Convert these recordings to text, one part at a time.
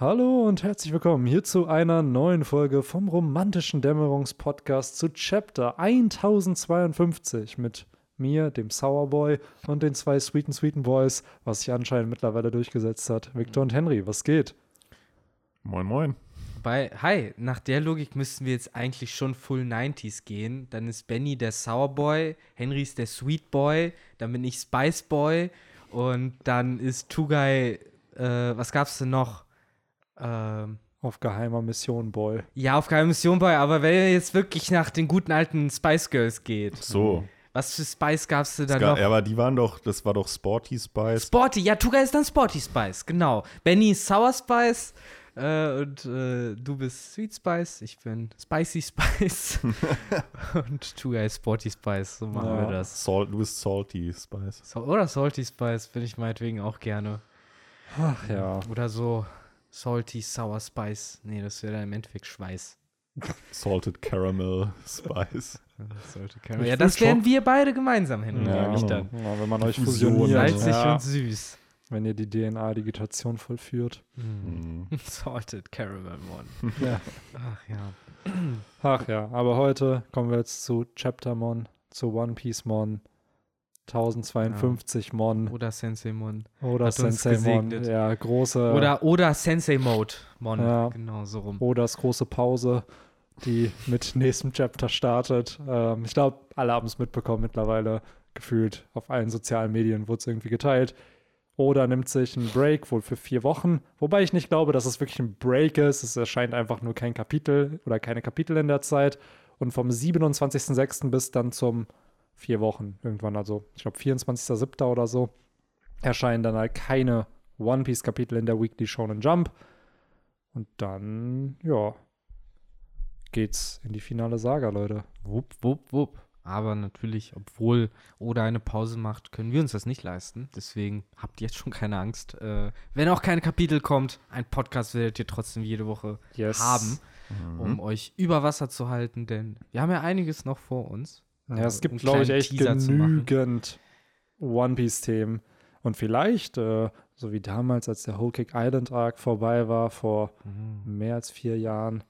Hallo und herzlich willkommen hier zu einer neuen Folge vom romantischen Dämmerungspodcast zu Chapter 1052 mit mir, dem Sourboy und den zwei sweeten, sweeten Boys, was sich anscheinend mittlerweile durchgesetzt hat. Victor und Henry, was geht? Moin, moin. Bei, hi, nach der Logik müssten wir jetzt eigentlich schon Full 90s gehen. Dann ist Benny der Sourboy, Henry ist der Sweet Boy, dann bin ich Spice Boy und dann ist Tugai, äh, was gab's denn noch? Ähm, Auf geheimer Mission, Boy. ja, auf keine Mission Boy, aber wenn ihr jetzt wirklich nach den guten alten Spice Girls geht, So. was für Spice gab's denn Es dann ga- noch? ja, aber die waren doch, das war doch Sporty Spice. Sporty, ja, Tugai ist dann Sporty Spice, genau. Benny ist Sour Spice äh, und äh, du bist Sweet Spice, ich bin Spicy Spice und Tugai ist Sporty Spice, so machen Ja. wir das. Salt, du bist Salty Spice. So, oder Salty Spice bin ich meinetwegen auch gerne. Ach ja. Oder so Salty Sour Spice. Nee, das wäre dann im Endeffekt Schweiß. Salted Caramel Spice. Salty Ich Ja, das wären wir beide gemeinsam, Henry, Ja, ja, ich genau. dann. Ja, wenn man euch Fusion, fusioniert, Salzig ja, und süß. wenn ihr die DNA-Digitation vollführt. Mhm. Salted Caramel One. Ja. Ach ja. Ach ja, aber heute kommen wir jetzt zu Chapter Mon, zu One Piece Mon, 1052 Mon Oder Sensei Mon. oder hat Sensei Mon. Ja, große. Oder, oder Sensei Mode Mon. Ja. Genau, so rum. Odas große Pause, die mit nächstem Chapter startet. Ähm, ich glaube, alle haben es mitbekommen mittlerweile, gefühlt auf allen sozialen Medien wurde es irgendwie geteilt. Oda nimmt sich einen Break, wohl für vier Wochen, wobei ich nicht glaube, dass es wirklich ein Break ist. Es erscheint einfach nur kein Kapitel oder keine Kapitel in der Zeit. Und vom 27.06. bis dann zum vier Wochen irgendwann, also ich glaube 24.07. oder so, erscheinen dann halt keine One Piece Kapitel in der Weekly Shonen Jump. Und dann, ja, geht's in die finale Saga, Leute. Wupp, wupp, wupp. Aber natürlich, obwohl Oda eine Pause macht, können wir uns das nicht leisten. Deswegen habt jetzt schon keine Angst. Äh, wenn auch kein Kapitel kommt, ein Podcast werdet ihr trotzdem jede Woche Yes. haben, Mhm. um euch über Wasser zu halten, denn wir haben ja einiges noch vor uns. Ja, Äh, es gibt, um glaube ich, echt Teaser genügend One Piece-Themen. Und vielleicht, äh, so wie damals, als der Whole Cake Island Arc vorbei war, vor Mhm. mehr als vier Jahren,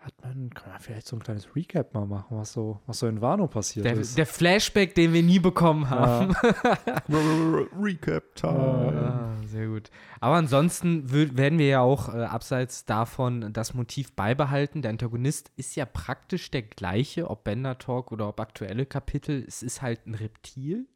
hat man, kann man vielleicht so ein kleines Recap mal machen, was so, was so in Wano passiert Der, ist. der Flashback, den wir nie bekommen haben. Recap Time. Ah, sehr gut. Aber ansonsten werden wir ja auch äh, abseits davon das Motiv beibehalten. Der Antagonist ist ja praktisch der gleiche, ob Bender Talk oder ob aktuelle Kapitel. Es ist halt ein Reptil,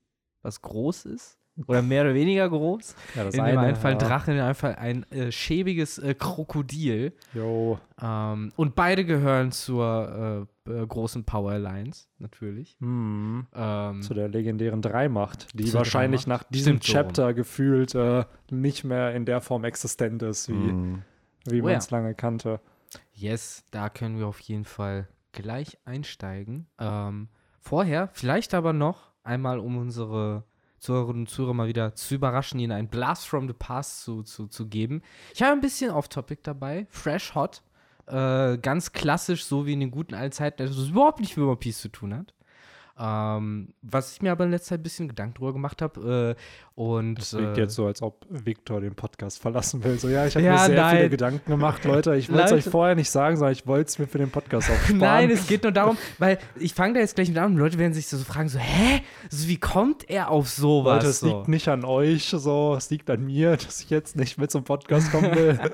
was groß ist. Oder mehr oder weniger groß. ja, das in dem einen Fall ja. Drache, in dem Fall ein äh, schäbiges äh, Krokodil. Jo, Ähm, und beide gehören zur äh, äh, großen Power Alliance, natürlich. hm. Ähm, zu der legendären Dreimacht, die wahrscheinlich Dreimacht. nach diesem Stimmt so. Chapter gefühlt äh, nicht mehr in der Form existent ist, wie, Mhm. wie Oh man ja. es lange kannte. Yes, da können wir auf jeden Fall gleich einsteigen. Ähm, vorher, vielleicht aber noch einmal, um unsere Zuhörerinnen und Zuhörer mal wieder zu überraschen, ihnen einen Blast from the Past zu, zu, zu geben. Ich habe ein bisschen Off-Topic dabei, fresh hot, äh, ganz klassisch, so wie in den guten alten Zeiten, das überhaupt nicht mit One Piece zu tun hat. Ähm, was ich mir aber in letzter Zeit ein bisschen Gedanken drüber gemacht habe. Äh, und Das wirkt äh, jetzt so, als ob Victor den Podcast verlassen will. So, ja, ich habe Ja, mir sehr nein. viele Gedanken gemacht, Leute. Ich wollte es euch vorher nicht sagen, sondern ich wollte es mir für den Podcast aufsparen. Nein, es geht nur darum, weil ich fange da jetzt gleich mit an und Leute werden sich so fragen, so, hä? So, wie kommt er auf sowas? Leute, es so? liegt nicht an euch, so, es liegt an mir, dass ich jetzt nicht mit zum Podcast kommen will.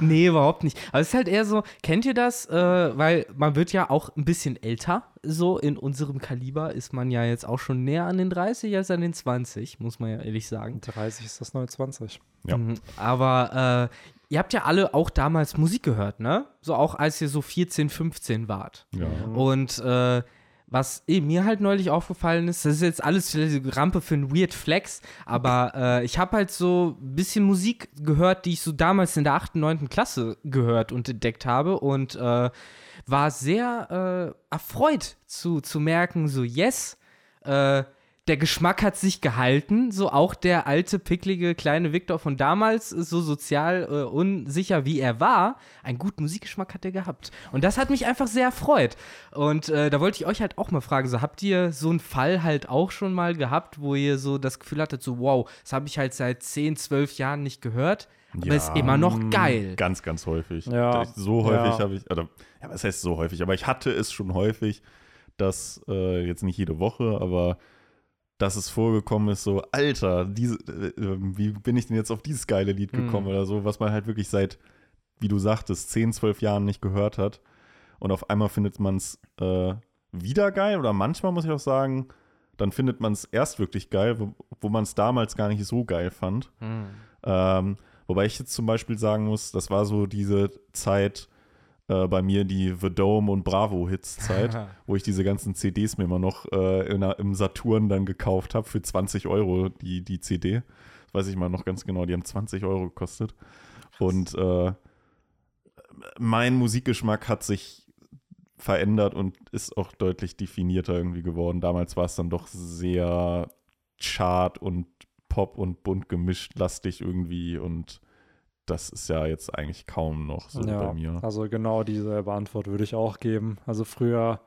Nee, überhaupt nicht. Aber es ist halt eher so, kennt ihr das? Äh, weil man wird ja auch ein bisschen älter, so in unserem Kaliber ist man ja jetzt auch schon näher an den 30 als an den 20, muss man ja ehrlich sagen. 30 ist das neue 20. Ja. Mhm, Aber äh, ihr habt ja alle auch damals Musik gehört, ne? So auch als ihr so 14, 15 wart. Ja. Und äh, was eh, mir halt neulich aufgefallen ist, das ist jetzt alles Rampe für einen Weird Flex, aber äh, ich habe halt so ein bisschen Musik gehört, die ich so damals in der 8., 9. Klasse gehört und entdeckt habe und äh, war sehr äh, erfreut zu, zu merken, so yes, äh, der Geschmack hat sich gehalten, so auch der alte, picklige, kleine Victor von damals, so sozial äh, unsicher wie er war, einen guten Musikgeschmack hat er gehabt. Und das hat mich einfach sehr erfreut. Und äh, da wollte ich euch halt auch mal fragen, so habt ihr so einen Fall halt auch schon mal gehabt, wo ihr so das Gefühl hattet, so wow, das habe ich halt seit 10, 12 Jahren nicht gehört, aber ist immer noch mm, geil. Ganz, ganz häufig. Ja. So häufig Ja. habe ich, oder, ja, was heißt so häufig, aber ich hatte es schon häufig, dass, äh, jetzt nicht jede Woche, aber dass es vorgekommen ist, so, Alter, diese, äh, äh, wie bin ich denn jetzt auf dieses geile Lied gekommen Mhm. oder so, was man halt wirklich seit, wie du sagtest, 10, 12 Jahren nicht gehört hat. Und auf einmal findet man es äh, wieder geil oder manchmal muss ich auch sagen, dann findet man es erst wirklich geil, wo, wo man es damals gar nicht so geil fand. Hm. Ähm, wobei ich jetzt zum Beispiel sagen muss, das war so diese Zeit äh, bei mir, die The Dome und Bravo-Hits-Zeit, wo ich diese ganzen CDs mir immer noch äh, in im Saturn dann gekauft habe für 20 Euro, die, die CD. Das weiß ich mal noch ganz genau, die haben 20 Euro gekostet. Und äh, mein Musikgeschmack hat sich verändert und ist auch deutlich definierter irgendwie geworden. Damals war es dann doch sehr Chart und Pop und bunt gemischt lastig irgendwie und das ist ja jetzt eigentlich kaum noch so ja, bei mir. also genau dieselbe Antwort würde ich auch geben. Also früher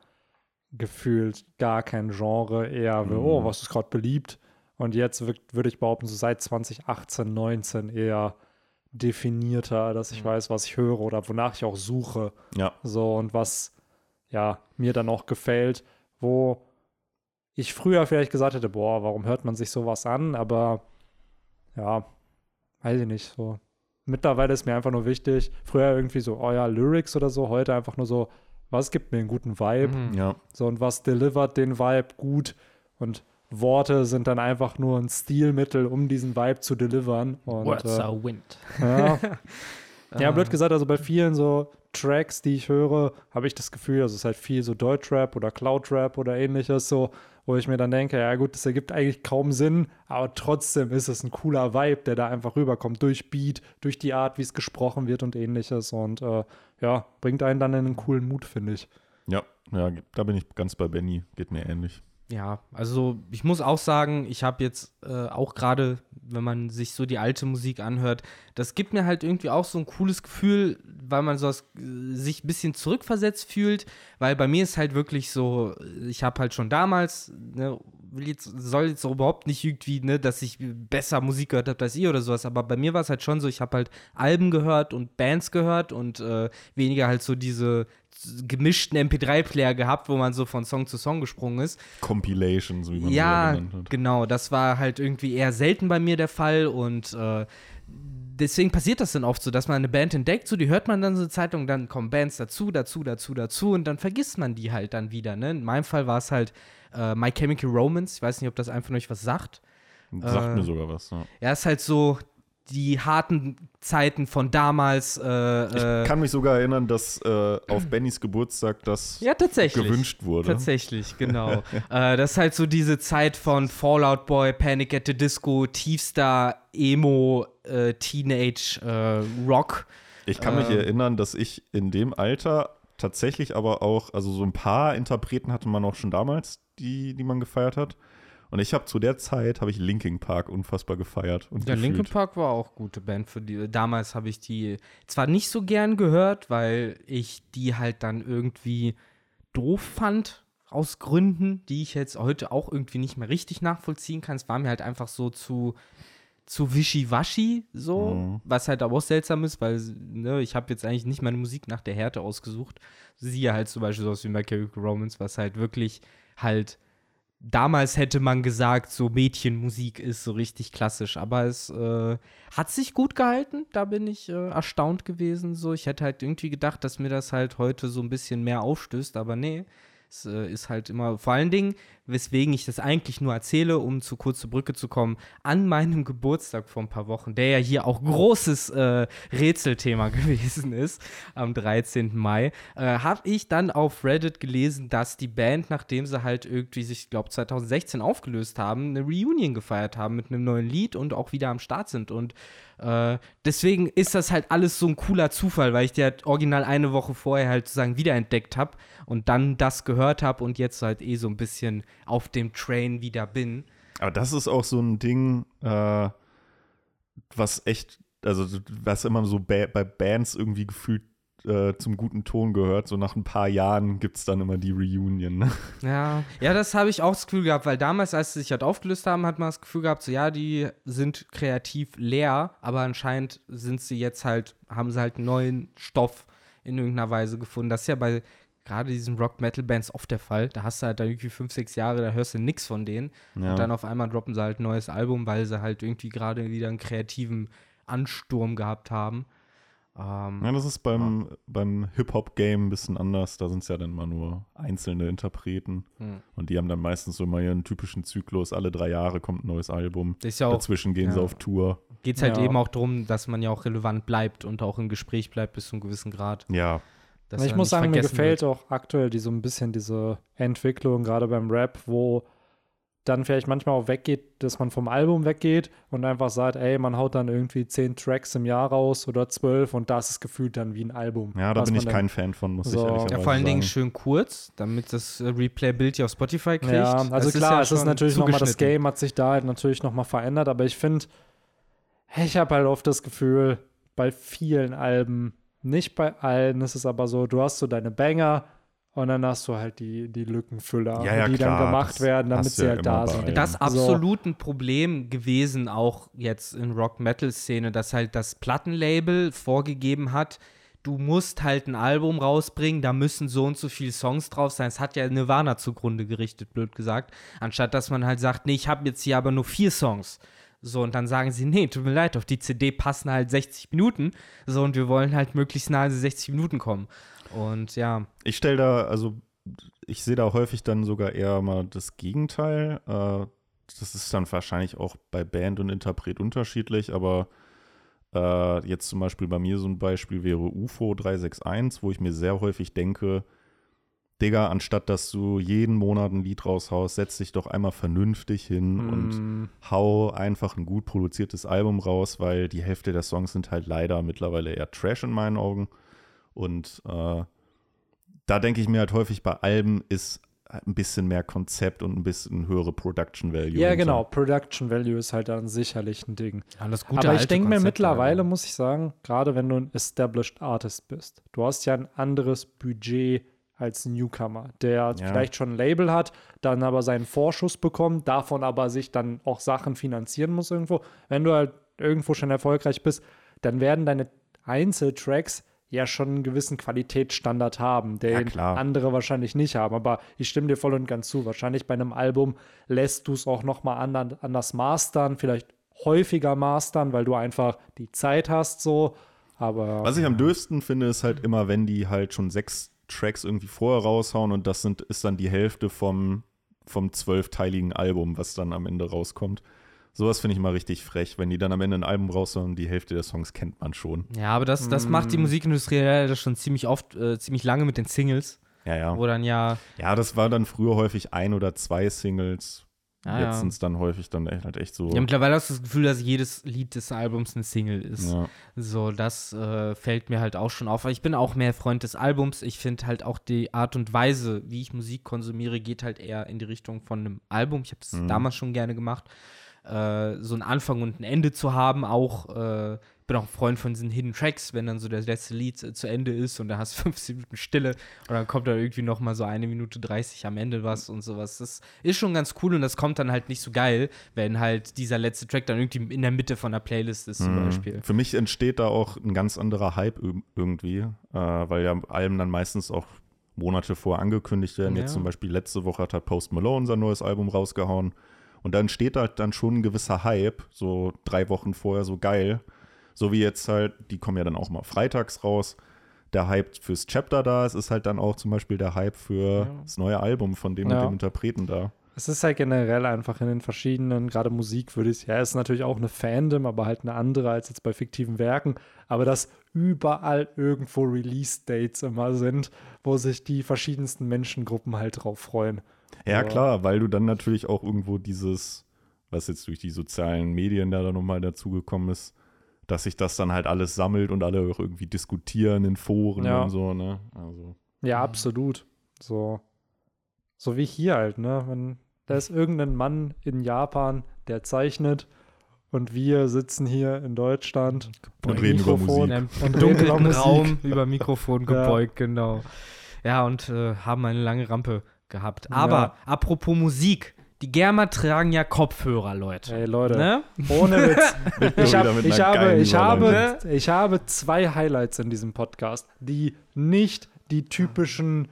gefühlt gar kein Genre, eher, Mhm. oh, was ist gerade beliebt? Und jetzt würde ich behaupten, so seit 2018, 19 eher definierter, dass ich Mhm. weiß, was ich höre oder wonach ich auch suche. Ja, So und was ja mir dann auch gefällt, wo ich früher vielleicht gesagt hätte, boah, warum hört man sich sowas an? Aber ja, weiß ich nicht. So mittlerweile ist mir einfach nur wichtig. Früher irgendwie so, oh ja, Lyrics oder so. Heute einfach nur so, was gibt mir einen guten Vibe? Mhm. ja, So und was delivert den Vibe gut? Und Worte sind dann einfach nur ein Stilmittel, um diesen Vibe zu delivern. Und, Words äh, are wind. ja. ja, Ah. blöd gesagt, also bei vielen so Tracks, die ich höre, habe ich das Gefühl, also es ist halt viel so Deutschrap oder Cloudrap oder ähnliches, so, wo ich mir dann denke, ja gut, das ergibt eigentlich kaum Sinn, aber trotzdem ist es ein cooler Vibe, der da einfach rüberkommt, durch Beat, durch die Art, wie es gesprochen wird und ähnliches und äh, ja, bringt einen dann in einen coolen Mut, finde ich. ja, ja, da bin ich ganz bei Benny, geht mir ähnlich. Ja, also ich muss auch sagen, ich habe jetzt äh, auch gerade, wenn man sich so die alte Musik anhört, das gibt mir halt irgendwie auch so ein cooles Gefühl, weil man so aus, äh, sich ein bisschen zurückversetzt fühlt, weil bei mir ist halt wirklich so, ich habe halt schon damals, ne, jetzt, soll jetzt auch überhaupt nicht irgendwie, ne, dass ich besser Musik gehört habe als ihr oder sowas, aber bei mir war es halt schon so, ich habe halt Alben gehört und Bands gehört und äh, weniger halt so diese gemischten MP3-Player gehabt, wo man so von Song zu Song gesprungen ist. Compilation, so wie man Ja, sie genannt hat. genau. Das war halt irgendwie eher selten bei mir der Fall und äh, deswegen passiert das dann oft so, dass man eine Band entdeckt, so die hört man dann so eine Zeitung, dann kommen Bands dazu, dazu, dazu, dazu und dann vergisst man die halt dann wieder. Ne? In meinem Fall war es halt äh, My Chemical Romance. Ich weiß nicht, ob das einfach nur euch was sagt. Sagt äh, mir sogar was. Ja. Ja, ist halt so die harten Zeiten von damals. Äh, Ich äh, kann mich sogar erinnern, dass äh, auf Bennys Geburtstag das ja, tatsächlich. gewünscht wurde. Tatsächlich, genau. äh, das ist halt so diese Zeit von Fallout Boy, Panic at the Disco, tiefster Emo, äh, Teenage äh, Rock. Ich kann mich Ähm. erinnern, dass ich in dem Alter tatsächlich aber auch, also so ein paar Interpreten hatte man auch schon damals, die, die man gefeiert hat. Und ich habe zu der Zeit, habe ich Linkin Park unfassbar gefeiert. Und Der gefühlt. Linkin Park war auch gute Band für die. Damals habe ich die zwar nicht so gern gehört, weil ich die halt dann irgendwie doof fand, aus Gründen, die ich jetzt heute auch irgendwie nicht mehr richtig nachvollziehen kann. Es war mir halt einfach so zu, zu wischiwaschi, so, Mhm. was halt aber auch seltsam ist, weil ne, ich habe jetzt eigentlich nicht meine Musik nach der Härte ausgesucht. Siehe halt zum Beispiel sowas wie My Chemical Romance, was halt wirklich halt damals hätte man gesagt, so Mädchenmusik ist so richtig klassisch, aber es äh, hat sich gut gehalten. Da bin ich äh, erstaunt gewesen. So, ich hätte halt irgendwie gedacht, dass mir das halt heute so ein bisschen mehr aufstößt, aber nee. Es äh, ist halt immer, vor allen Dingen, weswegen ich das eigentlich nur erzähle, um zu kurz zur Brücke zu kommen, an meinem Geburtstag vor ein paar Wochen, der ja hier auch großes äh, Rätselthema gewesen ist, am 13. Mai, äh, habe ich dann auf Reddit gelesen, dass die Band, nachdem sie halt irgendwie sich, ich glaube, 2016 aufgelöst haben, eine Reunion gefeiert haben mit einem neuen Lied und auch wieder am Start sind. Und äh, deswegen ist das halt alles so ein cooler Zufall, weil ich die halt original eine Woche vorher halt sozusagen wiederentdeckt habe und dann das gehört habe und jetzt halt eh so ein bisschen auf dem Train wieder bin. Aber das ist auch so ein Ding, äh, was echt, also was immer so ba bei Bands irgendwie gefühlt äh, zum guten Ton gehört. So nach ein paar Jahren gibt es dann immer die Reunion. Ne? Ja, ja, das habe ich auch das Gefühl gehabt, weil damals, als sie sich halt aufgelöst haben, hat man das Gefühl gehabt, so ja, die sind kreativ leer, aber anscheinend sind sie jetzt halt, haben sie halt neuen Stoff in irgendeiner Weise gefunden. Das ist ja bei gerade diesen Rock-Metal-Bands oft der Fall. Da hast du halt da irgendwie fünf, sechs Jahre, da hörst du nichts von denen. Ja. Und dann auf einmal droppen sie halt ein neues Album, weil sie halt irgendwie gerade wieder einen kreativen Ansturm gehabt haben. Ähm, Ja, das ist beim, beim Hip-Hop-Game ein bisschen anders. Da sind es ja dann mal nur einzelne Interpreten. Hm. Und die haben dann meistens so immer ihren typischen Zyklus. Alle drei Jahre kommt ein neues Album. ist ja auch, Dazwischen gehen sie ja. auf Tour. geht es halt Ja. eben auch darum, dass man ja auch relevant bleibt und auch im Gespräch bleibt bis zu einem gewissen Grad. Ja, dass ich muss sagen, mir gefällt wird. auch aktuell die so ein bisschen diese Entwicklung, gerade beim Rap, wo dann vielleicht manchmal auch weggeht, dass man vom Album weggeht und einfach sagt, ey, man haut dann irgendwie zehn Tracks im Jahr raus oder zwölf und das ist gefühlt dann wie ein Album. ja da bin ich kein Fan von, muss So. ich ehrlicherweise Ja, vor allen Dingen schön kurz, damit das Replayability auf Spotify kriegt. Ja, also Das klar, ja es ist natürlich nochmal, das. Game hat sich da halt natürlich nochmal verändert, aber ich finde, ich habe halt oft das Gefühl, bei vielen Alben, nicht bei allen, ist es aber so, du hast so deine Banger und dann hast du halt die, die Lückenfüller, Ja, ja, die klar, dann gemacht werden, damit sie ja halt da bei sind. Das ist So. absolut ein Problem gewesen, auch jetzt in Rock-Metal-Szene, dass halt das Plattenlabel vorgegeben hat, du musst halt ein Album rausbringen, da müssen so und so viele Songs drauf sein. Es hat ja Nirvana zugrunde gerichtet, blöd gesagt. Anstatt dass man halt sagt, nee, ich habe jetzt hier aber nur vier Songs. So, und dann sagen sie, nee, tut mir leid, auf die CD passen halt 60 Minuten. So, und wir wollen halt möglichst nahe an die 60 Minuten kommen. Und ja, Ich stelle da, also ich sehe da häufig dann sogar eher mal das Gegenteil. Äh, das ist dann wahrscheinlich auch bei Band und Interpret unterschiedlich, aber äh, jetzt zum Beispiel bei mir so ein Beispiel wäre UFO 361, wo ich mir sehr häufig denke, Digga, anstatt dass du jeden Monat ein Lied raushaust, setz dich doch einmal vernünftig hin und Mm, hau einfach ein gut produziertes Album raus, weil die Hälfte der Songs sind halt leider mittlerweile eher Trash in meinen Augen. Und äh, da denke ich mir halt häufig, bei Alben ist ein bisschen mehr Konzept und ein bisschen höhere Production Value. ja, genau, Production Value ist halt dann sicherlich ein Ding. ja das gute Aber ich denke mir mittlerweile, muss ich sagen, gerade wenn du ein Established Artist bist, du hast ja ein anderes Budget als Newcomer, der Ja. vielleicht schon ein Label hat, dann aber seinen Vorschuss bekommt, davon aber sich dann auch Sachen finanzieren muss irgendwo. Wenn du halt irgendwo schon erfolgreich bist, dann werden deine Einzeltracks ja schon einen gewissen Qualitätsstandard haben, den klar. andere wahrscheinlich nicht haben. Aber ich stimme dir voll und ganz zu. Wahrscheinlich bei einem Album lässt du es auch noch mal ander- anders mastern, vielleicht häufiger mastern, weil du einfach die Zeit hast so. Aber Was ich am döfsten finde, ist halt immer, wenn die halt schon sechs Tracks irgendwie vorher raushauen und das sind, ist dann die Hälfte vom, vom zwölfteiligen Album, was dann am Ende rauskommt. Sowas finde ich immer richtig frech, wenn die dann am Ende ein Album raushauen, die Hälfte der Songs kennt man schon. Ja, aber das, das macht die Mm. Musikindustrie leider schon ziemlich oft, äh, ziemlich lange mit den Singles, Ja, ja. wo dann ja, Ja, das war dann früher häufig ein oder zwei Singles. Ja, Jetzt ja. sind es dann häufig dann echt, halt echt so. ja, mittlerweile hast du das Gefühl, dass jedes Lied des Albums eine Single ist. Ja. So, das äh, fällt mir halt auch schon auf. Ich bin auch mehr Freund des Albums. Ich finde halt auch die Art und Weise, wie ich Musik konsumiere, geht halt eher in die Richtung von einem Album. Ich habe es Mhm. damals schon gerne gemacht. Äh, so einen Anfang und ein Ende zu haben, auch äh, bin auch ein Freund von diesen Hidden Tracks, wenn dann so das letzte Lied äh, zu Ende ist und da hast du 15 Minuten Stille und dann kommt da irgendwie noch mal so eine Minute 30 am Ende was und sowas. Das ist schon ganz cool und das kommt dann halt nicht so geil, wenn halt dieser letzte Track dann irgendwie in der Mitte von der Playlist ist zum Mhm. Beispiel. Für mich entsteht da auch ein ganz anderer Hype ir- irgendwie, äh, weil ja Alben dann meistens auch Monate vorher angekündigt werden. Jetzt Ja. zum Beispiel letzte Woche hat halt Post Malone sein neues Album rausgehauen. Und dann steht halt dann schon ein gewisser Hype, so drei Wochen vorher, so geil. So wie jetzt halt, die kommen ja dann auch mal freitags raus. Der Hype fürs Chapter da ist, ist halt dann auch zum Beispiel der Hype für Ja. das neue Album von dem Ja. und dem Interpreten da. Es ist halt generell einfach in den verschiedenen, gerade Musik würde ich, ja, ist natürlich auch eine Fandom, aber halt eine andere als jetzt bei fiktiven Werken. Aber dass überall irgendwo Release-Dates immer sind, wo sich die verschiedensten Menschengruppen halt drauf freuen. Ja, Ja. klar, weil du dann natürlich auch irgendwo dieses, was jetzt durch die sozialen Medien da dann nochmal dazugekommen ist, dass sich das dann halt alles sammelt und alle auch irgendwie diskutieren in Foren Ja. und so, ne? Also, Ja, absolut. So. So wie hier halt, ne? Wenn, da ist irgendein Mann in Japan, der zeichnet und wir sitzen hier in Deutschland Und mit reden über Mikrofon und über Musik. Raum über Mikrofon Ja. gebeugt, genau. Ja, und äh, haben eine lange Rampe gehabt. Aber Ja. apropos Musik, die Germa tragen ja Kopfhörer, Leute. Ey, Leute, Ne? ohne Witz. ich, hab, ich, habe, ich, habe, Überleitung. ich habe zwei Highlights in diesem Podcast, die nicht die typischen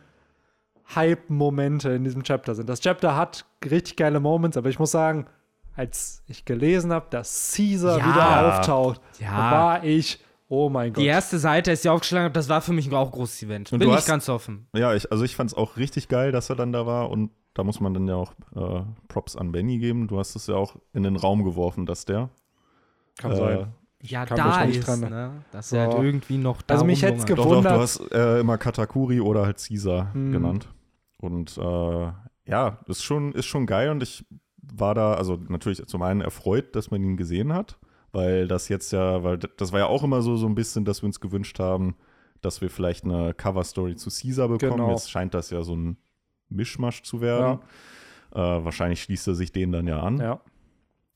Hype-Momente in diesem Chapter sind. Das Chapter hat richtig geile Moments, aber ich muss sagen, als ich gelesen habe, dass Caesar Ja. wieder auftaucht, Ja. war ich, oh mein Gott. Die erste Seite, als ich aufgeschlagen habe, das war für mich ein auch großes Event. Und Bin du ich hast- ganz offen. Ja, ich, also ich fand es auch richtig geil, dass er dann da war und da muss man dann ja auch äh, Props an Benny geben. Du hast es ja auch in den Raum geworfen, dass der. Kann äh, sein. Ja, kann da ist, dran- ne? Dass So. er halt irgendwie noch da Also mich hätt's rumlungert. Doch, doch, Gewundert. du hast äh, immer Katakuri oder halt Caesar Mhm. genannt. Und äh, ja, ist schon, ist schon geil und ich war da, also natürlich zum einen erfreut, dass man ihn gesehen hat, weil das jetzt ja, weil das war ja auch immer so, so ein bisschen, dass wir uns gewünscht haben, dass wir vielleicht eine Cover-Story zu Caesar bekommen. Genau. Jetzt scheint das ja so ein Mischmasch zu werden. Äh, wahrscheinlich schließt er sich den dann ja an. Ja.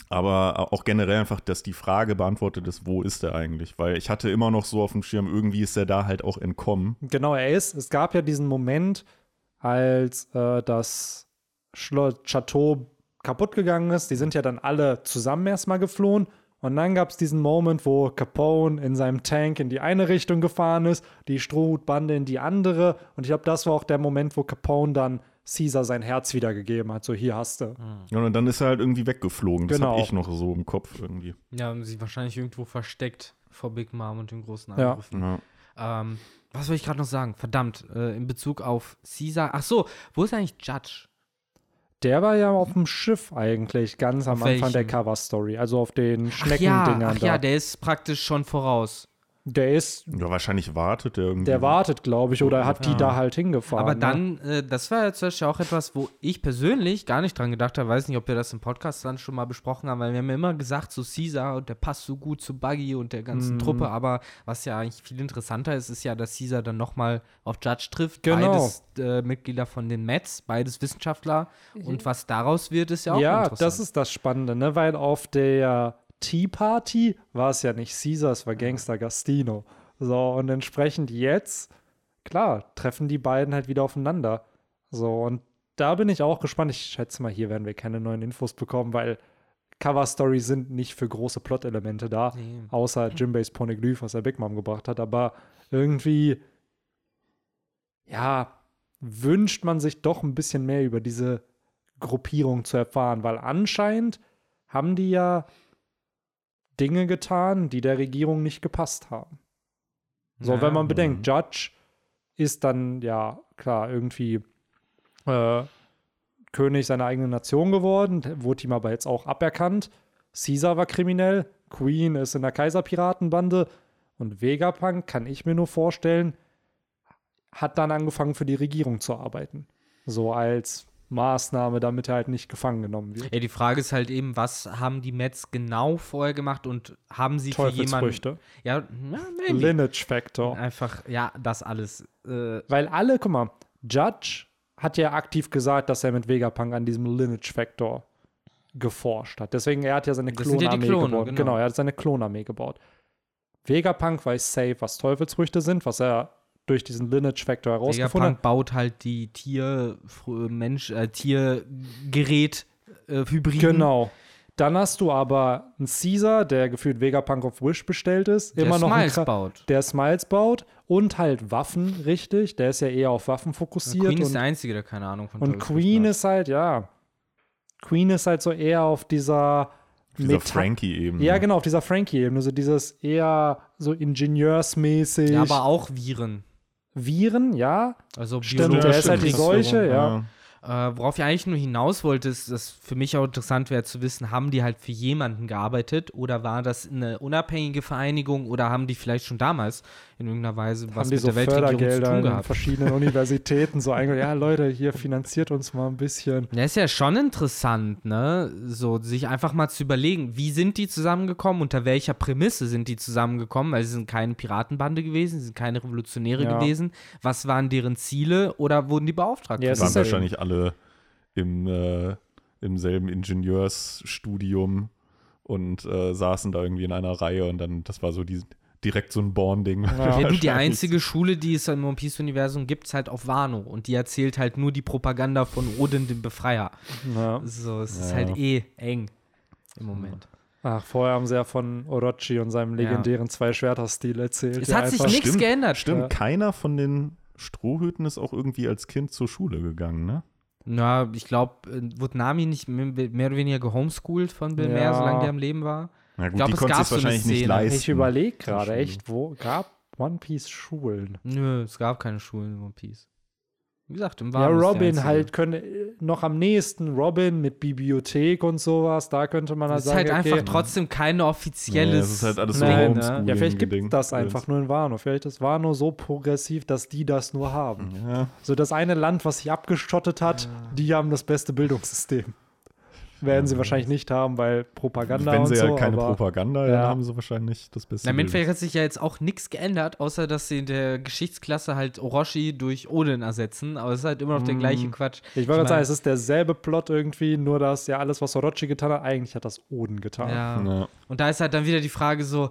Aber auch generell einfach, dass die Frage beantwortet ist, wo ist er eigentlich? Weil ich hatte immer noch so auf dem Schirm, irgendwie ist er da halt auch entkommen. Genau, er ist. Es gab ja diesen Moment, als äh, das Schloss Chateau kaputt gegangen ist. Die sind ja dann alle zusammen erstmal geflohen. Und dann gab es diesen Moment, wo Capone in seinem Tank in die eine Richtung gefahren ist, die Strohhutbande in die andere. Und ich glaube, das war auch der Moment, wo Capone dann Caesar sein Herz wiedergegeben hat. So, hier hast du. Ja, und dann ist er halt irgendwie weggeflogen. Das Genau. habe ich noch so im Kopf irgendwie. Ja, haben sie wahrscheinlich irgendwo versteckt vor Big Mom und den großen Ja. Angriffen. Ja. Ähm, was soll ich gerade noch sagen? Verdammt, äh, in Bezug auf Caesar. Ach so, wo ist eigentlich Judge? Der war ja auf dem Schiff eigentlich, ganz am Anfang der? Cover-Story. Also auf den Ach ja, Schneckendingern ach da. ja, der ist praktisch schon voraus. Der ist, ja, wahrscheinlich wartet er irgendwie. der wartet, glaube ich, oder er hat die Ja. da halt hingefahren. Aber ne? dann, äh, das war ja zum Beispiel auch etwas, wo ich persönlich gar nicht dran gedacht habe. Weiß nicht, ob wir das im Podcast dann schon mal besprochen haben, weil wir haben ja immer gesagt, so Caesar und der passt so gut zu Buggy und der ganzen Mhm. Truppe. Aber was ja eigentlich viel interessanter ist, ist ja, dass Caesar dann nochmal auf Judge trifft. Genau. Beides äh, Mitglieder von den Mets, beides Wissenschaftler. Und was daraus wird, ist ja auch Ja, interessant. das ist das Spannende, ne? Weil auf der Tea Party war es ja nicht Caesar, es war Gangster Gastino. So, und entsprechend jetzt, klar, treffen die beiden halt wieder aufeinander. So, und da bin ich auch gespannt. Ich schätze mal, hier werden wir keine neuen Infos bekommen, weil Cover-Stories sind nicht für große Plot-Elemente da, Nee. außer Jimbays Poneglyph, was er Big Mom gebracht hat. Aber irgendwie, ja, wünscht man sich doch ein bisschen mehr über diese Gruppierung zu erfahren, weil anscheinend haben die ja Dinge getan, die der Regierung nicht gepasst haben. So, Ja. wenn man bedenkt, Judge ist dann ja klar irgendwie äh, König seiner eigenen Nation geworden, wurde ihm aber jetzt auch aberkannt. Caesar war kriminell, Queen ist in der Kaiserpiratenbande und Vegapunk, kann ich mir nur vorstellen, hat dann angefangen für die Regierung zu arbeiten. So als Maßnahme, damit er halt nicht gefangen genommen wird. Ja, die Frage ist halt eben, was haben die Mets genau vorher gemacht und haben sie für jemanden. Teufelsfrüchte. Ja, ja. Lineage Factor. Einfach, ja, das alles. Äh, Weil alle, guck mal, Judge hat ja aktiv gesagt, dass er mit Vegapunk an diesem Lineage Factor geforscht hat. Deswegen, er hat ja seine ja Klonarmee Klone, gebaut. genau. Genau. er hat seine Klonarmee gebaut. Vegapunk weiß safe, was Teufelsfrüchte sind, was er durch diesen Lineage Factor herausgefunden Vegapunk baut halt die Tier, Fr- Mensch, äh, Tiergerät, äh, Hybrid. Genau. Dann hast du aber einen Caesar, der gefühlt Vegapunk auf Wish bestellt ist. Der immer noch Smiles baut. Der Smiles baut und halt Waffen, richtig. Der ist ja eher auf Waffen fokussiert. Queen ist und der Einzige, der keine Ahnung von Und Queen hat. ist halt, ja. Queen ist halt so eher auf dieser. Dieser Frankie-Ebene. Ja, genau, auf dieser Frankie-Ebene. So dieses eher so ingenieursmäßig. Ja, aber auch Viren. Viren, ja. Also Stimmt, der ist halt die. Seuche, ja. Äh, worauf ich eigentlich nur hinaus wollte, ist, dass für mich auch interessant wäre zu wissen, haben die halt für jemanden gearbeitet oder war das eine unabhängige Vereinigung oder haben die vielleicht schon damals in irgendeiner Weise was haben die mit so der Weltregierung zu tun gehabt? verschiedenen Universitäten so eingegangen. Ja, Leute, hier finanziert uns mal ein bisschen. Ja, ist ja schon interessant, ne? So, sich einfach mal zu überlegen, wie sind die zusammengekommen, unter welcher Prämisse sind die zusammengekommen, weil sie sind keine Piratenbande gewesen, sie sind keine Revolutionäre Ja. gewesen. Was waren deren Ziele oder wurden die beauftragt? Ja, es waren wahrscheinlich alle im, äh, im selben Ingenieursstudium und äh, saßen da irgendwie in einer Reihe und dann, das war so die, direkt so ein Bonding. Ja. Ja, du, die einzige Schule, die es im One Piece-Universum gibt, ist halt auf Wano. Und die erzählt halt nur die Propaganda von Odin, dem Befreier. Ja. So, es ist Ja. halt eh eng im Moment. Ach, vorher haben sie ja von Orochi und seinem legendären Zwei-Schwerter-Stil erzählt. Es hat sich nichts geändert. Stimmt, Ja. keiner von den Strohhüten ist auch irgendwie als Kind zur Schule gegangen, ne? Na, ich glaube, wurde Nami nicht mehr oder weniger gehomeschoolt von Bill Ja. Meer, solange der am Leben war? Na gut, glaub, die es konnte gab sich so eine wahrscheinlich nicht leisten. Ich überlege gerade echt, wo gab One Piece Schulen? Nö, es gab keine Schulen in One Piece. Wie gesagt, im Ja, ist die Robin halt könnte äh, noch am nächsten Robin mit Bibliothek und sowas, da könnte man halt Das ist sagen, halt okay, einfach trotzdem kein Nee, offizielles. es ist halt alles so Nein, ne? Ja, vielleicht gibt das einfach nur in Wano. Vielleicht ist Wano so progressiv, dass die das nur haben. Ja, So das eine Land, was sich abgeschottet hat, die haben das beste Bildungssystem. Werden sie wahrscheinlich nicht haben, weil Propaganda wenn und sie so. ja keine aber Propaganda, Ja. dann haben sie wahrscheinlich das beste. Na, im Endeffekt hat sich ja jetzt auch nichts geändert, außer dass sie in der Geschichtsklasse halt Orochi durch Odin ersetzen, aber es ist halt immer noch der Mm. gleiche Quatsch. Ich wollte Ich sagen, es ist derselbe Plot irgendwie, nur dass ja alles, was Orochi getan hat, eigentlich hat das Oden getan. Ja. Ja. Und da ist halt dann wieder die Frage so,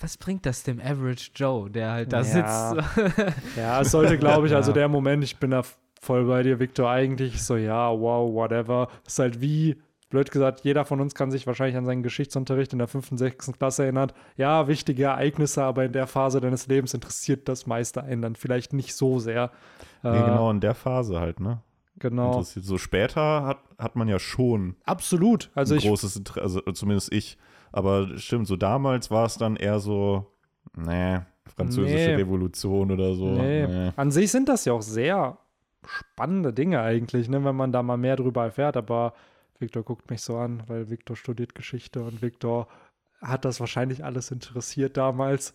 was bringt das dem Average Joe, der halt da Ja. sitzt? Ja, es sollte, glaube ich, also der Moment, ich bin da voll bei dir, Victor, eigentlich so, ja, wow, whatever. ist halt wie, blöd gesagt, jeder von uns kann sich wahrscheinlich an seinen Geschichtsunterricht in der 5. und 6. Klasse erinnern. Ja, wichtige Ereignisse, aber in der Phase deines Lebens interessiert das meiste einen dann vielleicht nicht so sehr. Nee, Äh, genau in der Phase halt, ne? Genau. Interessiert. So später hat, hat man ja schon Absolut. Also ein ich, großes Interesse, also zumindest ich. Aber stimmt, so damals war es dann eher so, nee, französische Nee. Revolution oder so. Nee. Nee. An sich sind das ja auch sehr spannende Dinge eigentlich, ne, wenn man da mal mehr drüber erfährt. Aber Victor guckt mich so an, weil Victor studiert Geschichte und Victor hat das wahrscheinlich alles interessiert damals.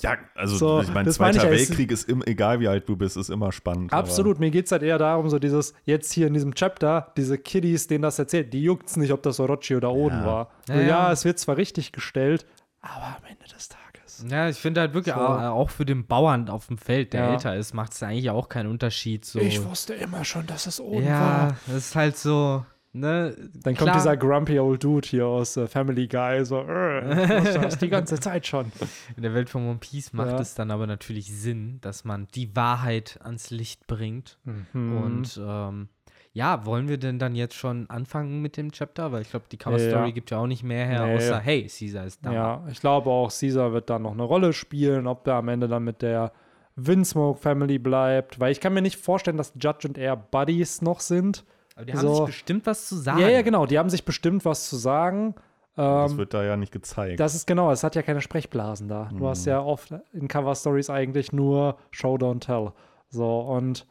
Ja, also So, ich meine, das meine Zweiter ich ja, es- Weltkrieg ist im, egal wie alt du bist, ist immer spannend. Absolut, mir geht es halt eher darum, so dieses, jetzt hier in diesem Chapter, diese Kiddies, denen das erzählt, die juckt es nicht, ob das Orochi oder Oden Ja. war. So, Ja, ja, ja. es wird zwar richtig gestellt, aber am Ende des Tages. ja, ich finde halt wirklich So. auch, auch für den Bauern auf dem Feld, der Ja. älter ist, macht es eigentlich auch keinen Unterschied. So. wusste immer schon, dass es Oden ja, das ist halt so, ne? Dann kommt dieser grumpy old Dude hier aus äh, Family Guy, so, äh, das die ganze Zeit schon. In der Welt von One Piece macht Ja. es dann aber natürlich Sinn, dass man die Wahrheit ans Licht bringt. Mhm. Und ähm, ja, wollen wir denn dann jetzt schon anfangen mit dem Chapter? Weil ich glaube, die Cover-Story Ja. gibt ja auch nicht mehr her, Nee. außer hey, Caesar ist da. Ja, ich glaube auch, Caesar wird dann noch eine Rolle spielen, ob der am Ende dann mit der Windsmoke Family bleibt, weil ich kann mir nicht vorstellen, dass Judge und er Buddies noch sind. Aber die haben So. sich bestimmt was zu sagen. Ja, ja, genau, die haben sich bestimmt was zu sagen. Das Ähm, wird da ja nicht gezeigt. das ist genau, es hat ja keine Sprechblasen da. Du hast ja oft in Cover Stories eigentlich nur Show Don't Tell. So, und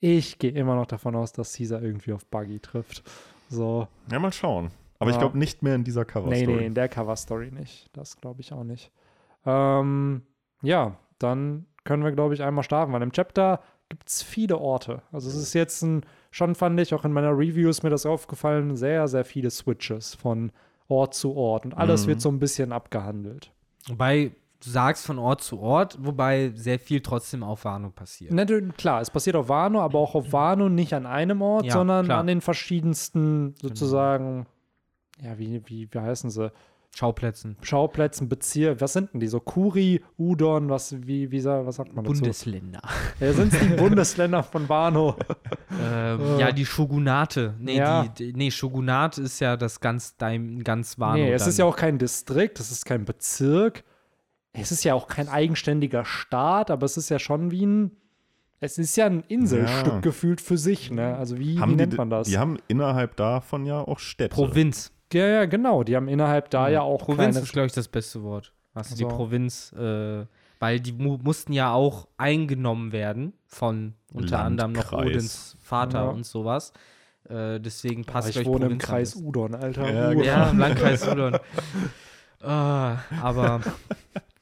ich gehe immer noch davon aus, dass Caesar irgendwie auf Buggy trifft. So. ja, mal schauen. Aber ich Ja. glaube nicht mehr in dieser Cover-Story. Nee, nee, in der Cover-Story nicht. Das glaube ich auch nicht. Ähm, ja, dann können wir, glaube ich, einmal starten, weil im Chapter gibt es viele Orte. Also es ist jetzt ein, schon fand ich, auch in meiner Review ist mir das aufgefallen, sehr, sehr viele Switches von Ort zu Ort. Und alles Mhm. wird so ein bisschen abgehandelt. Wobei du sagst von Ort zu Ort, wobei sehr viel trotzdem auf Warnung passiert. Natürlich, klar, es passiert auf Wano, aber auch auf Wano nicht an einem Ort, Ja, sondern klar. an den verschiedensten sozusagen, ja, wie, wie, wie heißen sie? Schauplätzen. Schauplätzen, Bezirke, was sind denn die? So Kuri, Udon, was, wie, wie, was sagt man dazu? Bundesländer. Ja, sind es die Bundesländer von Wano? ähm, ja, die Shogunate. Nee, Ja. die, die, nee, Shogunat ist ja das ganz, dein, ganz Wano. nee, es dann. ist ja auch kein Distrikt, es ist kein Bezirk. Es ist ja auch kein eigenständiger Staat, aber es ist ja schon wie ein, es ist ja ein Inselstück Ja. gefühlt für sich, ne? Also wie, wie haben nennt die, man das? Die haben innerhalb davon ja auch Städte. Provinz. Ja, ja, genau. Die haben innerhalb da ja auch Provinz ist, glaube ich, das beste Wort. Hast du So. die Provinz, äh, weil die mu mussten ja auch eingenommen werden von unter anderem noch Landkreis. Odins Vater Ja. und sowas. Äh, deswegen Aber passt ich glaub wohne im Provinz am Kreis. Udon, Alter. Ja, Uh. genau. Ja, im Landkreis Udon. Ah, aber.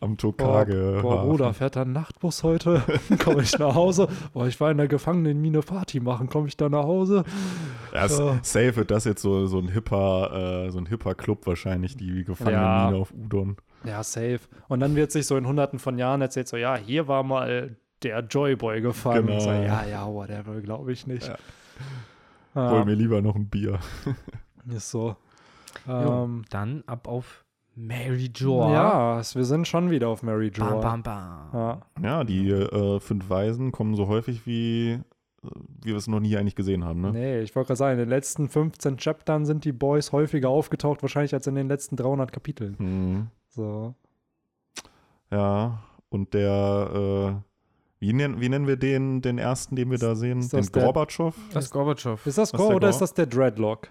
Am Boah, Tokage. boah, Bruder, fährt da ein Nachtbus heute? Komme ich nach Hause? Boah, ich war in der Gefangenenmine Party machen. Komme ich da nach Hause? Ja, s- Ja. safe wird das jetzt so, so ein hipper, äh, so ein hipper Club wahrscheinlich, die Gefangenenmine Ja. auf Udon. Ja, safe. Und dann wird sich so in hunderten von Jahren erzählt, so, ja, hier war mal der Joyboy gefangen. Genau. So, ja, ja, whatever, glaube ich nicht. Ja. Hol Ja, mir lieber noch ein Bier. ist so. Jo, Ähm, dann ab auf Mary Joa. ja, wir sind schon wieder auf Mary Jo. Bam, bam, bam. Ja. Ja, die äh, fünf Weisen kommen so häufig wie, äh, wie wir es noch nie eigentlich gesehen haben, ne? Nee, ich wollte gerade sagen, in den letzten 15 Chaptern sind die Boys häufiger aufgetaucht, wahrscheinlich als in den letzten 300 Kapiteln. Mhm. So. Ja, und der, äh, wie, nennen, wie nennen wir den, den ersten, den wir da sehen? Ist Den das der- Gorbatschow? Das ist Gorbatschow. Ist das Was Go der oder ist das der Dreadlock?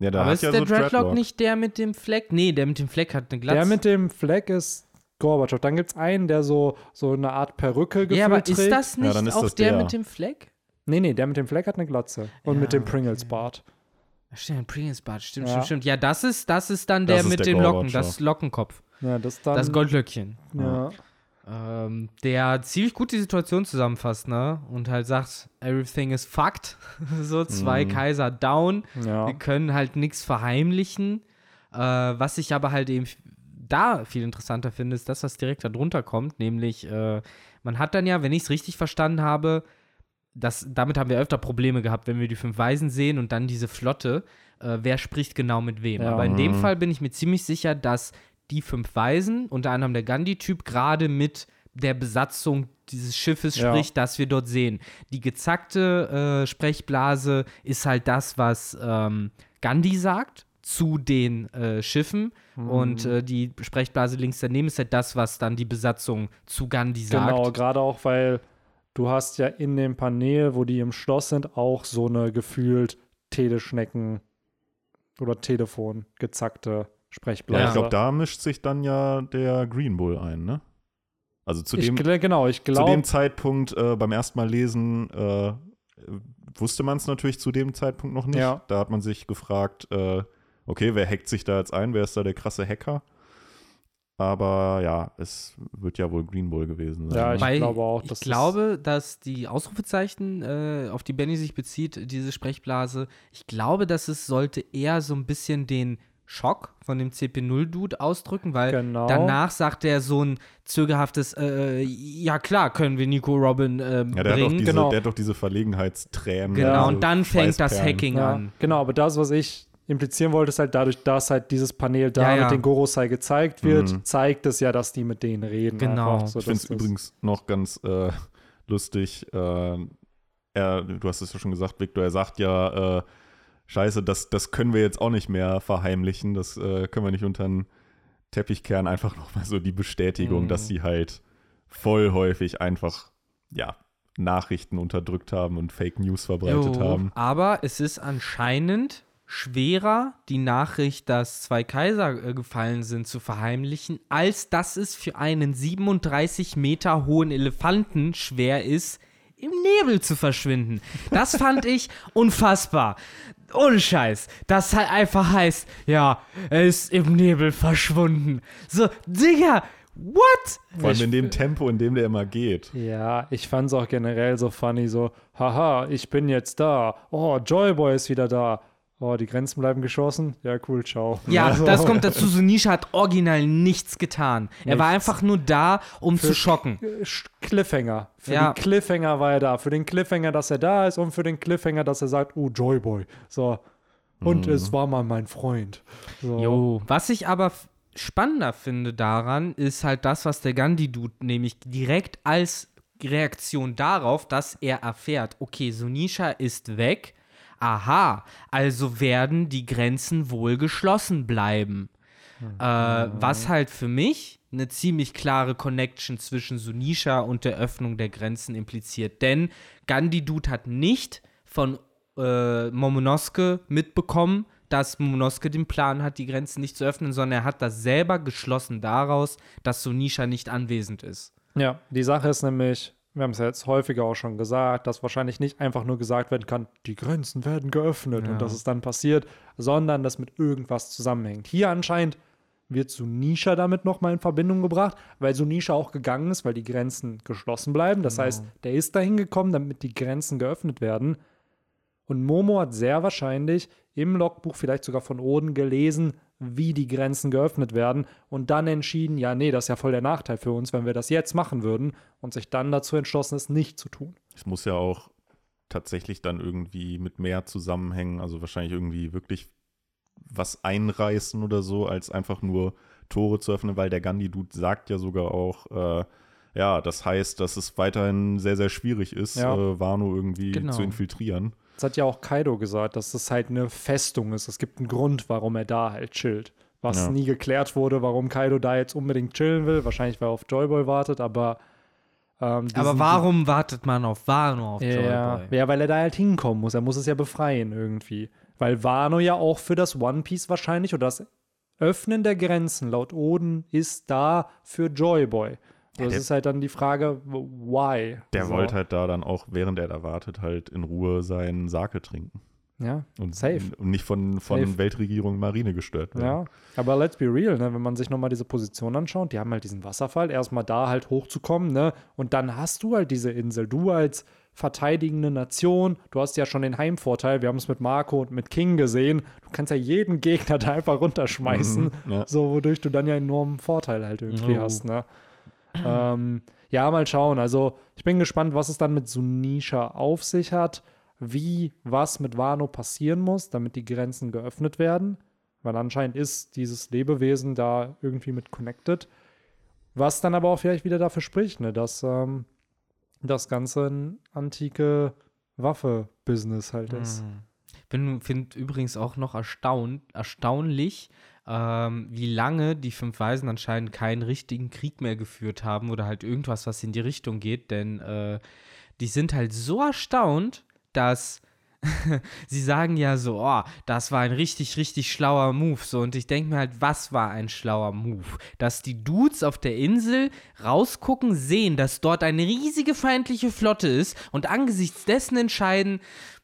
Ja, der Aber ist ja der so Dreadlock, Dreadlock nicht der mit dem Fleck? Nee, der mit dem Fleck hat eine Glatze. Der mit dem Fleck ist Gorbatschow. Dann gibt es einen, der so, so eine Art Perücke gefühlt ja, aber trägt. ist das nicht dann ist auch das der, der. mit dem Fleck? Nee, nee, der mit dem Fleck hat eine Glatze. Und Ja, mit dem. Pringles-Bart. Stimmt, Pringles Bart, stimmt, Ja. stimmt, stimmt. Ja, das ist, das ist dann Das der ist mit der den Locken, das Lockenkopf, Ja, das dann. das Goldlöckchen. Ja. Ähm, der ziemlich gut die Situation zusammenfasst, ne? Und halt sagt, everything is fucked. so, zwei Mhm. Kaiser down. ja. Wir können halt nichts verheimlichen. Äh, was ich aber halt eben da viel interessanter finde, ist das, was direkt darunter kommt. Nämlich, äh, man hat dann ja, wenn ich es richtig verstanden habe, das, damit haben wir öfter Probleme gehabt, wenn wir die fünf Weisen sehen und dann diese Flotte. Äh, wer spricht genau mit wem? Ja. Aber in dem Mhm. Fall bin ich mir ziemlich sicher, dass die fünf Weisen, unter anderem der Gandhi-Typ, gerade mit der Besatzung dieses Schiffes Ja. spricht, das wir dort sehen. Die gezackte äh, Sprechblase ist halt das, was ähm, Gandhi sagt zu den äh, Schiffen und Mhm. äh, die Sprechblase links daneben ist halt das, was dann die Besatzung zu Gandhi sagt. Genau, gerade auch, weil du hast ja in dem Panel, wo die im Schloss sind, auch so eine gefühlt Teleschnecken oder Telefon gezackte Sprechblase. Ja, ich glaube, da mischt sich dann ja der Green Bull ein, ne? Also zu ich, dem, gl- genau, ich zu glaube, dem Zeitpunkt äh, beim ersten Mal lesen äh, wusste man es natürlich zu dem Zeitpunkt noch nicht. Ja. Da hat man sich gefragt, äh, okay, wer hackt sich da jetzt ein? Wer ist da der krasse Hacker? Aber ja, es wird ja wohl Green Bull gewesen sein. Ja, ne? ich Weil glaube auch, Ich das ist- glaube, dass die Ausrufezeichen, äh, auf die Benny sich bezieht, diese Sprechblase, ich glaube, dass es sollte eher so ein bisschen den Schock von dem CP0-Dude ausdrücken, weil Genau. danach sagt er so ein zögerhaftes, äh, ja klar, können wir Nico Robin äh, ja, der, hat doch bringen. diese, genau. der hat doch diese Verlegenheitstränen. genau, diese und dann fängt das. Hacking ja, an. Genau, aber das, was ich implizieren wollte, ist halt dadurch, dass halt dieses Panel da Ja, ja. mit den Gorosei gezeigt wird, Mhm. zeigt es ja, dass die mit denen reden. Genau. Einfach, so, Ich finde es übrigens noch ganz äh, lustig. Äh, er, du hast es ja schon gesagt, Victor, er sagt ja, äh, scheiße, das, das können wir jetzt auch nicht mehr verheimlichen. Das äh, können wir nicht unter den Teppich kehren. Einfach nochmal so die Bestätigung, Mhm. dass sie halt voll häufig einfach, ja, Nachrichten unterdrückt haben und Fake News verbreitet Jo, haben. Aber es ist anscheinend schwerer, die Nachricht, dass zwei Kaiser äh, gefallen sind, zu verheimlichen, als dass es für einen 37 Meter hohen Elefanten schwer ist, im Nebel zu verschwinden. Das fand ich unfassbar. Ohne Scheiß. Das halt einfach heißt, ja, er ist im Nebel verschwunden. So, Digga, what? Vor allem in dem Tempo, in dem der immer geht. Ja, ich fand es auch generell so funny, so, haha, ich bin jetzt da. Oh, Joyboy ist wieder da. Oh, die Grenzen bleiben geschlossen. Ja, cool, ciao. Ja, Also, das kommt dazu. Sunisha hat original nichts getan. Er war Nichts. einfach nur da, um zu schocken. Sch- Cliffhanger. Für Ja. den Cliffhanger war er da. Für den Cliffhanger, dass er da ist und für den Cliffhanger, dass er sagt, oh, Joyboy. So. Und Mhm. es war mal mein Freund. So. Jo. Was ich aber spannender finde daran, ist halt das, was der Gandhi-Dude nämlich direkt als Reaktion darauf, dass er erfährt, okay, Sunisha ist weg. Aha, also werden die Grenzen wohl geschlossen bleiben. Äh, was halt für mich eine ziemlich klare Connection zwischen Sunisha und der Öffnung der Grenzen impliziert. Denn Gandhi Dude hat nicht von äh, Momonosuke mitbekommen, dass Momonosuke den Plan hat, die Grenzen nicht zu öffnen, sondern er hat das selber geschlossen daraus, dass Sunisha nicht anwesend ist. Ja, die Sache ist nämlich, wir haben es ja jetzt häufiger auch schon gesagt, dass wahrscheinlich nicht einfach nur gesagt werden kann, die Grenzen werden geöffnet Ja. und dass es dann passiert, sondern das mit irgendwas zusammenhängt. Hier anscheinend wird Sunisha damit nochmal in Verbindung gebracht, weil Sunisha auch gegangen ist, weil die Grenzen geschlossen bleiben. Das Genau. heißt, der ist dahin gekommen, damit die Grenzen geöffnet werden. Und Momo hat sehr wahrscheinlich im Logbuch vielleicht sogar von Oden gelesen, wie die Grenzen geöffnet werden und dann entschieden, ja, nee, das ist ja voll der Nachteil für uns, wenn wir das jetzt machen würden und sich dann dazu entschlossen ist, nicht zu tun. Es muss ja auch tatsächlich dann irgendwie mit mehr zusammenhängen. Also wahrscheinlich irgendwie wirklich was einreißen oder so, als einfach nur Tore zu öffnen, weil der Gandhi-Dude sagt ja sogar auch, äh, ja, das heißt, dass es weiterhin sehr, sehr schwierig ist, Ja. äh, Wano irgendwie Genau. zu infiltrieren. Das hat ja auch Kaido gesagt, dass es halt eine Festung ist. Es gibt einen Grund, warum er da halt chillt. Was Ja. nie geklärt wurde, warum Kaido da jetzt unbedingt chillen will. Wahrscheinlich, weil er auf Joyboy wartet, aber. Ähm, Aber warum wartet man auf Wano auf Ja, Joyboy? ja, weil er da halt hinkommen muss. Er muss es ja befreien irgendwie. Weil Wano ja auch für das One Piece wahrscheinlich oder das Öffnen der Grenzen laut Oden ist da für Joyboy. So, das der- ist halt dann die Frage, why? Der so. wollte halt da dann auch, während er da wartet, halt in Ruhe seinen Sake trinken. Ja, Und, Safe. und nicht von, von Safe. Weltregierung Marine gestört werden. ja. Aber let's be real, ne? wenn man sich nochmal diese Position anschaut, die haben halt diesen Wasserfall, erstmal da halt hochzukommen, ne? Und dann hast du halt diese Insel. Du als verteidigende Nation, du hast ja schon den Heimvorteil, wir haben es mit Marco und mit King gesehen, du kannst ja jeden Gegner da einfach runterschmeißen, Mhm, ja. so wodurch du dann ja enormen Vorteil halt irgendwie Oh. hast, ne? Ähm, ja, mal schauen. Also, ich bin gespannt, was es dann mit Sunisha auf sich hat, wie was mit Wano passieren muss, damit die Grenzen geöffnet werden. Weil anscheinend ist dieses Lebewesen da irgendwie mit connected. Was dann aber auch vielleicht wieder dafür spricht, ne, dass ähm, das Ganze ein antike Waffe-Business halt ist. Hm. Ich finde übrigens auch noch erstaunt, erstaunlich, ähm, wie lange die fünf Weisen anscheinend keinen richtigen Krieg mehr geführt haben oder halt irgendwas, was in die Richtung geht, denn äh, die sind halt so erstaunt, dass sie sagen ja so, oh, das war ein richtig, richtig schlauer Move. So, und ich denke mir halt, was war ein schlauer Move? Dass die Dudes auf der Insel rausgucken, sehen, dass dort eine riesige feindliche Flotte ist und angesichts dessen entscheiden,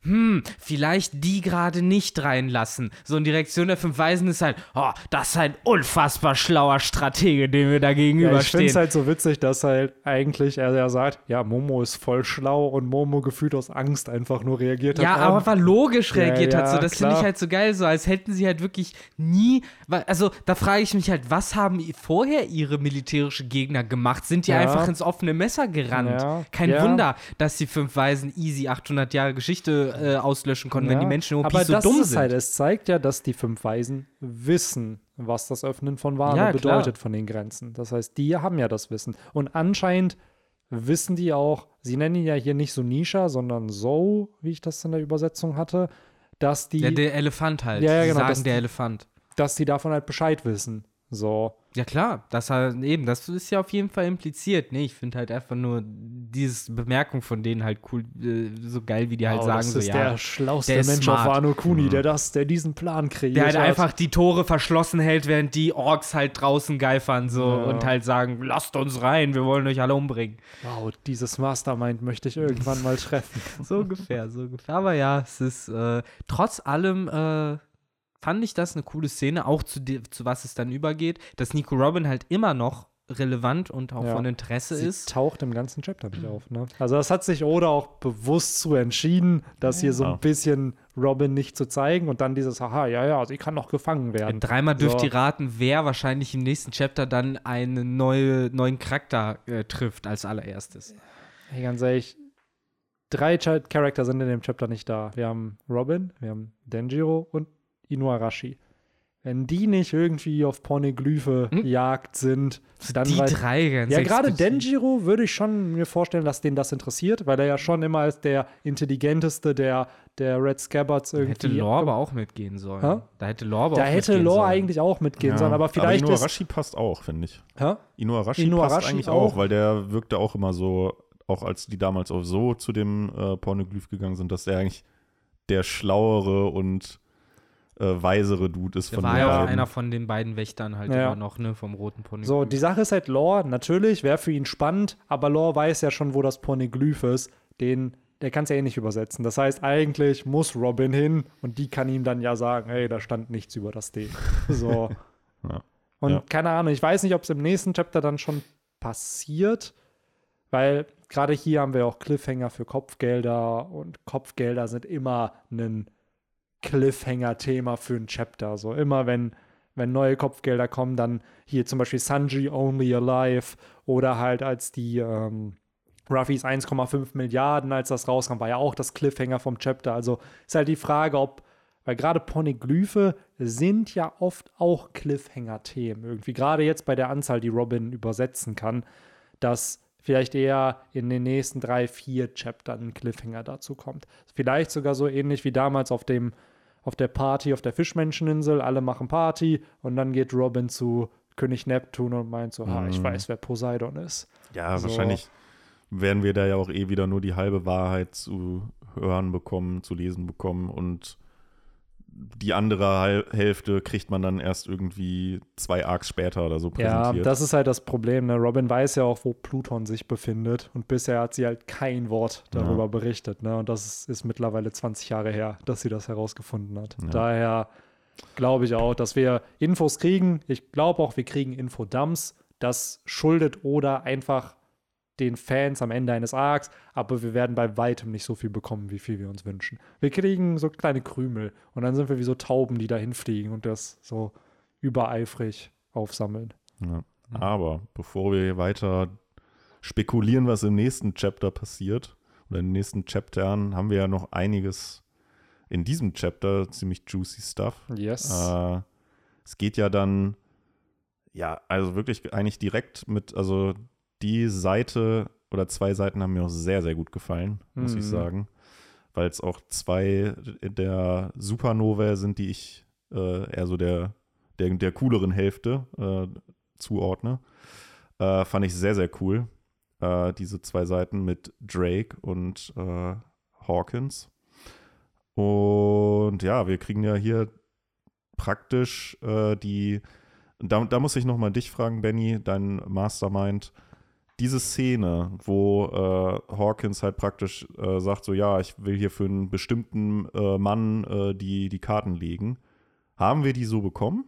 hm, vielleicht die gerade nicht reinlassen. So in die Reaktion der fünf Weisen ist halt, oh, das ist ein unfassbar schlauer Stratege, dem wir da Ja, ich finde gegenüberstehen. es halt so witzig, dass halt eigentlich er ja sagt, ja, Momo ist voll schlau und Momo gefühlt aus Angst einfach nur reagiert Ja, hat. aber war logisch Ja, reagiert hat. So, ja, das finde ich halt so geil, so als hätten sie halt wirklich nie. Also da frage ich mich halt, was haben vorher ihre militärische Gegner gemacht? Sind die Ja. einfach ins offene Messer gerannt? Ja, Kein ja. Wunder, dass die fünf Weisen easy 800 Jahre Geschichte äh, auslöschen konnten, wenn die Menschen OP so das dumm ist sind. halt, es zeigt ja, dass die fünf Weisen wissen, was das Öffnen von Wano Ja, klar. bedeutet von den Grenzen. Das heißt, die haben ja das Wissen. Und anscheinend wissen die auch, sie nennen ihn ja hier nicht so Nisha, sondern so, wie ich das in der Übersetzung hatte, dass die, ja, der Elefant halt. Ja, ja, genau, sagen der Elefant. dass die davon halt Bescheid wissen. So. Ja klar, das halt eben, das ist ja auf jeden Fall impliziert. Nee, ich finde halt einfach nur diese Bemerkung von denen halt cool, äh, so geil, wie die halt Oh, sagen das so, ist ja. der schlauste der Mensch smart. auf Wano Kuni, der das, der diesen Plan kreiert Der halt hat. einfach die Tore verschlossen hält, während die Orks halt draußen geifern so Ja. und halt sagen, lasst uns rein, wir wollen euch alle umbringen. Wow, dieses Mastermind möchte ich irgendwann mal treffen. So ungefähr, so ungefähr. Aber ja, es ist äh, trotz allem äh, fand ich das eine coole Szene, auch zu, zu was es dann übergeht, dass Nico Robin halt immer noch relevant und auch Ja. von Interesse Sie ist. taucht im ganzen Chapter nicht auf. Ne? Also das hat sich Oda auch bewusst zu entschieden, das hier so Ja. ein bisschen Robin nicht zu zeigen und dann dieses, haha, ja, ja, sie kann noch gefangen werden. Dreimal dürft So. ihr raten, wer wahrscheinlich im nächsten Chapter dann einen neue, neuen Charakter äh, trifft als allererstes. Hey, ganz ehrlich, drei Ch Charakter sind in dem Chapter nicht da. Wir haben Robin, wir haben Denjiro und Inuarashi. Wenn die nicht irgendwie auf Pornoglyphe Hm? jagd sind, dann Die weiß drei ganz Ja, gerade. Denjiro würde ich schon mir vorstellen, dass den das interessiert, weil er ja schon immer als der intelligenteste der, der Red Scabbards irgendwie. Hätte Lore aber auch mitgehen sollen. Hä? Da hätte Lore aber da auch hätte mitgehen Lore sollen. eigentlich auch mitgehen Ja. sollen, aber vielleicht ist. Inuarashi passt auch, finde ich. Hä? Inuarashi, Inuarashi passt eigentlich auch. auch, weil der wirkte auch immer so, auch als die damals auch so zu dem äh, Pornoglyph gegangen sind, dass er eigentlich der schlauere und äh, weisere Dude ist Der von war den ja auch beiden. einer von den beiden Wächtern halt Ja. immer noch, ne, vom roten Pony. So, die Sache ist halt, Lore, natürlich, wäre für ihn spannend, aber Lore weiß ja schon, wo das Pornoglyph ist. Den, der kann es ja eh nicht übersetzen. Das heißt, eigentlich muss Robin hin und die kann ihm dann ja sagen, hey, da stand nichts über das D. So. Ja. Und Ja. keine Ahnung, ich weiß nicht, ob es im nächsten Chapter dann schon passiert, weil gerade hier haben wir auch Cliffhanger für Kopfgelder und Kopfgelder sind immer ein Cliffhanger-Thema für ein Chapter. So immer, wenn, wenn neue Kopfgelder kommen, dann hier zum Beispiel Sanji Only Alive oder halt als die, ähm, Ruffys 1,5 Milliarden, als das rauskam, war ja auch das Cliffhanger vom Chapter. Also ist halt die Frage, ob, weil gerade Poneglyphe sind ja oft auch Cliffhanger-Themen irgendwie. Gerade jetzt bei der Anzahl, die Robin übersetzen kann, dass vielleicht eher in den nächsten drei, vier Chaptern ein Cliffhanger dazu kommt. Vielleicht sogar so ähnlich wie damals auf dem auf der Party auf der Fischmenscheninsel, alle machen Party und dann geht Robin zu König Neptun und meint so, ha, ich Mhm. weiß, wer Poseidon ist. Ja, So. wahrscheinlich werden wir da ja auch eh wieder nur die halbe Wahrheit zu hören bekommen, zu lesen bekommen und die andere Hälfte kriegt man dann erst irgendwie zwei Arcs später oder so Ja, präsentiert. das ist halt das Problem. Ne? Robin weiß ja auch, wo Pluton sich befindet und bisher hat sie halt kein Wort darüber Ja. berichtet. Ne? Und das ist, ist mittlerweile 20 Jahre her, dass sie das herausgefunden hat. Ja. Daher glaube ich auch, dass wir Infos kriegen. Ich glaube auch, wir kriegen Infodumps. Das schuldet oder einfach den Fans am Ende eines Arcs, aber wir werden bei weitem nicht so viel bekommen, wie viel wir uns wünschen. Wir kriegen so kleine Krümel und dann sind wir wie so Tauben, die dahin fliegen und das so übereifrig aufsammeln. Ja. Aber bevor wir weiter spekulieren, was im nächsten Chapter passiert oder in den nächsten Chaptern, haben wir ja noch einiges in diesem Chapter, ziemlich juicy Stuff. Yes. Äh, es geht ja dann, ja, also wirklich eigentlich direkt mit, also die Seite oder zwei Seiten haben mir auch sehr, sehr gut gefallen, muss Mhm. ich sagen. Weil es auch zwei der Supernovae sind, die ich äh, eher so der, der, der cooleren Hälfte äh, zuordne. Äh, fand ich sehr, sehr cool. Äh, diese zwei Seiten mit Drake und äh, Hawkins. Und ja, wir kriegen ja hier praktisch äh, die, da, da muss ich nochmal dich fragen, Benny, dein Mastermind, diese Szene, wo äh, Hawkins halt praktisch äh, sagt, so ja, ich will hier für einen bestimmten äh, Mann äh, die, die Karten legen. Haben wir die so bekommen?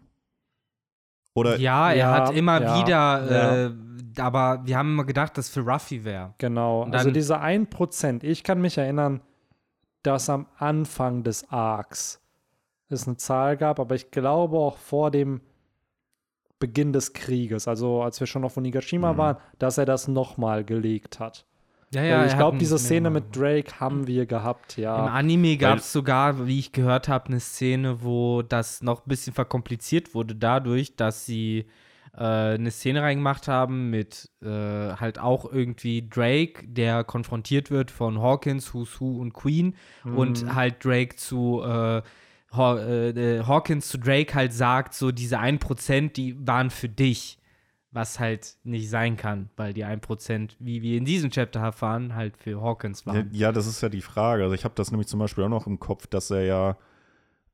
Oder ja, er Ja, hat immer ja, wieder, Äh, aber wir haben immer gedacht, dass für Ruffy wäre. Genau, also dann- diese 1%, ich kann mich erinnern, dass am Anfang des Arcs es eine Zahl gab, aber ich glaube auch vor dem Beginn des Krieges, also als wir schon auf Onigashima Mhm. waren, dass er das nochmal gelegt hat. Ja, Weil er ich glaube, diese Szene mit Drake haben wir gehabt, Im ja. Anime gab es sogar, wie ich gehört habe, eine Szene, wo das noch ein bisschen verkompliziert wurde, dadurch, dass sie äh, eine Szene reingemacht haben mit äh, halt auch irgendwie Drake, der konfrontiert wird von Hawkins, Who's Who und Queen und halt Drake zu äh, Haw äh, äh, Hawkins zu Drake halt sagt, so diese 1%, die waren für dich. Was halt nicht sein kann, weil die 1%, wie wir in diesem Chapter erfahren, halt für Hawkins waren. ja, das ist ja die Frage. Also ich habe das nämlich zum Beispiel auch noch im Kopf, dass er ja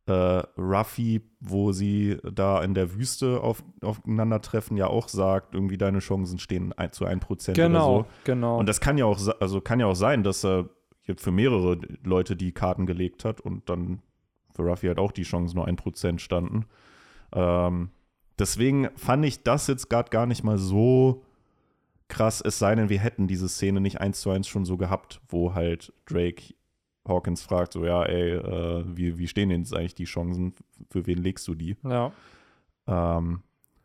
äh, Ruffy, wo sie da in der Wüste auf, aufeinandertreffen, ja auch sagt, irgendwie deine Chancen stehen ein, zu 1% Genau, oder so. genau. Und das kann ja auch, also kann ja auch sein, dass er hier für mehrere Leute die Karten gelegt hat und dann für Ruffy halt auch die Chancen nur 1% standen. Ähm, deswegen fand ich das jetzt gerade gar nicht mal so krass, es sei denn, wir hätten diese Szene nicht eins zu eins schon so gehabt, wo halt Drake Hawkins fragt, so ja, ey, äh, wie, wie stehen denn jetzt eigentlich die Chancen, für wen legst du die? ja. Ähm,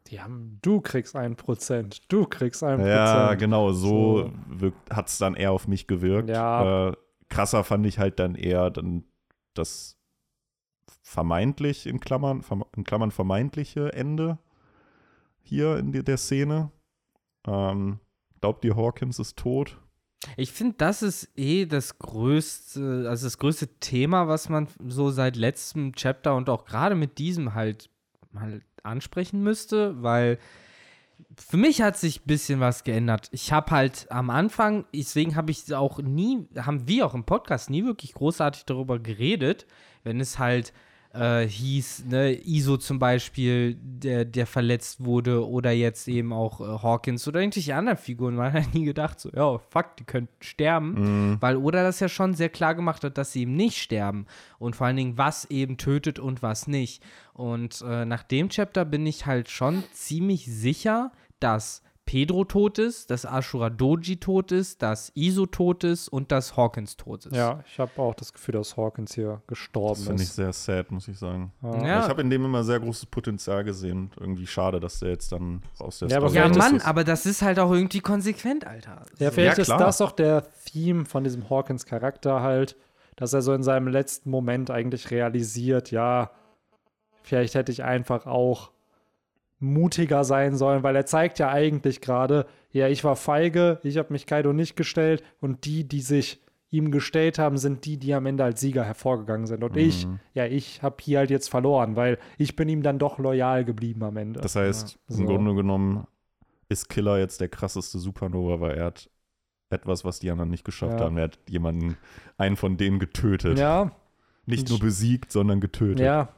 Die haben, du kriegst 1%, du kriegst 1%. Ja, genau, so, So. hat es dann eher auf mich gewirkt. Ja. Äh, krasser fand ich halt dann eher dann das vermeintlich, in Klammern, in Klammern vermeintliche Ende hier in der Szene. Ähm, glaubt ihr, Hawkins ist tot? Ich finde, das ist eh das größte, also das größte Thema, was man so seit letztem Chapter und auch gerade mit diesem halt mal ansprechen müsste, weil für mich hat sich ein bisschen was geändert. Ich habe halt am Anfang, deswegen habe ich auch nie, haben wir auch im Podcast nie wirklich großartig darüber geredet, wenn es halt äh, hieß, ne, ISO zum Beispiel, der, der verletzt wurde oder jetzt eben auch äh, Hawkins oder irgendwelche anderen Figuren, man hat nie gedacht, so, ja, fuck, die könnten sterben, weil Oda das ja schon sehr klar gemacht hat, dass sie eben nicht sterben und vor allen Dingen, was eben tötet und was nicht. Und äh, nach dem Chapter bin ich halt schon ziemlich sicher, dass Pedro tot ist, dass Ashura Doji tot ist, dass Iso tot ist und dass Hawkins tot ist. Ja, ich habe auch das Gefühl, dass Hawkins hier gestorben Das finde ich ist. sehr sad, muss ich sagen. Ja. Ja. Ich habe in dem immer sehr großes Potenzial gesehen. Irgendwie schade, dass der jetzt dann aus der Ja, aber Ja, Mann, ist. aber das ist halt auch irgendwie konsequent, Alter. Ja, So. vielleicht Ja, ist das auch der Theme von diesem Hawkins-Charakter halt, dass er so in seinem letzten Moment eigentlich realisiert, ja, vielleicht hätte ich einfach auch mutiger sein sollen, weil er zeigt ja eigentlich gerade, ja, ich war feige, ich habe mich Kaido nicht gestellt und die, die sich ihm gestellt haben, sind die, die am Ende als Sieger hervorgegangen sind. Und ich, Mhm. ja, ich habe hier halt jetzt verloren, weil ich bin ihm dann doch loyal geblieben am Ende. Das heißt, Ja, im so. Grunde genommen ist Killer jetzt der krasseste Supernova, weil er hat etwas, was die anderen nicht geschafft Ja. haben. Er hat jemanden, einen von denen getötet. ja, Nicht nur besiegt, sondern getötet. ja.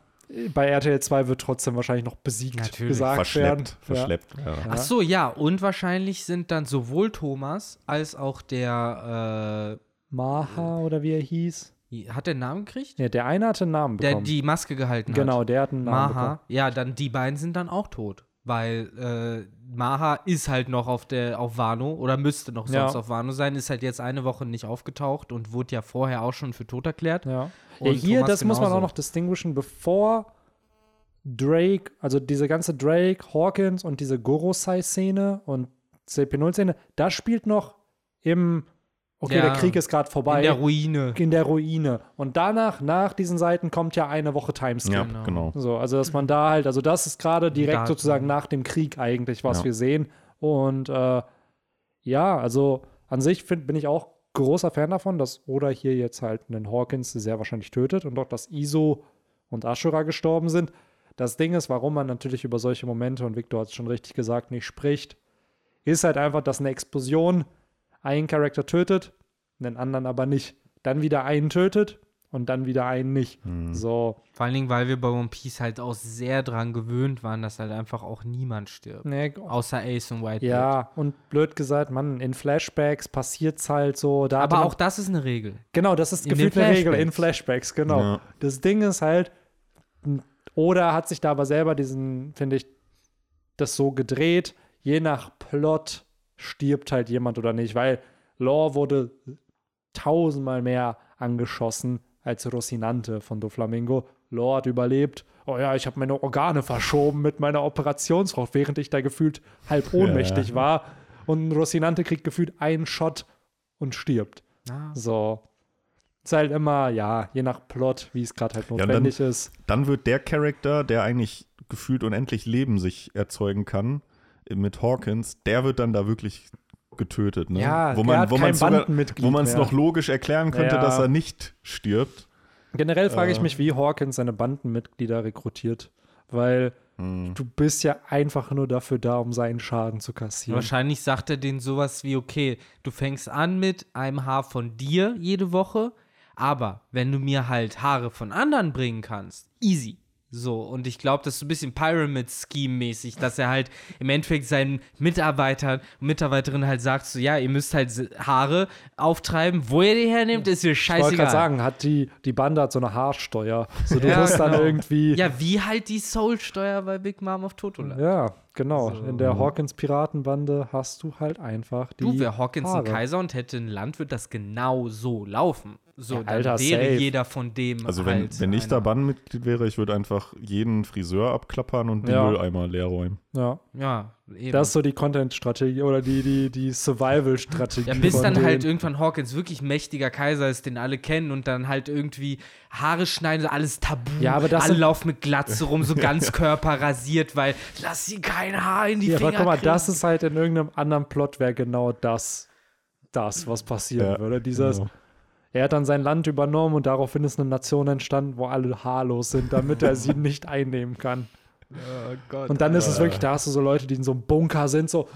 Bei RTL 2 wird trotzdem wahrscheinlich noch besiegt Natürlich. gesagt werden. Verschleppt. Verschleppt. Ja. Ja. Ach so, ja, und wahrscheinlich sind dann sowohl Thomas als auch der, Maha oder wie er hieß. äh, hat der einen Namen gekriegt? Ja, der eine hatte einen Namen Der bekommen. die Maske gehalten genau, hat. der hat einen Namen Maha. Ja, dann die beiden sind dann auch tot. Weil äh, Maha ist halt noch auf der auf Wano oder müsste noch Ja. sonst auf Wano sein, ist halt jetzt eine Woche nicht aufgetaucht und wurde ja vorher auch schon für tot erklärt. Ja, ja hier, Thomas das muss man genauso. auch noch distinguishen, bevor Drake, also diese ganze Drake, Hawkins und diese Gorosei-Szene und CP0-Szene, das spielt noch im, okay, Ja, der Krieg ist gerade vorbei. In der Ruine. in der Ruine. Und danach, nach diesen Seiten, kommt ja eine Woche Timeskip. Ja, Genau. genau. So, also dass man da halt, also das ist gerade direkt sozusagen nach dem Krieg eigentlich, was Ja. wir sehen. Und äh, ja, also an sich find, bin ich auch großer Fan davon, dass Oda hier jetzt halt einen Hawkins sehr wahrscheinlich tötet und auch, dass Iso und Ashura gestorben sind. Das Ding ist, warum man natürlich über solche Momente, und Victor hat es schon richtig gesagt, nicht spricht, ist halt einfach, dass eine Explosion einen Charakter tötet, einen anderen aber nicht. Dann wieder einen tötet und dann wieder einen nicht. Hm. So, Vor allen Dingen, weil wir bei One Piece halt auch sehr dran gewöhnt waren, dass halt einfach auch niemand stirbt. ne, Außer Ace und Whitebeard. Ja, und blöd gesagt, man, in Flashbacks passiert's halt so. Da Aber auch das ist eine Regel. genau, das ist in gefühlt eine Regel in Flashbacks. Genau. Ja. Das Ding ist halt, Oda hat sich da aber selber diesen, finde ich, das so gedreht, je nach Plot stirbt halt jemand oder nicht, weil Law wurde tausendmal mehr angeschossen als Rocinante von Doflamingo. Law hat überlebt. Oh ja, ich habe meine Organe verschoben mit meiner Operationsfrau, während ich da gefühlt halb ohnmächtig Ja. war. Und Rocinante kriegt gefühlt einen Shot und stirbt. Ah. So. Ist halt immer, ja, je nach Plot, wie es gerade halt und dann- notwendig ist. Dann wird der Charakter, der eigentlich gefühlt unendlich Leben sich erzeugen kann, mit Hawkins, der wird dann da wirklich getötet. Ne? Ja, wo man, wo man sogar, wo man es noch logisch erklären könnte, Ja. dass er nicht stirbt. Generell frage ich Äh. mich, wie Hawkins seine Bandenmitglieder rekrutiert. Weil Hm. du bist ja einfach nur dafür da, um seinen Schaden zu kassieren. Wahrscheinlich sagt er denen sowas wie, okay, du fängst an mit einem Haar von dir jede Woche, aber wenn du mir halt Haare von anderen bringen kannst, easy. So, und ich glaube, das ist so ein bisschen Pyramid-Scheme-mäßig, dass er halt im Endeffekt seinen Mitarbeitern und Mitarbeiterinnen halt sagt, so, ja, ihr müsst halt Haare auftreiben, wo ihr die hernehmt, ist mir Ich wollte scheißegal. gerade sagen, hat die, die Bande hat so eine Haarsteuer. So, du Ja, musst dann genau. irgendwie. Ja, wie halt die Soul-Steuer bei Big Mom of Totola. Ja, genau. So. In der Hawkins-Piratenbande hast du halt einfach die. Du, wäre Hawkins ein Haare. Kaiser und hätte ein Land, wird das genau so laufen. So, Ja, dann Alter, wäre safe. jeder von dem Also wenn, halt wenn ich da einer. Bandmitglied wäre, ich würde einfach jeden Friseur abklappern und den Ja. Mülleimer leer räumen. Ja, Ja, eben. das ist so die Content-Strategie oder die, die, die Survival-Strategie. ja, bis dann denen. halt irgendwann Hawkins wirklich mächtiger Kaiser ist, den alle kennen und dann halt irgendwie Haare schneiden, alles tabu. Ja, aber das alle laufen mit Glatze rum, so ganz körperrasiert, weil lass sie kein Haar in die Ja, Finger aber guck mal, kriegen. das ist halt in irgendeinem anderen Plot wäre genau das, das, was passieren Ja, würde. Dieses, genau. Er hat dann sein Land übernommen und daraufhin ist eine Nation entstanden, wo alle haarlos sind, damit er sie nicht einnehmen kann. Und dann ist es wirklich, da hast du so Leute, die in so einem Bunker sind, so,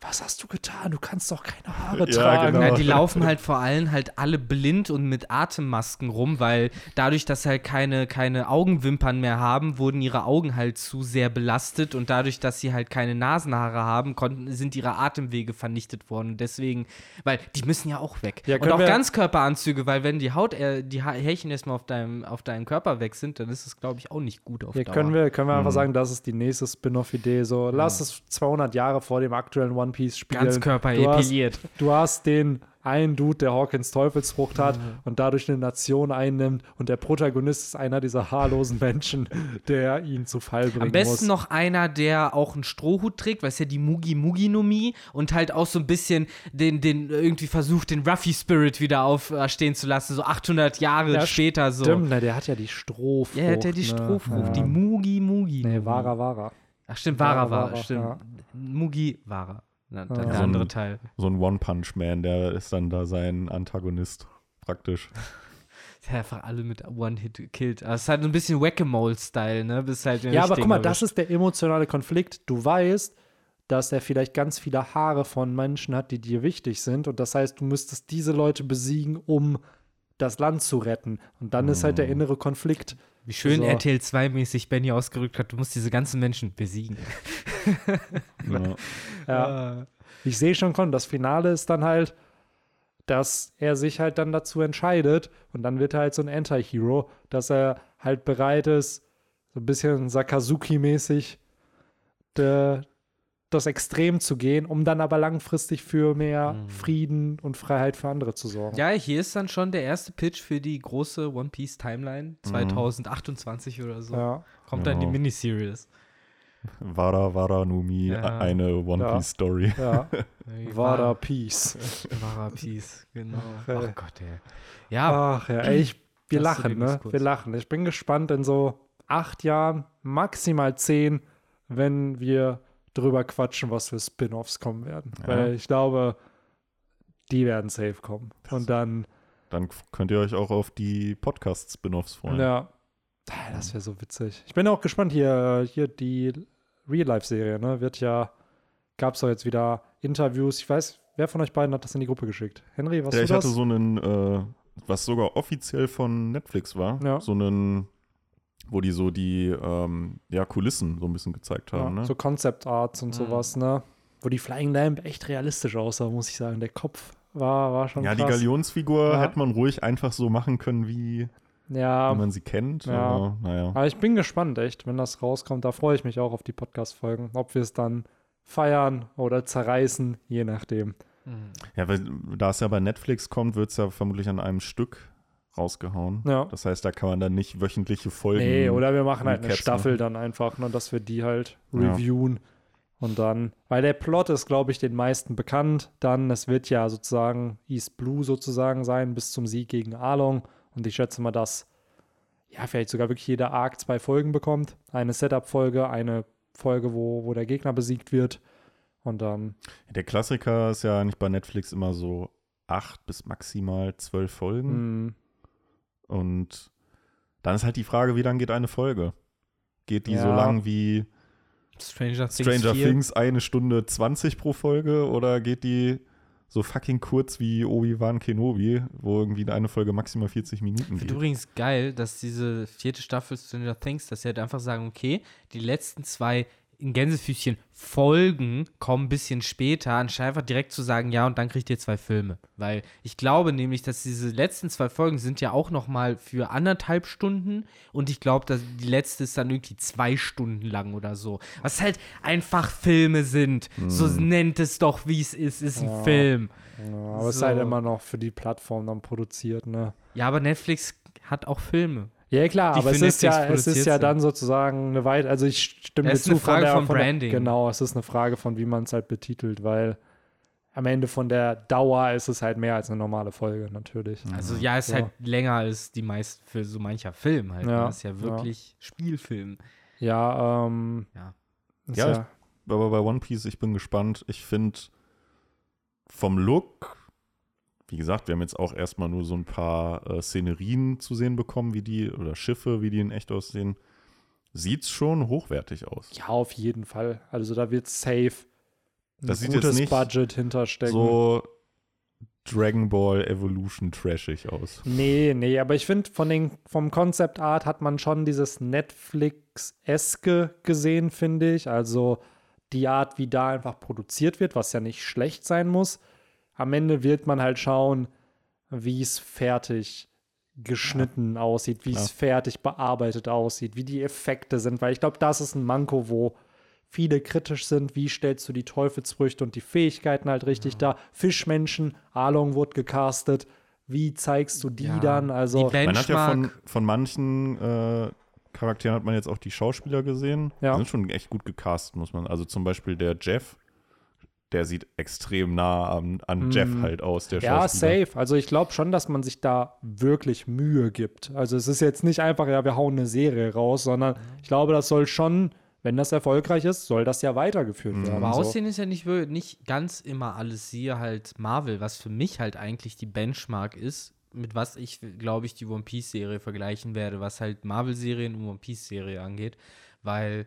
was hast du getan? Du kannst doch keine Haare Ja, tragen. genau. Ja, die laufen halt vor allem halt alle blind und mit Atemmasken rum, weil dadurch, dass sie halt keine, keine Augenwimpern mehr haben, wurden ihre Augen halt zu sehr belastet und dadurch, dass sie halt keine Nasenhaare haben, konnten, sind ihre Atemwege vernichtet worden. Deswegen, weil die müssen ja auch weg. Ja, und auch Ganzkörperanzüge, weil wenn die Haut, äh, die Härchen erstmal auf deinem, auf deinem Körper weg sind, dann ist es, glaube ich, auch nicht gut auf Hier Dauer. können wir, können wir einfach Mhm. sagen, das ist die nächste Spin-off-Idee. So, lass es 200 Jahre vor dem aktuellen One Piece spielen. Ganzkörper du hast, epiliert. du hast den einen Dude, der Hawkins Teufelsfrucht hat Mhm. und dadurch eine Nation einnimmt und der Protagonist ist einer dieser haarlosen Menschen, der ihn zu Fall bringen Am besten muss. noch einer, der auch einen Strohhut trägt, weil es ja die Mugi Mugi Numi und halt auch so ein bisschen den, den irgendwie versucht, den Ruffy Spirit wieder auferstehen zu lassen, so 800 Jahre Ja, später so. Stimmt, ne, der hat ja die Strohfrucht. Ja, er hat ja die ne? Strohfrucht, Ja. die Mugi Mugi. Nee, Numi. Vara, Vara. Ach, stimmt, Vara, Vara, stimmt. ja. Mugi Vara. Na, Ja. Der So ein- andere Teil. So ein One-Punch-Man, der ist dann da sein Antagonist praktisch. Der einfach alle mit One-Hit killt. Aber es ist halt so ein bisschen Whack-A-Mole-Style, ne? Bis halt Ja, aber guck mal, das ist der emotionale Konflikt. Du weißt, dass er vielleicht ganz viele Haare von Menschen hat, die dir wichtig sind. Und das heißt, du müsstest diese Leute besiegen, um das Land zu retten. Und dann ist halt der innere Konflikt. Wie schön So. RTL 2-mäßig Benny ausgerückt hat, du musst diese ganzen Menschen besiegen. Ja. Ja. Ich sehe schon, komm, das Finale ist dann halt, dass er sich halt dann dazu entscheidet und dann wird er halt so ein Anti-Hero, dass er halt bereit ist, so ein bisschen Sakazuki-mäßig de- das Extrem zu gehen, um dann aber langfristig für mehr Frieden und Freiheit für andere zu sorgen. Ja, hier ist dann schon der erste Pitch für die große One Piece Timeline 2028 oder so. Ja. Kommt dann die. Miniseries. Wara Wara Numi, Ja. eine One Ja. Piece Story. ja. Wada Peace. Wara Peace, genau. Ey. Ach Gott, ey. Ja, Ach ja, ey, ich, wir Das lachen, ne? Wir lachen. Ich bin gespannt in so acht Jahren, maximal zehn, wenn wir drüber quatschen, was für Spin-offs kommen werden. Ja. Weil ich glaube, die werden safe kommen. Und dann, Dann könnt ihr euch auch auf die Podcast-Spin-Offs freuen. ja, Ah, das wäre so witzig. Ich bin auch gespannt hier, hier die Real-Life-Serie, ne? Wird ja, gab es doch jetzt wieder Interviews. Ich weiß, wer von euch beiden hat das in die Gruppe geschickt? Henry, was Ja, du ich das? hatte so einen, äh, was sogar offiziell von Netflix war, Ja. so einen, wo die so die ähm, ja, Kulissen so ein bisschen gezeigt ja, haben. ne? So Concept Arts und Mhm. sowas, ne? Wo die Flying Lamp echt realistisch aussah, muss ich sagen. Der Kopf war, war schon ja, die krass. Galionsfigur Ja. hätte man ruhig einfach so machen können, wie, Ja, wie man sie kennt. Ja. Aber, naja. aber ich bin gespannt, echt, wenn das rauskommt. Da freue ich mich auch auf die Podcast-Folgen. Ob wir es dann feiern oder zerreißen, je nachdem. Mhm. Ja, weil da es ja bei Netflix kommt, wird es ja vermutlich an einem Stück rausgehauen. Ja. Das heißt, da kann man dann nicht wöchentliche Folgen. Nee, oder wir machen halt eine Recaps Staffel machen. dann einfach, ne, dass wir die halt Ja. reviewen. Und dann, weil der Plot ist, glaube ich, den meisten bekannt. Dann, es wird ja sozusagen East Blue sozusagen sein, bis zum Sieg gegen Arlong. Und ich schätze mal, dass ja, vielleicht sogar wirklich jeder Arc zwei Folgen bekommt. Eine Setup-Folge, eine Folge, wo, wo der Gegner besiegt wird. Und dann, Der Klassiker ist ja eigentlich bei Netflix immer so acht bis maximal zwölf Folgen. Und dann ist halt die Frage, wie lang geht eine Folge? Geht die so Ja. lang wie Stranger Things Stranger 4. Things eine Stunde 20 pro Folge oder geht die so fucking kurz wie Obi-Wan Kenobi, wo irgendwie eine Folge maximal 40 Minuten Ich finde geht? übrigens geil, dass diese vierte Staffel Stranger Things, dass sie halt einfach sagen, okay, die letzten zwei in Gänsefüßchen Folgen kommen ein bisschen später, anstatt einfach direkt zu sagen, ja, und dann kriegt ihr zwei Filme. Weil ich glaube nämlich, dass diese letzten zwei Folgen sind ja auch noch mal für anderthalb Stunden und ich glaube, dass die letzte ist dann irgendwie zwei Stunden lang oder so. Was halt einfach Filme sind. So nennt es doch, wie es ist, ist ein Ja. Film. ja, aber es ist halt So. immer noch für die Plattform dann produziert, ne? Ja, aber Netflix hat auch Filme. Ja, klar, aber es ist, ja, es ist ja dann sozusagen eine weit, also ich stimme Ja, dir es ist zu eine Frage der, von der, Branding. Genau, es ist eine Frage von, wie man es halt betitelt, weil am Ende von der Dauer ist es halt mehr als eine normale Folge, natürlich. Also ja, ist Ja. halt länger als die meisten für so mancher Film halt. Ja, ne? Ist ja wirklich Spielfilm. Ja, ähm. Ja. Ja, ja, Aber bei One Piece, ich bin gespannt. Ich finde vom Look, wie gesagt, wir haben jetzt auch erstmal nur so ein paar äh, Szenerien zu sehen bekommen, wie die, oder Schiffe, wie die in echt aussehen. Sieht's schon hochwertig aus. ja, auf jeden Fall. Also da wird safe ein Das gutes nicht Budget hinterstecken. So Dragon Ball Evolution trashig aus. Nee, nee, aber ich finde, von den, vom Concept Art hat man schon dieses Netflix-eske gesehen, finde ich. Also die Art, wie da einfach produziert wird, was ja nicht schlecht sein muss. Am Ende wird man halt schauen, wie es fertig geschnitten aussieht, wie es fertig bearbeitet aussieht, wie die Effekte sind, weil ich glaube, das ist ein Manko, wo viele kritisch sind, wie stellst du die Teufelsfrüchte und die Fähigkeiten halt richtig da. Fischmenschen, Along wurde gecastet, wie zeigst du die Ja, dann? Also, die Man hat ja von, Benchmark- von manchen äh, Charakteren hat man jetzt auch die Schauspieler gesehen. Ja. Die sind schon echt gut gecastet, muss man. Also zum Beispiel der Jeff, der sieht extrem nah an, an Mhm. Jeff halt aus, der ja, safe. Also ich glaube schon, dass man sich da wirklich Mühe gibt. Also es ist jetzt nicht einfach, ja, wir hauen eine Serie raus, sondern ich glaube, das soll schon, wenn das erfolgreich ist, soll das ja weitergeführt Mhm. werden. Aber so. Aussehen ist ja nicht, nicht ganz immer alles. Siehe halt Marvel, was für mich halt eigentlich die Benchmark ist, mit was ich, glaube ich, die One Piece-Serie vergleichen werde, was halt Marvel-Serien und One Piece-Serie angeht. Weil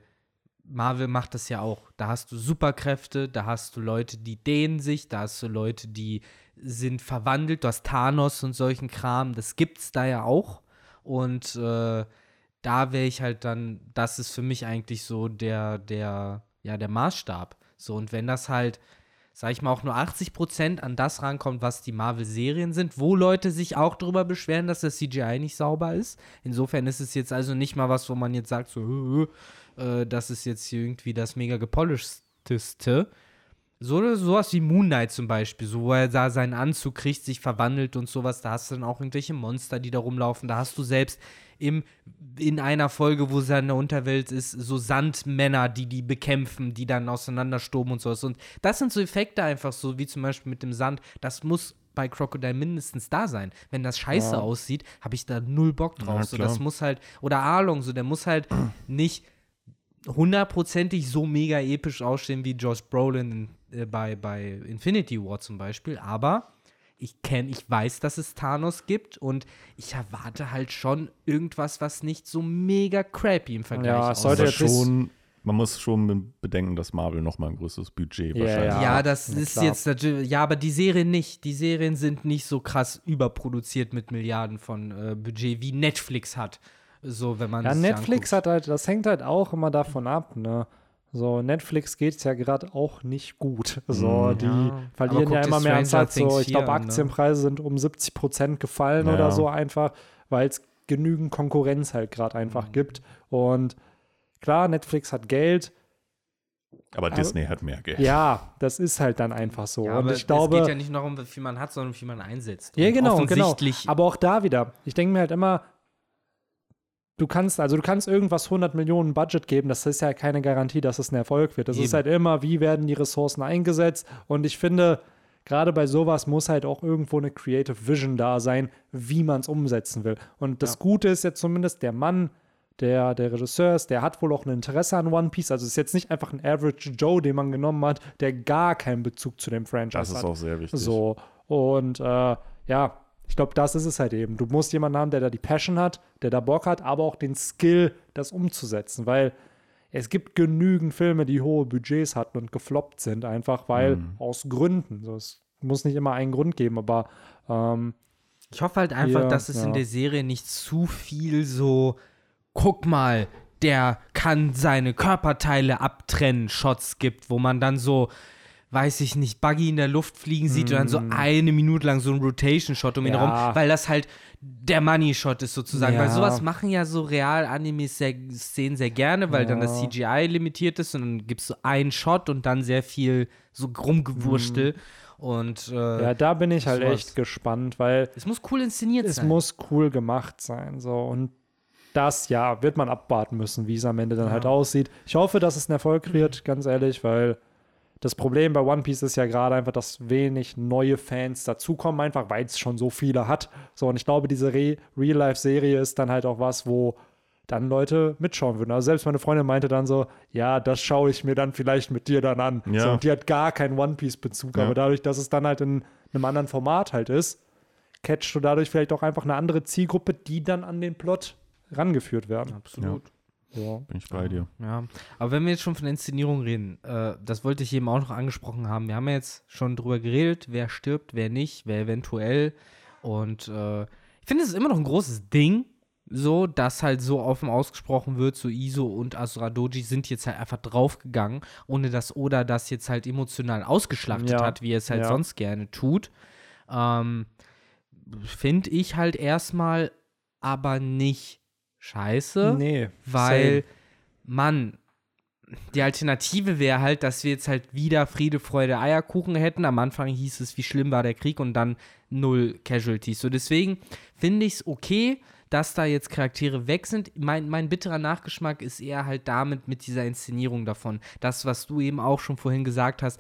Marvel macht das ja auch. Da hast du Superkräfte, da hast du Leute, die dehnen sich, da hast du Leute, die sind verwandelt, du hast Thanos und solchen Kram. Das gibt's da ja auch. Und äh, da wäre ich halt dann, das ist für mich eigentlich so der, der, ja, der Maßstab. So, und wenn das halt, sag ich mal, auch nur 80% an das rankommt, was die Marvel-Serien sind, wo Leute sich auch darüber beschweren, dass das CGI nicht sauber ist. Insofern ist es jetzt also nicht mal was, wo man jetzt sagt, so, äh, das ist jetzt hier irgendwie das mega gepolischteste. So sowas wie Moon Knight zum Beispiel, so wo er da seinen Anzug kriegt, sich verwandelt und sowas, da hast du dann auch irgendwelche Monster, die da rumlaufen. Da hast du selbst im, in einer Folge, wo seine Unterwelt ist, so Sandmänner, die die bekämpfen, die dann auseinanderstoben und sowas. Und das sind so Effekte einfach so, wie zum Beispiel mit dem Sand. Das muss bei Crocodile mindestens da sein. Wenn das scheiße Ja. aussieht, habe ich da null Bock drauf. Ja, so, das muss halt, oder Arlong, so, der muss halt nicht hundertprozentig so mega episch aussehen wie Josh Brolin in, äh, bei, bei Infinity War zum Beispiel, aber ich kenne, ich weiß, dass es Thanos gibt und ich erwarte halt schon irgendwas, was nicht so mega crappy im Vergleich Ja, es aussieht. sollte schon, man muss schon bedenken, dass Marvel noch mal ein größeres Budget Ja, wahrscheinlich ja. Ja, das na ist klar. jetzt natürlich, ja, aber die Serien nicht. Die Serien sind nicht so krass überproduziert mit Milliarden von äh, Budget, wie Netflix hat. So, wenn man Ja, Netflix anguckt. hat halt, das hängt halt auch immer davon ab, ne? So, Netflix geht es ja gerade auch nicht gut. So, Mhm. die Ja. Aber verlieren ja immer mehr an Zeit. So, ich glaube, 4 an, ne? Aktienpreise sind um 70 Prozent gefallen Ja. oder so einfach, weil es genügend Konkurrenz halt gerade Mhm. einfach gibt. Und klar, Netflix hat Geld. Aber Disney hat mehr Geld. Ja, das ist halt dann einfach so. Ja, Und aber ich glaube, es geht ja nicht nur um, wie viel man hat, sondern wie viel man einsetzt. Ja, genau, genau. Aber auch da wieder. Ich denke mir halt immer, du kannst, also du kannst irgendwas 100 Millionen Budget geben, das ist ja keine Garantie, dass es ein Erfolg wird. Das ist Eben. halt immer, wie werden die Ressourcen eingesetzt? Und ich finde, gerade bei sowas muss halt auch irgendwo eine Creative Vision da sein, wie man es umsetzen will. Und das Ja. Gute ist jetzt zumindest, der Mann, der, der Regisseur ist, der hat wohl auch ein Interesse an One Piece. Also es ist jetzt nicht einfach ein Average Joe, den man genommen hat, der gar keinen Bezug zu dem Franchise Das hat. ist auch sehr wichtig. So, und äh, ja, ich glaube, das ist es halt eben. Du musst jemanden haben, der da die Passion hat, der da Bock hat, aber auch den Skill, das umzusetzen, weil es gibt genügend Filme, die hohe Budgets hatten und gefloppt sind, einfach weil Mhm. aus Gründen. So, es muss nicht immer einen Grund geben, aber ähm, Ich hoffe halt einfach, Ja, dass es in ja. der Serie nicht zu viel so, guck mal, der kann seine Körperteile abtrennen, Shots gibt, wo man dann so, weiß ich nicht, Buggy in der Luft fliegen sieht und dann so eine Minute lang so ein Rotation-Shot um ihn Mm. Ja. herum, weil das halt der Money-Shot ist sozusagen. Ja. Weil sowas machen ja so Real-Animes sehr, gerne, weil dann das Ja. CGI limitiert ist und dann gibst du einen Shot und dann sehr viel so rumgewurstel. Und äh, Mm. ja, da bin ich halt sowas. echt gespannt, weil es muss cool inszeniert es sein. muss cool gemacht sein. So, und das, ja, wird man abwarten müssen, wie es am Ende dann Ja. halt aussieht. Ich hoffe, dass es ein Erfolg wird, ganz ehrlich, weil das Problem bei One Piece ist ja gerade einfach, dass wenig neue Fans dazukommen, einfach weil es schon so viele hat. So, und ich glaube, diese Re Real-Life-Serie ist dann halt auch was, wo dann Leute mitschauen würden. Also selbst meine Freundin meinte dann so, ja, das schaue ich mir dann vielleicht mit dir dann an. Ja. So, und die hat gar keinen One Piece-Bezug, Ja. aber dadurch, dass es dann halt in einem anderen Format halt ist, catchst du dadurch vielleicht auch einfach eine andere Zielgruppe, die dann an den Plot rangeführt werden. Absolut. Ja. Bin ich bei dir. Ja, aber wenn wir jetzt schon von Inszenierung reden, äh, das wollte ich eben auch noch angesprochen haben. Wir haben ja jetzt schon drüber geredet, wer stirbt, wer nicht, wer eventuell. Und äh, ich finde, es ist immer noch ein großes Ding, so, dass halt so offen ausgesprochen wird, so Iso und Asura Doji sind jetzt halt einfach draufgegangen, ohne dass Oda das jetzt halt emotional ausgeschlachtet Ja, hat, wie er es halt ja. sonst gerne tut. Ähm, finde ich halt erstmal aber nicht scheiße, Nee, weil, Mann, die Alternative wäre halt, dass wir jetzt halt wieder Friede, Freude, Eierkuchen hätten. Am Anfang hieß es, wie schlimm war der Krieg und dann null Casualties. So deswegen finde ich es okay, dass da jetzt Charaktere weg sind. Mein, mein bitterer Nachgeschmack ist eher halt damit mit dieser Inszenierung davon. Das, was du eben auch schon vorhin gesagt hast,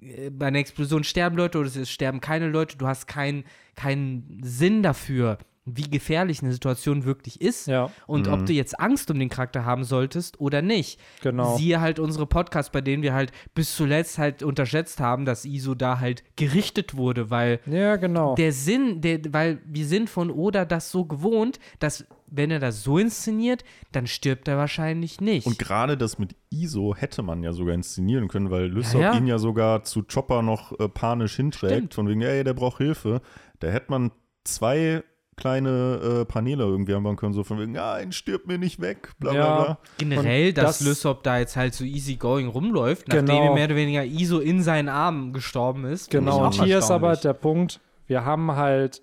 äh, bei einer Explosion sterben Leute oder es sterben keine Leute, du hast keinen keinen Sinn dafür, wie gefährlich eine Situation wirklich ist Ja, und ob Mhm. du jetzt Angst um den Charakter haben solltest oder nicht. genau. Siehe halt unsere Podcasts, bei denen wir halt bis zuletzt halt unterschätzt haben, dass ISO da halt gerichtet wurde, weil ja, genau. der Sinn, der, weil wir sind von Oda das so gewohnt, dass wenn er das so inszeniert, dann stirbt er wahrscheinlich nicht. Und gerade das mit ISO hätte man ja sogar inszenieren können, weil Lysop Ja, ja. ihn ja sogar zu Chopper noch äh, panisch hinträgt, Stimmt. von wegen, ey, der braucht Hilfe. Da hätte man zwei kleine äh, Paneele irgendwie anbauen können, so von wegen, nein, stirb mir nicht weg, bla bla Ja. bla. Generell, Und dass das- Lysop da jetzt halt so easygoing rumläuft, nachdem Genau. er mehr oder weniger ISO in seinen Armen gestorben ist. Genau, und hier ist aber der Punkt, wir haben halt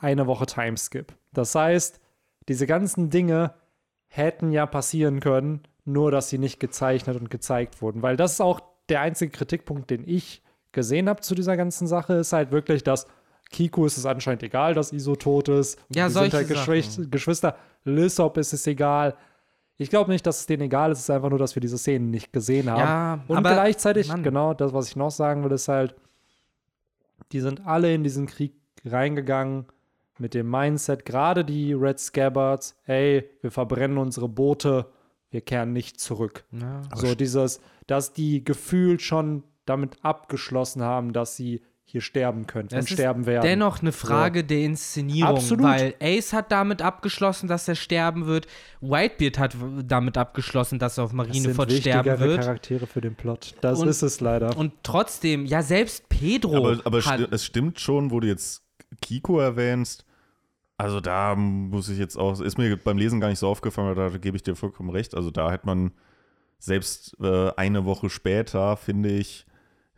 eine Woche Timeskip. Das heißt, diese ganzen Dinge hätten ja passieren können, nur dass sie nicht gezeichnet und gezeigt wurden. Weil das ist auch der einzige Kritikpunkt, den ich gesehen habe zu dieser ganzen Sache, ist halt wirklich, dass Kiku ist es anscheinend egal, dass Iso tot ist. Ja, die solche sind halt Sachen. Geschwister. Lysop ist es egal. Ich glaube nicht, dass es denen egal ist, es ist einfach nur, dass wir diese Szenen nicht gesehen haben. Ja, Und aber, gleichzeitig, Mann. genau, das, was ich noch sagen will, ist halt, die sind alle in diesen Krieg reingegangen mit dem Mindset, gerade die Red Scabbards, ey, wir verbrennen unsere Boote, wir kehren nicht zurück. Ja. so dieses, dass die gefühlt schon damit abgeschlossen haben, dass sie hier sterben könnten Das und sterben werden. Dennoch eine Frage der Inszenierung, Absolut. weil Ace hat damit abgeschlossen, dass er sterben wird. Whitebeard hat damit abgeschlossen, dass er auf Marineford sterben wird. Charaktere für den Plot. Das Und- ist es leider. Und trotzdem, ja, selbst Pedro Aber, aber hat, es stimmt schon, wo du jetzt Kiko erwähnst. Also da muss ich jetzt auch, ist mir beim Lesen gar nicht so aufgefallen, aber da gebe ich dir vollkommen recht. Also da hätte man selbst äh, eine Woche später, finde ich,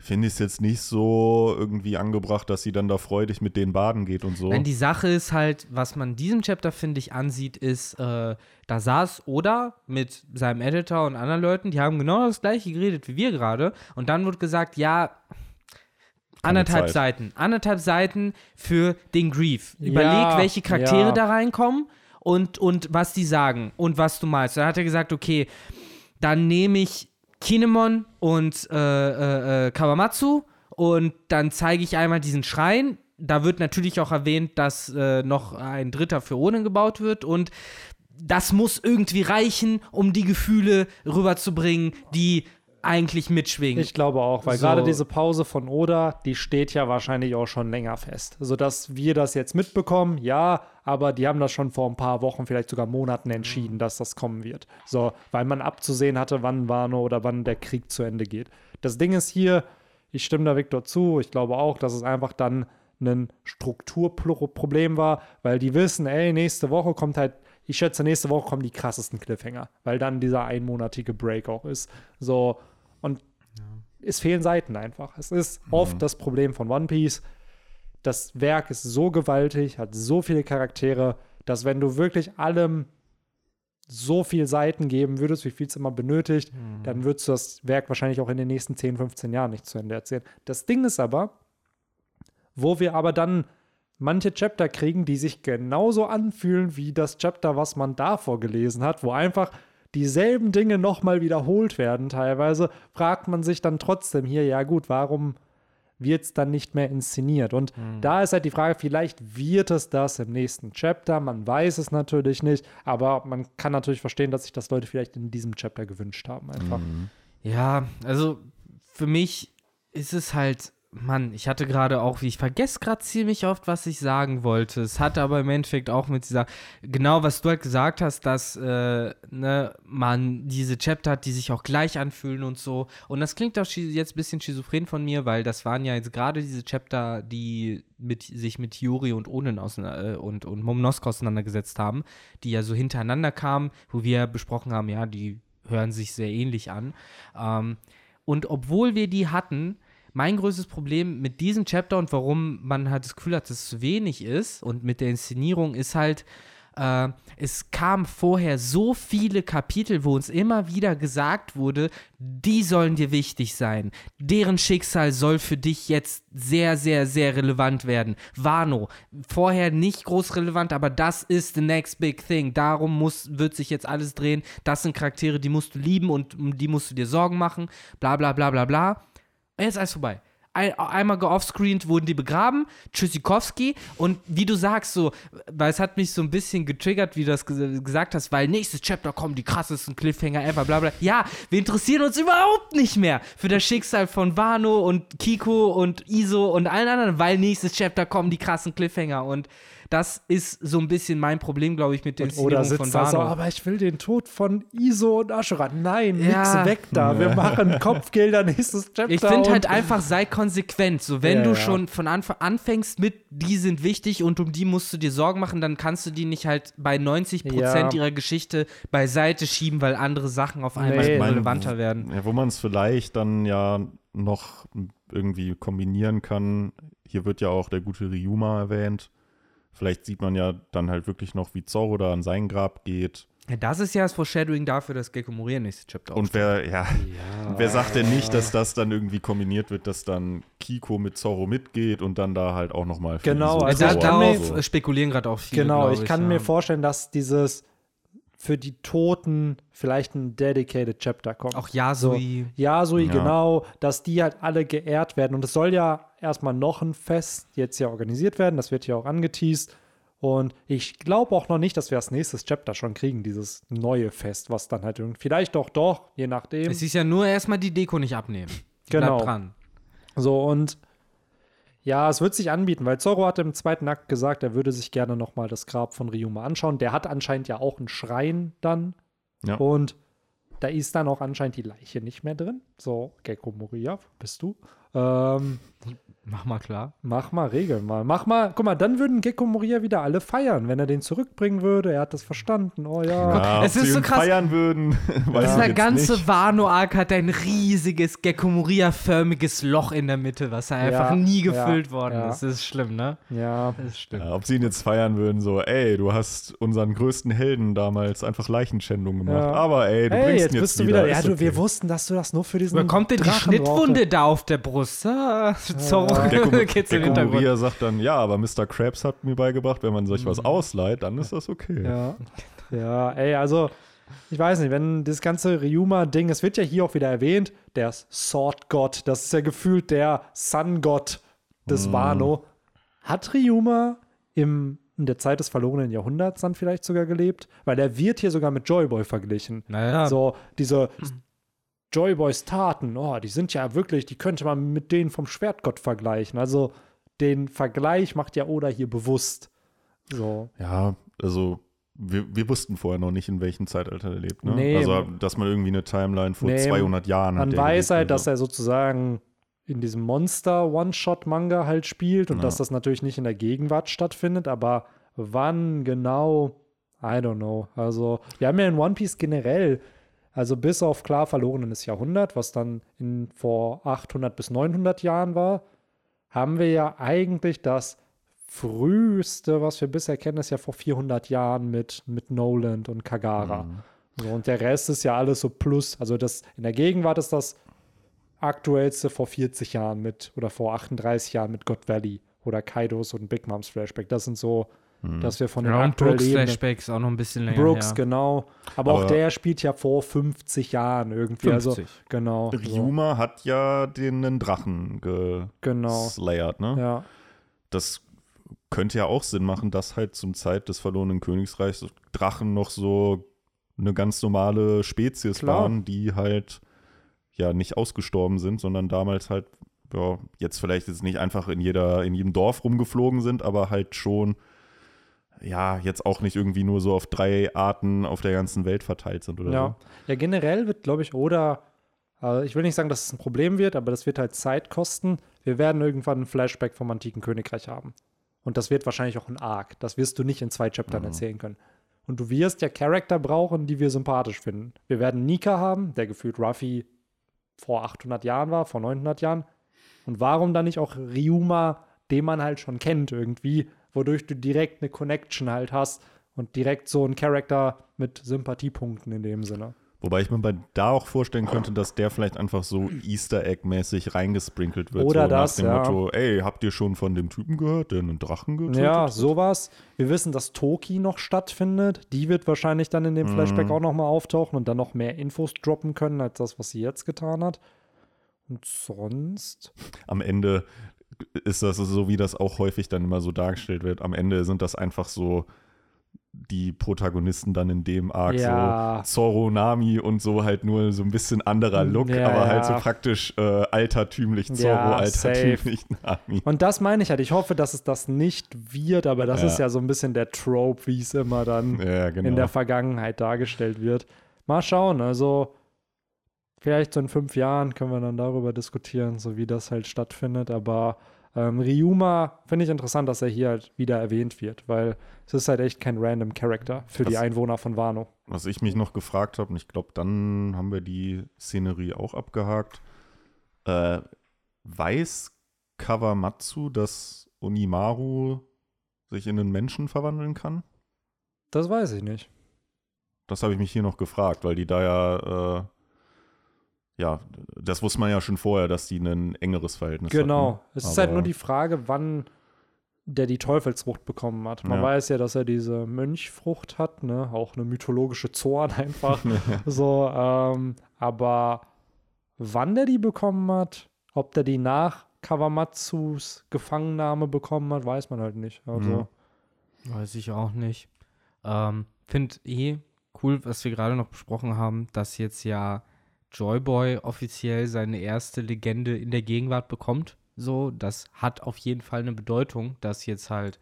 finde ich es jetzt nicht so irgendwie angebracht, dass sie dann da freudig mit denen baden geht und so. Nein, die Sache ist halt, was man diesem Chapter, finde ich, ansieht, ist, äh, da saß Oda mit seinem Editor und anderen Leuten, die haben genau das gleiche geredet wie wir gerade. Und dann wurde gesagt, ja, anderthalb Zeit. Seiten. Anderthalb Seiten für den Grief. Überleg, Ja, welche Charaktere ja. da reinkommen und, und was die sagen und was du meinst. Dann hat er gesagt, okay, dann nehme ich Kinemon und äh, äh, äh, Kawamatsu und dann zeige ich einmal diesen Schrein. Da wird natürlich auch erwähnt, dass äh, noch ein dritter für Ronin gebaut wird und das muss irgendwie reichen, um die Gefühle rüberzubringen, die eigentlich mitschwingen. Ich glaube auch, weil So. gerade diese Pause von Oda, die steht ja wahrscheinlich auch schon länger fest. Sodass wir das jetzt mitbekommen, ja, aber die haben das schon vor ein paar Wochen, vielleicht sogar Monaten entschieden, dass das kommen wird. So, weil man abzusehen hatte, wann Wano oder wann der Krieg zu Ende geht. Das Ding ist hier, ich stimme da Victor zu, ich glaube auch, dass es einfach dann ein Strukturproblem war, weil die wissen, ey, nächste Woche kommt halt, ich schätze, nächste Woche kommen die krassesten Cliffhanger, weil dann dieser einmonatige Break auch ist. So, und es fehlen Seiten einfach. Es ist oft das Problem von One Piece. Das Werk ist so gewaltig, hat so viele Charaktere, dass wenn du wirklich allem so viel Seiten geben würdest, wie viel es immer benötigt, dann würdest du das Werk wahrscheinlich auch in den nächsten 10, 15 Jahren nicht zu Ende erzählen. Das Ding ist aber, wo wir aber dann manche Chapter kriegen, die sich genauso anfühlen wie das Chapter, was man davor gelesen hat, wo einfach dieselben Dinge nochmal wiederholt werden teilweise, fragt man sich dann trotzdem hier, ja gut, warum wird es dann nicht mehr inszeniert? Und da ist halt die Frage, vielleicht wird es das im nächsten Chapter, man weiß es natürlich nicht, aber man kann natürlich verstehen, dass sich das Leute vielleicht in diesem Chapter gewünscht haben einfach. Ja, also für mich ist es halt, Mann, ich hatte gerade auch, ich vergesse gerade ziemlich oft, was ich sagen wollte. Es hatte aber im Endeffekt auch mit dieser, genau was du halt gesagt hast, dass äh, ne, man diese Chapter hat, die sich auch gleich anfühlen und so. Und das klingt auch jetzt ein bisschen schizophren von mir, weil das waren ja jetzt gerade diese Chapter, die mit, sich mit Yuri und Onen auseinander, äh, und, und Momnosk auseinandergesetzt haben, die ja so hintereinander kamen, wo wir besprochen haben, ja, die hören sich sehr ähnlich an. Ähm, und obwohl wir die hatten, mein größtes Problem mit diesem Chapter und warum man halt das Gefühl hat, dass es zu wenig ist und mit der Inszenierung ist halt, äh, es kamen vorher so viele Kapitel, wo uns immer wieder gesagt wurde, die sollen dir wichtig sein. Deren Schicksal soll für dich jetzt sehr, sehr, sehr relevant werden. Wano, vorher nicht groß relevant, aber das ist the next big thing. Darum muss, wird sich jetzt alles drehen. Das sind Charaktere, die musst du lieben und um die musst du dir Sorgen machen. Bla, bla, bla, bla, bla. Jetzt ist alles vorbei ein, einmal geoffscreened wurden die begraben, Tschüssikowski. Und wie du sagst, so, weil es hat mich so ein bisschen getriggert, wie du das gesagt hast, weil nächstes Chapter kommen die krassesten Cliffhanger ever, bla bla. Ja, wir interessieren uns überhaupt nicht mehr für das Schicksal von Wano und Kiko und Iso und allen anderen, weil nächstes Chapter kommen die krassen Cliffhanger. Und das ist so ein bisschen mein Problem, glaube ich, mit der Inszenierung Oder sitzt von Wano. Da so, aber ich will den Tod von Iso und Ashura. Nein, ja. nix weg da. Wir machen Kopfgelder nächstes Chapter. Ich finde halt einfach, sei konsequent. So, wenn ja, du ja. schon von Anfang anfängst mit, die sind wichtig und um die musst du dir Sorgen machen, dann kannst du die nicht halt bei 90 Prozent ihrer Geschichte beiseite schieben, weil andere Sachen auf einmal nee. relevanter werden. Ja, wo man es vielleicht dann ja noch irgendwie kombinieren kann. Hier wird ja auch der gute Ryuma erwähnt. Vielleicht sieht man ja dann halt wirklich noch, wie Zorro da an sein Grab geht. Ja, das ist ja das Foreshadowing dafür, dass Gekko Moria nächste Chapter Und wer, ja, ja. wer sagt denn nicht, dass das dann irgendwie kombiniert wird, dass dann Kiko mit Zorro mitgeht und dann da halt auch nochmal Genau, also da, darauf so. spekulieren gerade auch viele. Genau, ich, ich kann ja. mir vorstellen, dass dieses für die Toten vielleicht ein dedicated Chapter kommt. Auch Yasui. So, Yasui, ja. genau, dass die halt alle geehrt werden. Und es soll ja erstmal noch ein Fest jetzt ja organisiert werden. Das wird ja auch angeteased. Und ich glaube auch noch nicht, dass wir das nächste Chapter schon kriegen, dieses neue Fest, was dann halt irgendwie, vielleicht doch, doch, je nachdem. Es ist ja nur erstmal die Deko nicht abnehmen. Genau. Bleibt dran. So, und ja, es wird sich anbieten, weil Zorro hatte im zweiten Akt gesagt, er würde sich gerne nochmal das Grab von Ryuma anschauen. Der hat anscheinend ja auch einen Schrein dann. Ja. Und da ist dann auch anscheinend die Leiche nicht mehr drin. So, Gecko Moria, bist du? Ähm, Mach mal klar. Mach mal, regel mal. Mach mal, guck mal, dann würden Gecko Moria wieder alle feiern, wenn er den zurückbringen würde. Er hat das verstanden. Oh ja. ja es ist so krass. feiern würden. ja. Der ganze Wano-Arc hat ein riesiges Gecko Moria-förmiges Loch in der Mitte, was ja, einfach nie gefüllt worden ist. Das ist schlimm, ne? Ja. Das ist schlimm. ob sie ihn jetzt feiern würden, so, ey, du hast unseren größten Helden damals einfach Leichenschändung gemacht. Aber ey, du ey, bringst jetzt ihn jetzt bist wieder. Du wieder. Ja, du, wir wussten, dass du das nur für diesen. Bekommt denn die Schnittwunde da auf der Brust? Ah, Zorro Gecko, Gecko Moria sagt dann, ja, aber Mr. Krabs hat mir beigebracht, wenn man sich was mhm. ausleiht, dann ist das okay. Ja, ja ey, also ich weiß nicht, wenn das ganze Ryuma-Ding, es wird ja hier auch wieder erwähnt, der Sword-Gott, das ist ja gefühlt der Sun-Gott des mm. Wano. Hat Ryuma im, in der Zeit des verlorenen Jahrhunderts dann vielleicht sogar gelebt? Weil er wird hier sogar mit Joyboy verglichen. Naja. So diese Joyboys Taten, oh, die sind ja wirklich, die könnte man mit denen vom Schwertgott vergleichen. Also den Vergleich macht ja Oda hier bewusst. So. Ja, also wir, wir wussten vorher noch nicht, in welchem Zeitalter er lebt. Ne? Nee, also, dass man irgendwie eine Timeline vor nee, 200 Jahren hat. Man weiß halt, dass er sozusagen in diesem Monster-One-Shot-Manga halt spielt und ja. dass das natürlich nicht in der Gegenwart stattfindet, aber wann genau, I don't know. Also, wir haben ja in One Piece generell also bis auf klar verlorenes Jahrhundert, was dann in, vor 800 bis 900 Jahren war, haben wir ja eigentlich das früheste, was wir bisher kennen, ist ja vor 400 Jahren mit, mit Noland und Kagara. Mhm. So, und der Rest ist ja alles so plus. Also das, in der Gegenwart ist das aktuellste vor 40 Jahren mit oder vor 38 Jahren mit God Valley oder Kaidos und Big Moms Flashback. Das sind so hm. Dass wir von ja, den und Brooks Flashbacks auch noch ein bisschen länger. Brooks, her. genau. Aber, Aber, auch der spielt ja vor 50 Jahren irgendwie. 50. Also, genau. Ryuma so. hat ja den einen Drachen genau. geslayert, ne? Ja. Das könnte ja auch Sinn machen, dass halt zum Zeit des verlorenen Königsreichs Drachen noch so eine ganz normale Spezies Klar. waren, die halt ja nicht ausgestorben sind, sondern damals halt ja, jetzt vielleicht jetzt nicht einfach in jeder in jedem Dorf rumgeflogen sind, aber halt schon ja, jetzt auch nicht irgendwie nur so auf drei Arten auf der ganzen Welt verteilt sind oder ja. so. Ja, generell wird, glaube ich, oder äh, ich will nicht sagen, dass es ein Problem wird, aber das wird halt Zeit kosten. Wir werden irgendwann ein Flashback vom antiken Königreich haben. Und das wird wahrscheinlich auch ein Arc. Das wirst du nicht in zwei Chaptern mhm. erzählen können. Und du wirst ja Charakter brauchen, die wir sympathisch finden. Wir werden Nika haben, der gefühlt Ruffy vor 800 Jahren war, vor 900 Jahren. Und warum dann nicht auch Ryuma, den man halt schon kennt irgendwie, wodurch du direkt eine Connection halt hast und direkt so ein Charakter mit Sympathiepunkten in dem Sinne. Wobei ich mir bei da auch vorstellen könnte, dass der vielleicht einfach so Easter Egg-mäßig reingesprinkelt wird. Oder so das, nach dem ja. Motto, ey, habt ihr schon von dem Typen gehört, der einen Drachen getötet Ja, sowas. Wir wissen, dass Toki noch stattfindet. Die wird wahrscheinlich dann in dem Flashback Mhm. auch nochmal auftauchen und dann noch mehr Infos droppen können, als das, was sie jetzt getan hat. Und sonst. Am Ende ist das so, wie das auch häufig dann immer so dargestellt wird. Am Ende sind das einfach so die Protagonisten dann in dem Arc, Ja. so Zoro, Nami und so halt nur so ein bisschen anderer Look, Ja, aber halt so ja. praktisch äh, altertümlich Zoro, Ja, altertümlich Nami. Und das meine ich halt. Ich hoffe, dass es das nicht wird, aber das Ja. ist ja so ein bisschen der Trope, wie es immer dann Ja, genau. in der Vergangenheit dargestellt wird. Mal schauen, also vielleicht so in fünf Jahren können wir dann darüber diskutieren, so wie das halt stattfindet. Aber ähm, Ryuma finde ich interessant, dass er hier halt wieder erwähnt wird, weil es ist halt echt kein random Character für die Das- Einwohner von Wano. Was ich mich noch gefragt habe, und ich glaube, dann haben wir die Szenerie auch abgehakt. Äh, weiß Kawamatsu, dass Onimaru sich in einen Menschen verwandeln kann? Das weiß ich nicht. Das habe ich mich hier noch gefragt, weil die da ja, äh, ja, das wusste man ja schon vorher, dass die ein engeres Verhältnis Genau. hatten. Es ist halt nur die Frage, wann der die Teufelsfrucht bekommen hat. Man Ja. weiß ja, dass er diese Mönchfrucht hat, ne? Auch eine mythologische Zorn einfach. so, ähm, aber wann der die bekommen hat, ob der die nach Kawamatsus Gefangennahme bekommen hat, weiß man halt nicht. Also, Mhm. Weiß ich auch nicht. Ähm, Finde eh cool, was wir gerade noch besprochen haben, dass jetzt ja Joyboy offiziell seine erste Legende in der Gegenwart bekommt. So, das hat auf jeden Fall eine Bedeutung, dass jetzt halt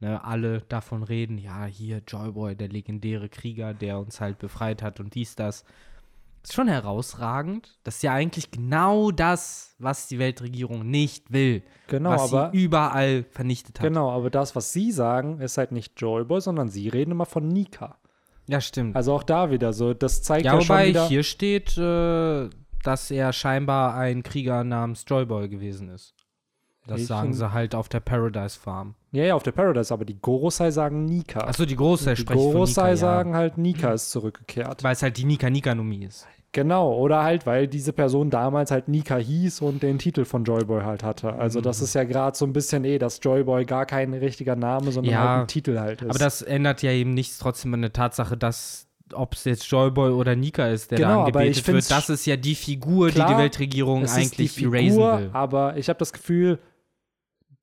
ne, alle davon reden, ja, hier Joyboy, der legendäre Krieger, der uns halt befreit hat und dies, das. Ist schon herausragend. Das ist ja eigentlich genau das, was die Weltregierung nicht will. genau, was aber sie überall vernichtet hat. genau, aber das, was sie sagen, ist halt nicht Joyboy, sondern sie reden immer von Nika. Ja, stimmt. Also auch da wieder so, das zeigt Ja, ja, schon wobei wieder. hier steht, äh, dass er scheinbar ein Krieger namens Joyboy gewesen ist. Das Ich sagen sie halt auf der Paradise Farm. Ja, ja, auf der Paradise, aber die Gorosei sagen Nika. Achso, die Große die spricht von Gorosei Nika, ja. sagen halt, Nika ist zurückgekehrt. Weil es halt die Nika-Nika-Numie ist. Genau, oder halt, weil diese Person damals halt Nika hieß und den Titel von Joyboy halt hatte. Also das Mhm. ist ja gerade so ein bisschen eh, dass Joyboy gar kein richtiger Name, sondern Ja, halt ein Titel halt ist. Aber das ändert ja eben nichts trotzdem an der Tatsache, dass ob es jetzt Joyboy oder Nika ist, der Genau, da angebetet wird, das ist ja die Figur, die die Klar, Weltregierung ist die eigentlich Figur, erasen will. aber ich habe das Gefühl,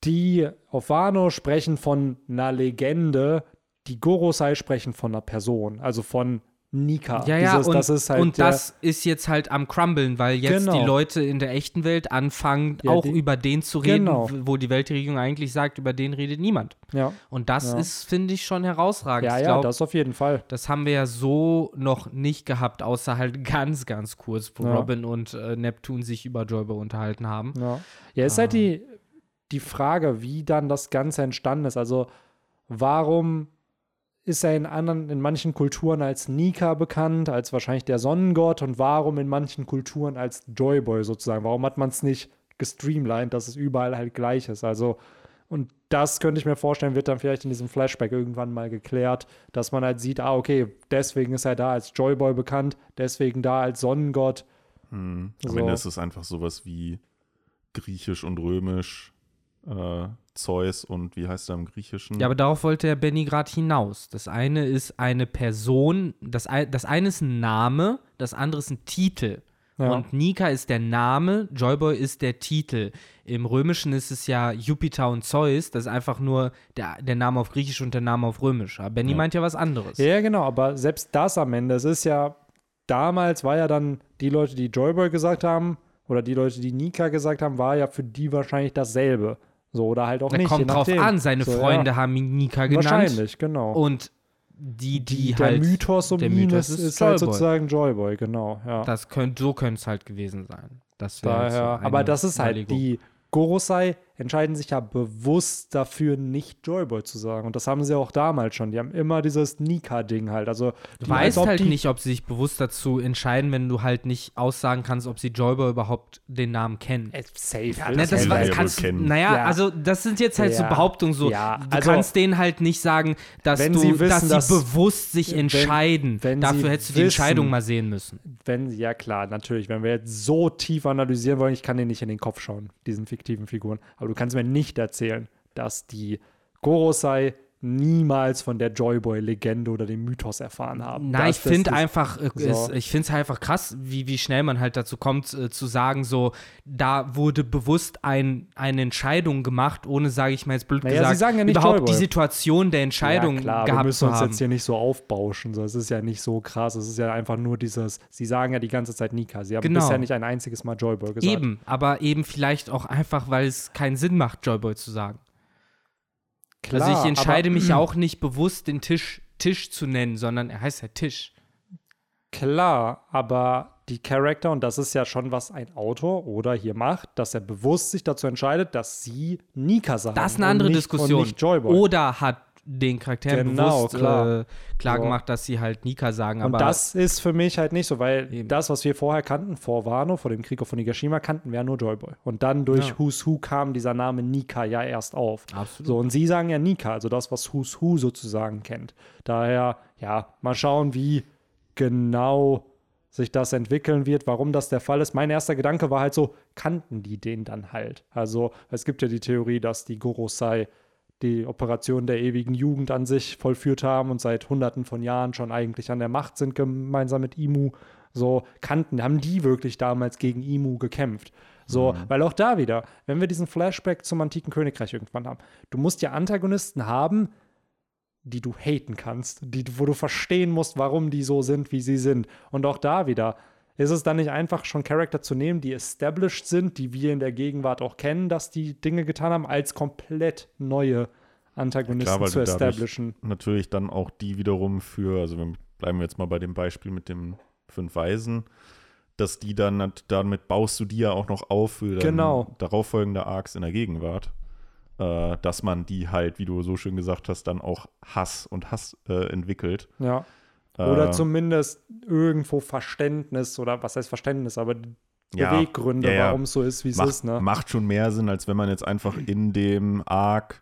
die auf Wano sprechen von einer Legende, die Gorosei sprechen von einer Person, also von Nika. Ja, ja, Dieses, und, das ist halt und das ist jetzt halt am Crumblen, weil jetzt Genau. die Leute in der echten Welt anfangen, Ja, auch die- über den zu reden, Genau. wo die Weltregierung eigentlich sagt, über den redet niemand. ja, Und das Ja. ist, finde ich, schon herausragend. ja, ich ja, glaub, das auf jeden Fall. das haben wir ja so noch nicht gehabt, außer halt ganz, ganz kurz, wo Ja. Robin und äh, Neptune sich über Joyboy unterhalten haben. Ja, ja ist Ah. halt die, die Frage, wie dann das Ganze entstanden ist. Also, warum ist er in anderen, in manchen Kulturen als Nika bekannt, als wahrscheinlich der Sonnengott und warum in manchen Kulturen als Joyboy sozusagen? Warum hat man es nicht gestreamlined, dass es überall halt gleich ist? Also, und das könnte ich mir vorstellen, wird dann vielleicht in diesem Flashback irgendwann mal geklärt, dass man halt sieht, ah, okay, deswegen ist er da als Joyboy bekannt, deswegen da als Sonnengott. Hm. Am So. Ende ist es einfach sowas wie Griechisch und Römisch, äh, Zeus und wie heißt er im Griechischen? Ja, aber darauf wollte ja Benny gerade hinaus. Das eine ist eine Person, das, ein, das eine ist ein Name, das andere ist ein Titel. Ja. Und Nika ist der Name, Joyboy ist der Titel. Im Römischen ist es ja Jupiter und Zeus, das ist einfach nur der, der Name auf Griechisch und der Name auf Römisch. Aber Benny Ja. meint ja was anderes. Ja, ja, genau, aber selbst das am Ende, es ist ja, damals war ja dann die Leute, die Joyboy gesagt haben, oder die Leute, die Nika gesagt haben, war ja für die wahrscheinlich dasselbe. So, oder halt auch Da nicht. kommt drauf an, seine so, Freunde ja. haben ihn Nika genannt. Wahrscheinlich, genau. Und die, die, der halt. Mythos um der Mythos ist, ist ist halt sozusagen Joyboy, genau, ja. Das könnt, so könnte es halt gewesen sein. Das wäre Daher, halt so aber das ist halt die Gorosei entscheiden sich ja bewusst dafür, nicht Joyboy zu sagen. Und das haben sie auch damals schon. Die haben immer dieses Nika-Ding halt. Also, Du weißt halt die, nicht, ob sie sich bewusst dazu entscheiden, wenn du halt nicht aussagen kannst, ob sie Joyboy überhaupt den Namen kennen. Äh, safe. Ja, ne, das das kannst, kennen. naja, Ja. also das sind jetzt halt so Ja. Behauptungen so. Ja, du also- kannst denen halt nicht sagen, dass Wenn du, sie wissen, dass sie dass- bewusst sich wenn- entscheiden. wenn Dafür sie hättest du die wissen- Entscheidung mal sehen müssen. wenn, ja klar, natürlich, wenn wir jetzt so tief analysieren wollen, ich kann dir nicht in den Kopf schauen, diesen fiktiven Figuren, aber du kannst mir nicht erzählen, dass die Gorosei niemals von der Joyboy-Legende oder dem Mythos erfahren haben. Nein, Das- ich finde einfach, äh, so. es, ich finde es einfach krass, wie, wie schnell man halt dazu kommt, äh, zu sagen, so, da wurde bewusst ein, eine Entscheidung gemacht, ohne, sage ich mal jetzt blöd Naja, gesagt, ja überhaupt Joyboy. die Situation der Entscheidung ja, klar, wir gehabt müssen zu uns haben. jetzt hier nicht so aufbauschen. So. Es ist ja nicht so krass. Es ist ja einfach nur dieses, sie sagen ja die ganze Zeit Nika. Sie haben Genau. bisher nicht ein einziges Mal Joyboy gesagt. Eben, aber eben vielleicht auch einfach, weil es keinen Sinn macht, Joyboy zu sagen. Klar, also ich entscheide aber, mich auch nicht bewusst, den Tisch Tisch zu nennen, sondern er heißt ja Tisch. Klar, aber die Charakter, und das ist ja schon, was ein Autor oder hier macht, dass er bewusst sich dazu entscheidet, dass sie Nika sagen. Das ist eine andere nicht, Diskussion. Und nicht Joyboy. Oder hat den Charakteren Genau, bewusst klar. Äh, klar So. gemacht, dass sie halt Nika sagen. und aber das ist für mich halt nicht so, weil Eben. das, was wir vorher kannten, vor Wano, vor dem Krieg auf Onigashima, kannten wir ja nur Joyboy. Und dann durch Ja. Who's Who kam dieser Name Nika ja erst auf. Absolut. So, und sie sagen ja Nika, also das, was Who's Who sozusagen kennt. Daher, ja, mal schauen, wie genau sich das entwickeln wird, warum das der Fall ist. Mein erster Gedanke war halt so, kannten die den dann halt? Also, es gibt ja die Theorie, dass die Gorosei die Operation der ewigen Jugend an sich vollführt haben und seit hunderten von Jahren schon eigentlich an der Macht sind, gemeinsam mit Imu. So kannten, haben die wirklich damals gegen Imu gekämpft. So, weil auch da wieder, wenn wir diesen Flashback zum antiken Königreich irgendwann haben, du musst ja Antagonisten haben, die du haten kannst, die, wo du verstehen musst, warum die so sind, wie sie sind. Und auch da wieder, ist es dann nicht einfach schon Charakter zu nehmen, die established sind, die wir in der Gegenwart auch kennen, dass die Dinge getan haben, als komplett neue Antagonisten Klar, weil zu establishen. natürlich dann auch die wiederum für, also wir bleiben jetzt mal bei dem Beispiel mit den fünf Weisen, dass die dann, damit baust du die ja auch noch auf für Genau. darauffolgende Arcs in der Gegenwart. Äh, dass man die halt, wie du so schön gesagt hast, dann auch Hass und Hass äh, entwickelt. Ja. Oder Äh, zumindest irgendwo Verständnis oder was heißt Verständnis, aber Ja, Beweggründe, ja, ja. warum es so ist, wie es ist. Ne? macht schon mehr Sinn, als wenn man jetzt einfach in dem Arc,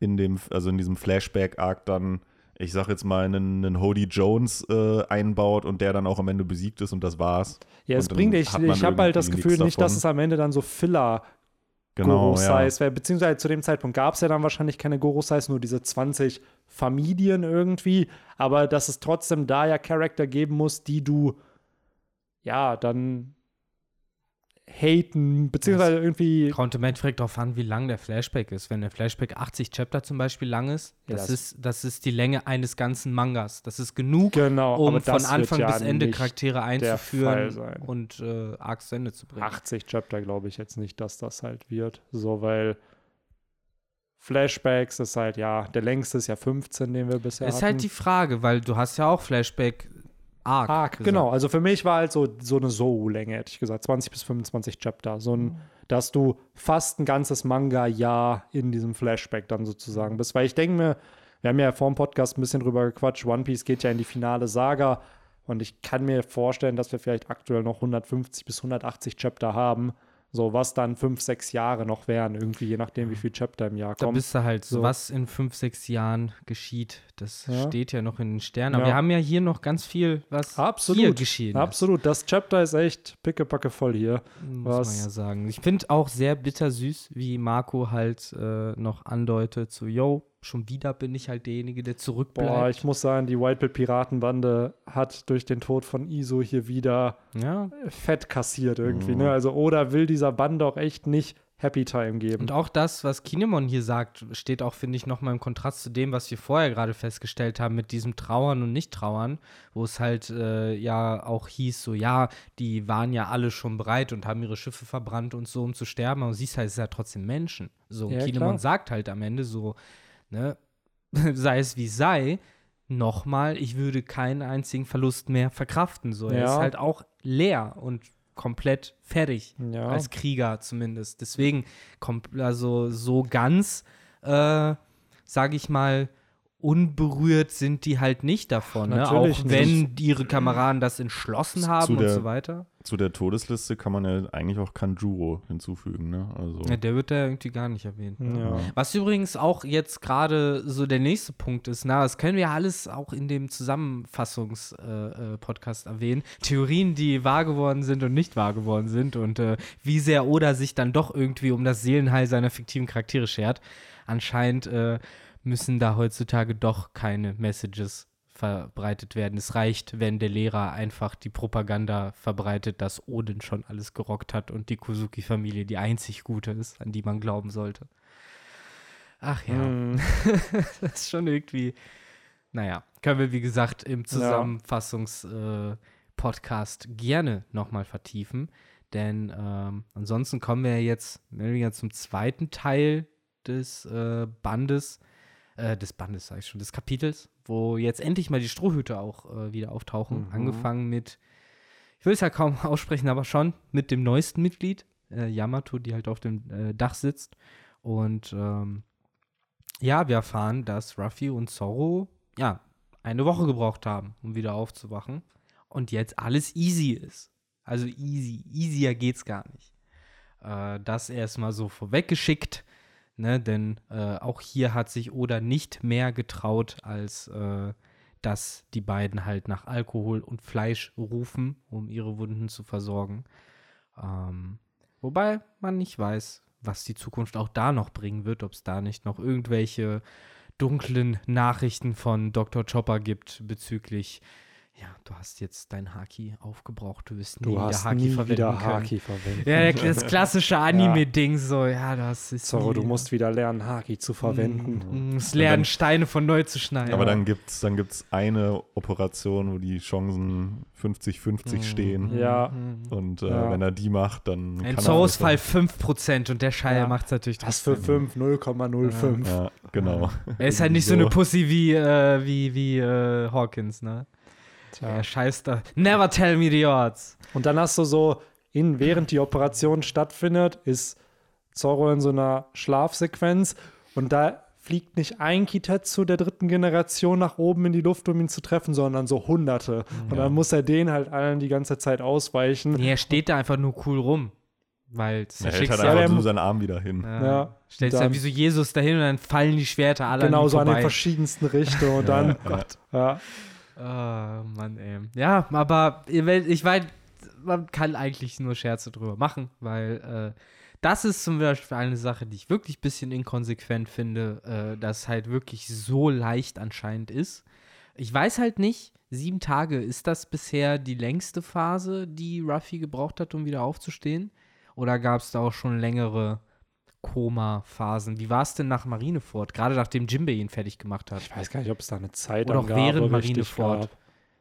in dem, also in diesem Flashback-Arc dann, ich sag jetzt mal, einen, einen Hody Jones äh, einbaut und der dann auch am Ende besiegt ist und das war's. Ja, es bringt, ich, ich habe halt das Gefühl nicht, dass es am Ende dann so Filler Genau, Goro-Size wäre, beziehungsweise zu dem Zeitpunkt gab es ja dann wahrscheinlich keine Goro-Size, nur diese 20 Familien irgendwie, aber dass es trotzdem da ja Charakter geben muss, die du ja dann haten, beziehungsweise irgendwie Kommt im Endeffekt darauf an, wie lang der Flashback ist. Wenn der Flashback 80 Chapter zum Beispiel lang ist, Ja, das, das- ist, das ist die Länge eines ganzen Mangas. Das ist genug, genau, um von das Anfang ja bis Ende Charaktere einzuführen und äh, Arcs zu Ende zu bringen. 80 Chapter glaube ich jetzt nicht, dass das halt wird, so weil Flashbacks ist halt ja, der längste ist ja 15, den wir bisher ist hatten. halt die Frage, weil du hast ja auch Flashback Arc. Arc, genau. Also für mich war halt so, so eine So-Länge, hätte ich gesagt. 20 bis 25 Chapter. So Mhm. ein, dass du fast ein ganzes Manga-Jahr in diesem Flashback dann sozusagen bist. Weil ich denke mir, wir haben ja vor dem Podcast ein bisschen drüber gequatscht, One Piece geht ja in die finale Saga. Und ich kann mir vorstellen, dass wir vielleicht aktuell noch 150 bis 180 Chapter haben. So, was dann fünf, sechs Jahre noch wären, irgendwie, je nachdem, wie viel Chapter im Jahr Da kommen. bist du halt so, was in fünf, sechs Jahren geschieht, das Ja. steht ja noch in den Sternen. Aber Ja. wir haben ja hier noch ganz viel, was Absolut. hier geschehen Absolut, das Chapter ist echt pickepacke voll hier. muss was- man ja sagen. Ich finde auch sehr bittersüß, wie Marco halt äh, noch andeutet, so, yo, schon wieder bin ich halt derjenige, der zurückbleibt. Boah, ich muss sagen, die White Pill Piratenbande hat durch den Tod von Iso hier wieder ja, fett kassiert irgendwie, Mhm. ne? Also Oda will dieser Bande auch echt nicht Happy Time geben. Und auch das, was Kinemon hier sagt, steht auch, finde ich, nochmal im Kontrast zu dem, was wir vorher gerade festgestellt haben mit diesem Trauern und Nicht-Trauern, wo es halt äh, ja auch hieß, so, ja, die waren ja alle schon bereit und haben ihre Schiffe verbrannt und so, um zu sterben, aber siehst halt, es ist ja trotzdem Menschen. So, und Ja, Kinemon klar. sagt halt am Ende so, ne, sei es wie sei, nochmal, ich würde keinen einzigen Verlust mehr verkraften. So, er Ja. ist halt auch leer und komplett fertig. Ja. Als Krieger zumindest. Deswegen, also so ganz, äh, sage ich mal, unberührt sind die halt nicht davon. Ne? Auch wenn ihre Kameraden das entschlossen haben und der- so weiter. Zu der Todesliste kann man ja eigentlich auch Kanjuro hinzufügen, ne? Also, Ja, der wird da irgendwie gar nicht erwähnt. ne? Ja. Was übrigens auch jetzt gerade so der nächste Punkt ist, na, das können wir alles auch in dem Zusammenfassungs-Podcast äh, Podcast erwähnen. Theorien, die wahr geworden sind und nicht wahr geworden sind und äh, wie sehr Oda sich dann doch irgendwie um das Seelenheil seiner fiktiven Charaktere schert. Anscheinend äh, müssen da heutzutage doch keine Messages verbreitet werden. Es reicht, wenn der Lehrer einfach die Propaganda verbreitet, dass Odin schon alles gerockt hat und die Kozuki-Familie die einzig gute ist, an die man glauben sollte. Ach ja, Hm. das ist schon irgendwie. Naja, können wir wie gesagt im Zusammenfassungs-Podcast gerne nochmal vertiefen. Denn ähm, ansonsten kommen wir ja jetzt mehr oder weniger zum zweiten Teil des äh, Bandes, äh, des Bandes, sag ich schon, des Kapitels, wo jetzt endlich mal die Strohhüte auch äh, wieder auftauchen. Mhm. Angefangen mit, ich will es ja kaum aussprechen, aber schon mit dem neuesten Mitglied, äh, Yamato, die halt auf dem äh, Dach sitzt. Und ähm, ja, wir erfahren, dass Ruffy und Zorro ja eine Woche gebraucht haben, um wieder aufzuwachen. Und jetzt alles easy ist. Also easy. Easier geht's gar nicht. Äh, das erstmal so vorweggeschickt. Ne, denn äh, auch hier hat sich Oda nicht mehr getraut, als äh, dass die beiden halt nach Alkohol und Fleisch rufen, um ihre Wunden zu versorgen. Ähm, wobei man nicht weiß, was die Zukunft auch da noch bringen wird, ob es da nicht noch irgendwelche dunklen Nachrichten von Dr. Chopper gibt bezüglich, ja, du hast jetzt dein Haki aufgebraucht, du wirst nie Du wieder Haki nie verwenden wieder können. Haki verwenden. Ja, das klassische Anime-Ding, so, ja, das ist. Zorro, du musst wieder lernen, Haki zu verwenden. Mm, musst lernen, Steine von neu zu schneiden. Aber dann gibt es dann gibt's eine Operation, wo die Chancen 50-50 stehen. Ja. Und äh, Ja. wenn er die macht, dann. In kann Zorros Fall alles. 5% und der Scheier Ja. macht es natürlich Was für trotzdem. 5? 0,05. Ja, genau. Er ist halt nicht so, So. eine Pussy wie, äh, wie, wie äh, Hawkins, ne? Tja. Er scheißt da. Never tell me the odds. Und dann hast du so, in, während die Operation stattfindet, ist Zorro in so einer Schlafsequenz und da fliegt nicht ein Kitetsu der dritten Generation nach oben in die Luft, um ihn zu treffen, sondern so hunderte. Und dann muss er den halt allen die ganze Zeit ausweichen. Nee, er steht da einfach nur cool rum. Weil das Er hält halt einfach so seinen Arm wieder hin. Ja. Ja, Stellt sich dann- dann wie so Jesus dahin und dann fallen die Schwerter alle Genau an so an den verschiedensten Richtungen. Und dann, Gott. ja, Ah, Mann, ey. Ja, aber ich weiß, man kann eigentlich nur Scherze drüber machen, weil äh, das ist zum Beispiel eine Sache, die ich wirklich ein bisschen inkonsequent finde, äh, dass halt wirklich so leicht anscheinend ist. Ich weiß halt nicht, sieben Tage, ist das bisher die längste Phase, die Ruffy gebraucht hat, um wieder aufzustehen? Oder gab es da auch schon längere Koma-Phasen? Wie war es denn nach Marineford, gerade nachdem Jimbe ihn fertig gemacht hat? ich weiß gar nicht, ob es da eine Zeit Oder auch während Marineford. gab.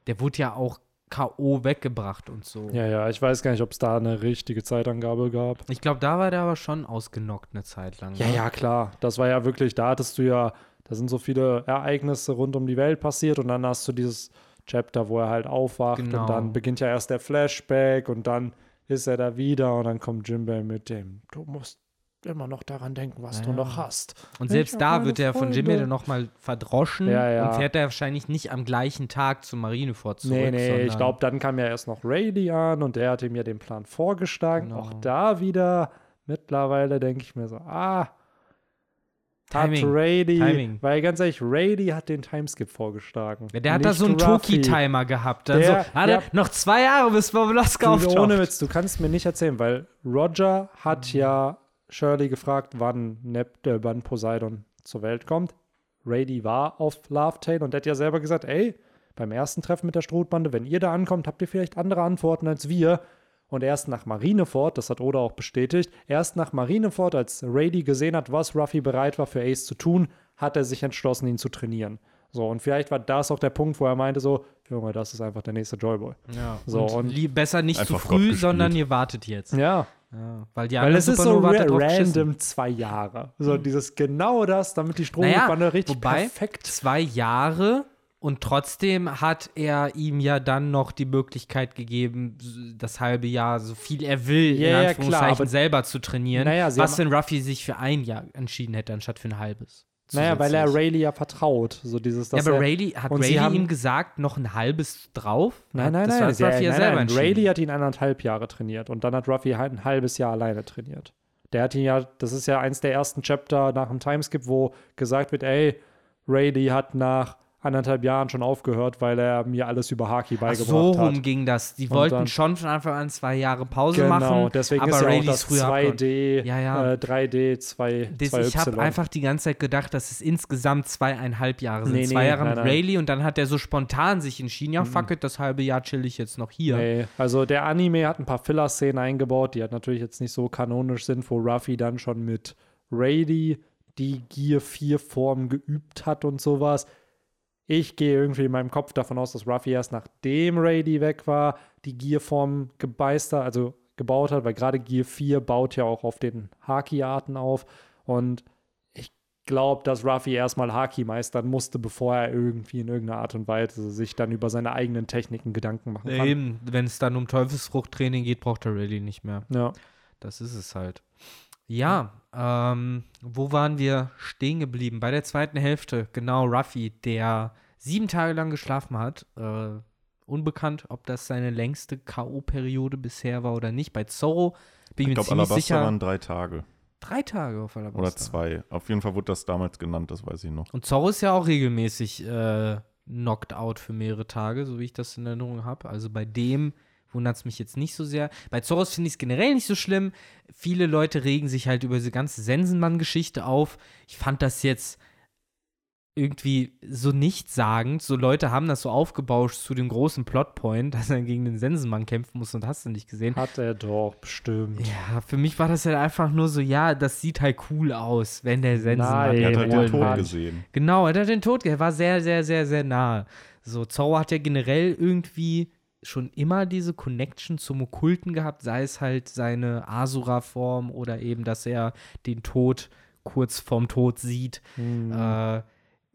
Der wurde ja auch K.O. weggebracht und so. Ja, ja, ich weiß gar nicht, ob es da eine richtige Zeitangabe gab. Ich glaube, da war der aber schon ausgenockt eine Zeit lang. Ja, ne? ja, klar. Das war ja wirklich, da hattest du ja, da sind so viele Ereignisse rund um die Welt passiert und dann hast du dieses Chapter, wo er halt aufwacht Genau. und dann beginnt ja erst der Flashback und dann ist er da wieder und dann kommt Jimbei mit dem, du musst immer noch daran denken, was du Ja. noch hast. Und selbst da wird er von. Jimmy dann nochmal verdroschen Ja, ja. und fährt er wahrscheinlich nicht am gleichen Tag zum Marineford zurück. nee, nee, ich glaube, dann kam ja erst noch Rayleigh an und der hat ihm ja den Plan vorgeschlagen. Genau. Auch da wieder, mittlerweile denke ich mir so, ah, hat Timing, Rayleigh, Timing. weil ganz ehrlich, Rayleigh hat den Timeskip vorgeschlagen. Ja, der hat da so einen. Toki-Timer gehabt. Also, Der- hat er ja. noch zwei Jahre, bis Boblaska Du, auftaucht. ohne Witz, du kannst mir nicht erzählen, weil Roger hat ja Shirley gefragt, wann, Nep äh, wann Poseidon zur Welt kommt. Rady war auf Lovetail und der hat ja selber gesagt, ey, beim ersten Treffen mit der Strohbande, wenn ihr da ankommt, habt ihr vielleicht andere Antworten als wir. Und erst nach Marineford, das hat Oda auch bestätigt, erst nach Marineford, als Rady gesehen hat, was Ruffy bereit war für Ace zu tun, hat er sich entschlossen, ihn zu trainieren. So, und vielleicht war das auch der Punkt, wo er meinte so, Junge, das ist einfach der nächste Joyboy. ja, So, und, und- besser nicht zu früh, sondern ihr wartet jetzt. Ja, Ja, weil die Weil es ist so ra random zwei Jahre. So dieses genau das, damit die Strohbande richtig wobei, perfekt. Zwei Jahre Und trotzdem hat er ihm ja dann noch die Möglichkeit gegeben, das halbe Jahr, so viel er will, Ja, in ja, klar, Anführungszeichen selber zu trainieren. Naja, was wenn Ruffy sich für ein Jahr entschieden hätte, anstatt für ein halbes. Naja, weil er. Rayleigh ja vertraut. So dieses, Ja, dass aber er, Rayleigh, hat Rayleigh haben- ihm gesagt, noch ein halbes drauf? Nein, nein, das nein. hat sie- Ruffy ja selber nein. Rayleigh hat ihn anderthalb Jahre trainiert und dann hat Ruffy halt ein halbes Jahr alleine trainiert. Der hat ihn ja, das ist ja eins der ersten Chapter nach dem Timeskip, wo gesagt wird, ey, Rayleigh hat nach anderthalb Jahren schon aufgehört, weil er mir alles über Haki Ach, beigebracht so rum hat. ging das. Die Und wollten dann- schon von Anfang an zwei Jahre Pause Genau, machen. deswegen aber ist ja auch Rayleigh das früher abgehauen. 2D, Ja, ja. Äh, 3D, 2, Das, 2Y. ich habe einfach die ganze Zeit gedacht, dass es insgesamt zweieinhalb Jahre sind. Nee, Zwei nee, Jahre mit. Rayleigh und dann hat er so spontan sich entschieden, ja, fuck it, das halbe Jahr chill ich jetzt noch hier. Nee, also der Anime hat ein paar Filler-Szenen eingebaut, die halt natürlich jetzt nicht so kanonisch sind, wo Ruffy dann schon mit Rady die Gear 4 Form geübt hat und sowas. Ich gehe irgendwie in meinem Kopf davon aus, dass Ruffy erst nachdem Rady weg war, die Gear-Form gebeistert, also gebaut hat, weil gerade Gear 4 baut ja auch auf den Haki-Arten auf. Und ich glaube, dass Ruffy erstmal Haki meistern musste, bevor er irgendwie in irgendeiner Art und Weise sich dann über seine eigenen Techniken Gedanken machen kann. Eben, wenn es dann um Teufelsfruchttraining geht, braucht er Rayleigh nicht mehr. Ja. Das ist es halt. Ja, ähm, wo waren wir stehen geblieben? Bei der zweiten Hälfte, genau, Ruffy, der sieben Tage lang geschlafen hat. Äh, unbekannt, ob das seine längste K.O.-Periode bisher war oder nicht. Bei Zorro bin ich Ich mir glaube, ziemlich Alabasta sicher. waren drei Tage drei Tage auf Alabasta. oder zwei. Auf jeden Fall wurde das damals genannt, das weiß ich noch. Und Zorro ist ja auch regelmäßig äh, knocked out für mehrere Tage, so wie ich das in Erinnerung habe. Also bei dem wundert es mich jetzt nicht so sehr. Bei Zorros finde ich es generell nicht so schlimm. Viele Leute regen sich halt über diese ganze Sensenmann-Geschichte auf. Ich fand das jetzt irgendwie so nichtssagend. So Leute haben das so aufgebauscht zu dem großen Plotpoint, dass er gegen den Sensenmann kämpfen muss und hast du nicht gesehen. Hat er doch, bestimmt. Ja, für mich war das halt einfach nur so, ja, das sieht halt cool aus, wenn der Sensenmann Nein, Er hat den halt den Tod will. gesehen. Genau, er hat den Tod, er war sehr, sehr, sehr, sehr nahe. So, Zorro hat ja generell irgendwie schon immer diese Connection zum Okkulten gehabt, sei es halt seine Asura-Form oder eben, dass er den Tod kurz vorm Tod sieht. Hm. Äh,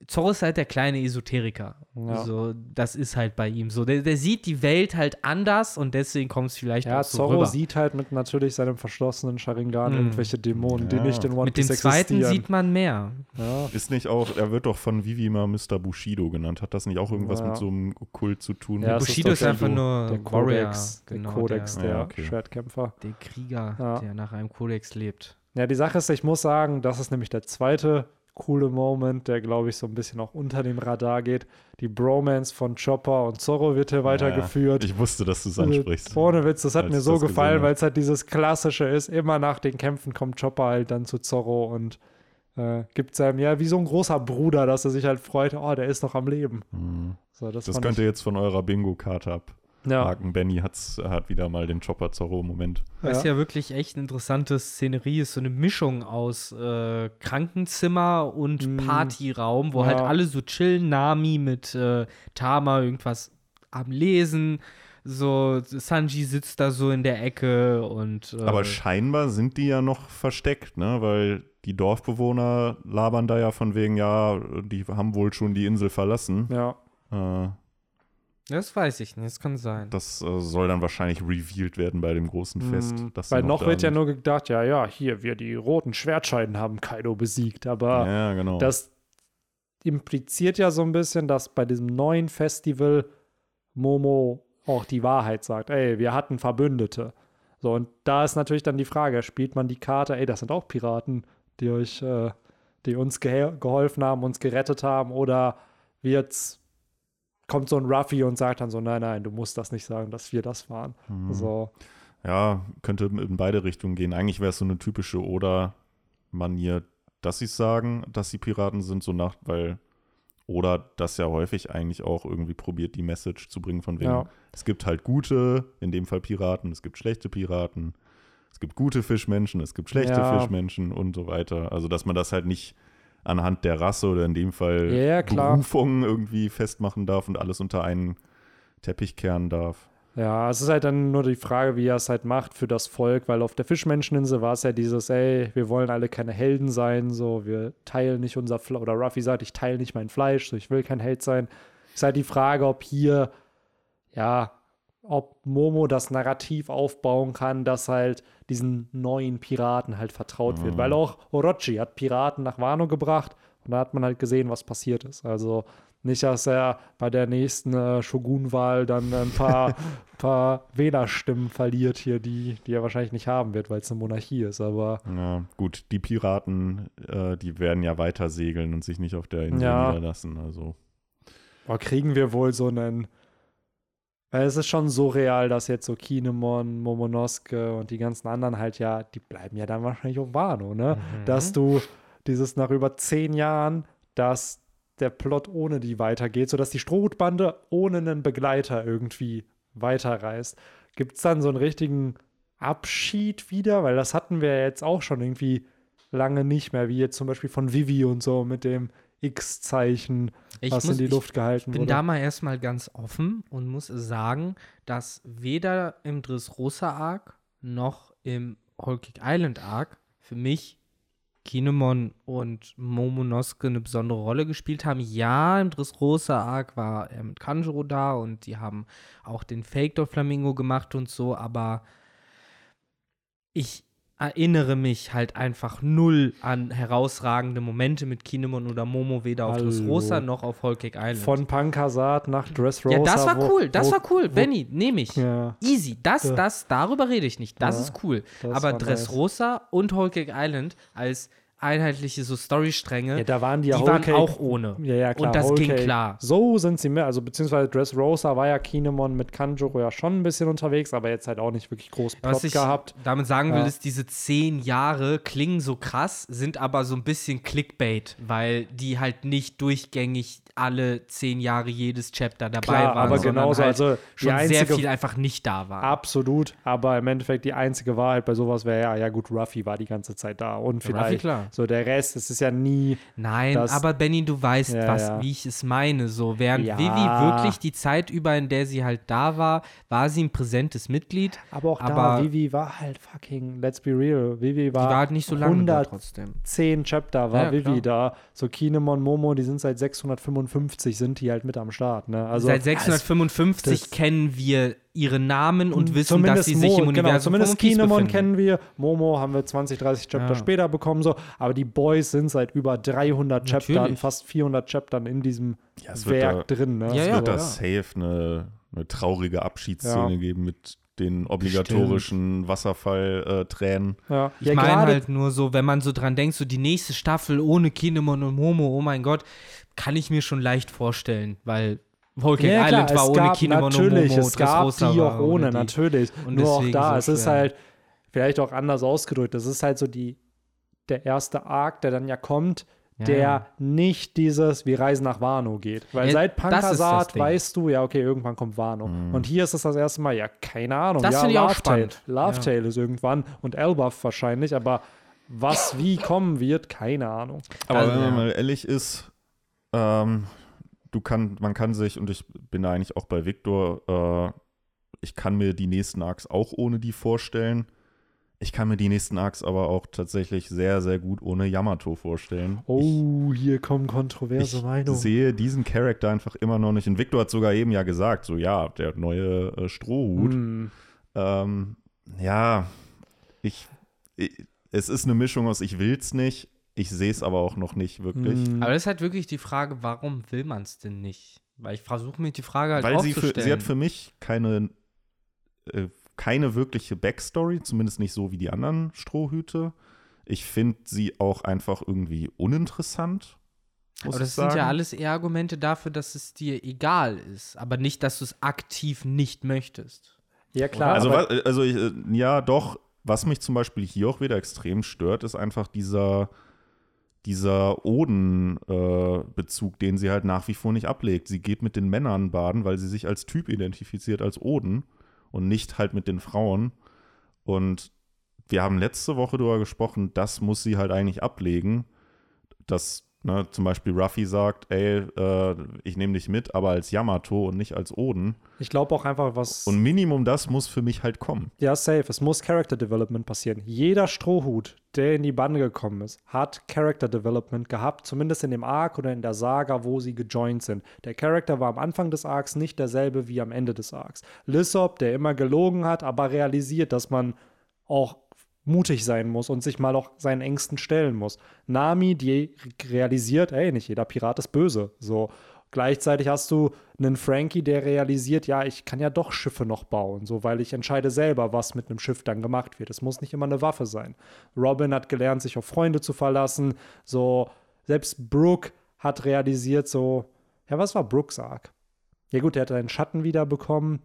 Zorro ist halt der kleine Esoteriker. Ja. So, das ist halt bei ihm so. Der, der sieht die Welt halt anders und deswegen kommt es vielleicht Ja, auch so Zorro rüber. sieht halt mit natürlich seinem verschlossenen Sharingan Mm. irgendwelche Dämonen, die Ja. nicht in One Mit dem Piece zweiten existieren. sieht man mehr. ja. Ist nicht auch, er wird doch von Vivi immer Mr. Bushido genannt. Hat das nicht auch irgendwas Ja. mit so einem Kult zu tun? Ja, ist Bushido ist der- einfach nur der Warrior. Kodex, genau, der Kodex der, der, Ja, okay. Schwertkämpfer. der Krieger, Ja. der nach einem Kodex lebt. Ja, die Sache ist, ich muss sagen, das ist nämlich der zweite coole Moment, der, glaube ich, so ein bisschen auch unter dem Radar geht. Die Bromance von Chopper und Zorro wird hier weitergeführt. Ich wusste, dass du es Äh, ansprichst. Ohne Witz, das hat mir so gefallen, weil es halt dieses Klassische ist. Immer nach den Kämpfen kommt Chopper halt dann zu Zorro und äh, gibt seinem, ja, wie so ein großer Bruder, dass er sich halt freut, oh, der ist noch am Leben. Mhm. So, das Das könnt ich, ihr jetzt von eurer Bingo-Karte abhaken. Ja, Benny hat's, hat wieder mal den Chopper Zorro-Moment. Was ja. ja wirklich echt eine interessante Szenerie ist, so eine Mischung aus äh, Krankenzimmer und Mm. Partyraum, wo Ja. halt alle so chillen, Nami mit äh, Tama irgendwas am Lesen, so Sanji sitzt da so in der Ecke und äh, Aber scheinbar sind die ja noch versteckt, ne? Weil die Dorfbewohner labern da ja von wegen, ja, die haben wohl schon die Insel verlassen. ja. Äh, das weiß ich nicht, das kann sein. das äh, soll dann wahrscheinlich revealed werden bei dem großen Fest. Mm, dass sie Weil noch da wird ja nur gedacht, ja, ja, hier, wir die roten Schwertscheiden haben Kaido besiegt, aber Ja, genau. das impliziert ja so ein bisschen, dass bei diesem neuen Festival Momo auch die Wahrheit sagt. Ey, wir hatten Verbündete. So, und da ist natürlich dann die Frage, spielt man die Karte, ey, das sind auch Piraten, die euch, äh, die uns gehe geholfen haben, uns gerettet haben, oder wird's, kommt so ein Ruffy und sagt dann so, nein, nein, du musst das nicht sagen, dass wir das waren. Mhm. So, Ja, könnte in beide Richtungen gehen. Eigentlich wäre es so eine typische Oder-Manier, dass sie es sagen, dass sie Piraten sind, so nach, weil oder das ja häufig eigentlich auch irgendwie probiert, die Message zu bringen von wegen, Ja. es gibt halt gute, in dem Fall Piraten, es gibt schlechte Piraten, es gibt gute Fischmenschen, es gibt schlechte Ja. Fischmenschen und so weiter. Also, dass man das halt nicht anhand der Rasse oder in dem Fall Ja. Berufung irgendwie festmachen darf und alles unter einen Teppich kehren darf. Ja, es ist halt dann nur die Frage, wie er es halt macht für das Volk, weil auf der Fischmenscheninsel war es ja dieses, ey, wir wollen alle keine Helden sein, so, wir teilen nicht unser Fleisch, oder Ruffy sagt, ich teile nicht mein Fleisch, so, ich will kein Held sein. Ist halt die Frage, ob hier, ja, ob Momo das Narrativ aufbauen kann, dass halt diesen neuen Piraten halt vertraut wird. Mhm. Weil auch Orochi hat Piraten nach Wano gebracht und da hat man halt gesehen, was passiert ist. Also nicht, dass er bei der nächsten äh, Shogun-Wahl dann ein paar, paar Wählerstimmen verliert hier, die, die er wahrscheinlich nicht haben wird, weil es eine Monarchie ist. Aber Ja, gut, die Piraten, äh, die werden ja weiter segeln und sich nicht auf der Insel Ja. niederlassen. Also, boah, kriegen wir wohl so einen. Weil es ist schon so real, dass jetzt so Kinemon, Momonosuke und die ganzen anderen halt ja, die bleiben ja dann wahrscheinlich auf Wano, ne? Mhm. Dass du dieses nach über zehn Jahren, dass der Plot ohne die weitergeht, sodass die Strohhutbande ohne einen Begleiter irgendwie weiterreist. Gibt es dann so einen richtigen Abschied wieder? Weil das hatten wir ja jetzt auch schon irgendwie lange nicht mehr, wie jetzt zum Beispiel von Vivi und so mit dem X-Zeichen, Ich was muss- in die ich Luft gehalten bin wurde. da mal erstmal ganz offen und muss sagen, dass weder im Dressrosa Arc noch im Cake Island Arc für mich Kinemon und Momonosuke eine besondere Rolle gespielt haben. Ja, im Dressrosa Arc war er mit Kanjuro da und die haben auch den Fake Flamingo gemacht und so, aber ich erinnere mich halt einfach null an herausragende Momente mit Kinemon oder Momo, weder auf. Dressrosa noch auf Cake Island. Von Pankasat nach Dressrosa. Ja, das war cool, das wo- war cool. wo- Benny, nehme ich. Ja, Easy. Das, das, darüber rede ich nicht. Das Ja, ist cool. das Aber Dressrosa und Whole Cake Island als einheitliche so Storystränge, ja, da waren die die ja waren Whole Cake- auch ohne. Ja, ja, klar. Und das Whole ging Cake. klar. So sind sie mehr, also beziehungsweise Dressrosa war ja Kinemon mit Kanjuro ja schon ein bisschen unterwegs, aber jetzt halt auch nicht wirklich groß Plot Was ich gehabt. damit sagen will, Ja. ist, diese zehn Jahre klingen so krass, sind aber so ein bisschen Clickbait, weil die halt nicht durchgängig alle zehn Jahre jedes Chapter dabei Klar, waren, aber genauso, halt also die schon sehr einzige- viel einfach nicht da war. Absolut, aber im Endeffekt die einzige Wahrheit bei sowas wäre ja, ja gut, Ruffy war die ganze Zeit da und Ja, Ruffy, vielleicht klar. So der Rest, es ist ja nie, Nein, Das- aber Benny, du weißt, Ja, was, ja. wie ich es meine. So, während Ja. Vivi wirklich die Zeit über, in der sie halt da war, war sie ein präsentes Mitglied. aber auch da, Aber- Vivi war halt fucking, let's be real, Vivi Die war, war halt nicht so lange da 100 trotzdem. 10 Chapter war Vivi klar. da. So Kinemon, Momo, die sind seit 655, sind die halt mit am Start. Ne? Also, Seit 655 das- kennen wir ihre Namen und wissen, zumindest dass sie sich Mo, im Universum genau, zumindest von One Piece Kinemon befinden. kennen wir, Momo haben wir 20, 30 Chapter Ja. später bekommen, so. Aber die Boys sind seit über 300 Chaptern, Natürlich. fast 400 Chaptern in diesem Ja, Werk da- drin. Ne? Ja, es ja. wird da ja. safe eine, eine traurige Abschiedsszene Ja. geben mit den obligatorischen Wasserfalltränen. ja. Ich ja, meine gerade halt nur so, wenn man so dran denkt, so die nächste Staffel ohne Kinemon und Momo, oh mein Gott, kann ich mir schon leicht vorstellen, weil Cake Ja, klar, Island war es ohne und natürlich, Momo, es gab die auch ohne, die. natürlich. Und Nur auch deswegen da, so es ist schwer. halt vielleicht auch anders ausgedrückt. Das ist halt so die, der erste Arc, der dann ja kommt, Ja, der nicht dieses Wir reisen nach Wano geht. Weil Ja, seit Pankasat weißt du, ja, okay, irgendwann kommt Wano. Mhm. Und hier ist es das erste Mal, ja, keine Ahnung. Das ja, finde ich auch Love Tale. spannend. Love Ja. Tale ist irgendwann und Elbaf wahrscheinlich, aber was wie kommen wird, keine Ahnung. Aber Also, wenn man ja. mal ehrlich ist, ähm, du kann, man kann sich, und ich bin da eigentlich auch bei Victor, äh, ich kann mir die nächsten Arcs auch ohne die vorstellen. Ich kann mir die nächsten Arcs aber auch tatsächlich sehr, sehr gut ohne Yamato vorstellen. Oh, hier kommen ich kontroverse ich Meinungen. sehe diesen Charakter einfach immer noch nicht. Und Victor hat sogar eben ja gesagt, so ja, der neue äh, Strohhut. Hm. Ähm, ja, ich, ich, es ist eine Mischung aus ich will's nicht, ich sehe es aber auch noch nicht wirklich. Hm. Aber das ist halt wirklich die Frage, warum will man es denn nicht? Weil ich versuche mir die Frage halt Weil sie, für, sie hat für mich keine, äh, keine wirkliche Backstory, zumindest nicht so wie die anderen Strohhüte. Ich finde sie auch einfach irgendwie uninteressant. Muss aber das ich sind ja alles eher Argumente dafür, dass es dir egal ist, aber nicht, dass du es aktiv nicht möchtest. Ja, klar. Also, also ich, äh, ja, doch. Was mich zum Beispiel hier auch wieder extrem stört, ist einfach dieser, dieser Oden-Bezug, den sie halt nach wie vor nicht ablegt. Sie geht mit den Männern baden, weil sie sich als Typ identifiziert, als Oden und nicht halt mit den Frauen. Und wir haben letzte Woche darüber gesprochen, das muss sie halt eigentlich ablegen. Das ne, zum Beispiel Ruffy sagt, ey, äh, ich nehme dich mit, aber als Yamato und nicht als Oden. Ich glaube auch einfach, was. Und Minimum das muss für mich halt kommen. Ja, safe. Es muss Character Development passieren. Jeder Strohhut, der in die Bande gekommen ist, hat Character Development gehabt, zumindest in dem Arc oder in der Saga, wo sie gejoint sind. Der Charakter war am Anfang des Arcs nicht derselbe wie am Ende des Arcs. Lissop, der immer gelogen hat, aber realisiert, dass man auch mutig sein muss und sich mal auch seinen Ängsten stellen muss. Nami, die realisiert, ey, nicht jeder Pirat ist böse. So. Gleichzeitig hast du einen Frankie, der realisiert, ja, ich kann ja doch Schiffe noch bauen, so weil ich entscheide selber, was mit einem Schiff dann gemacht wird. Es muss nicht immer eine Waffe sein. Robin hat gelernt, sich auf Freunde zu verlassen. So selbst Brooke hat realisiert, so ja, was war Brooks Arc? Ja gut, er hat einen Schatten wiederbekommen.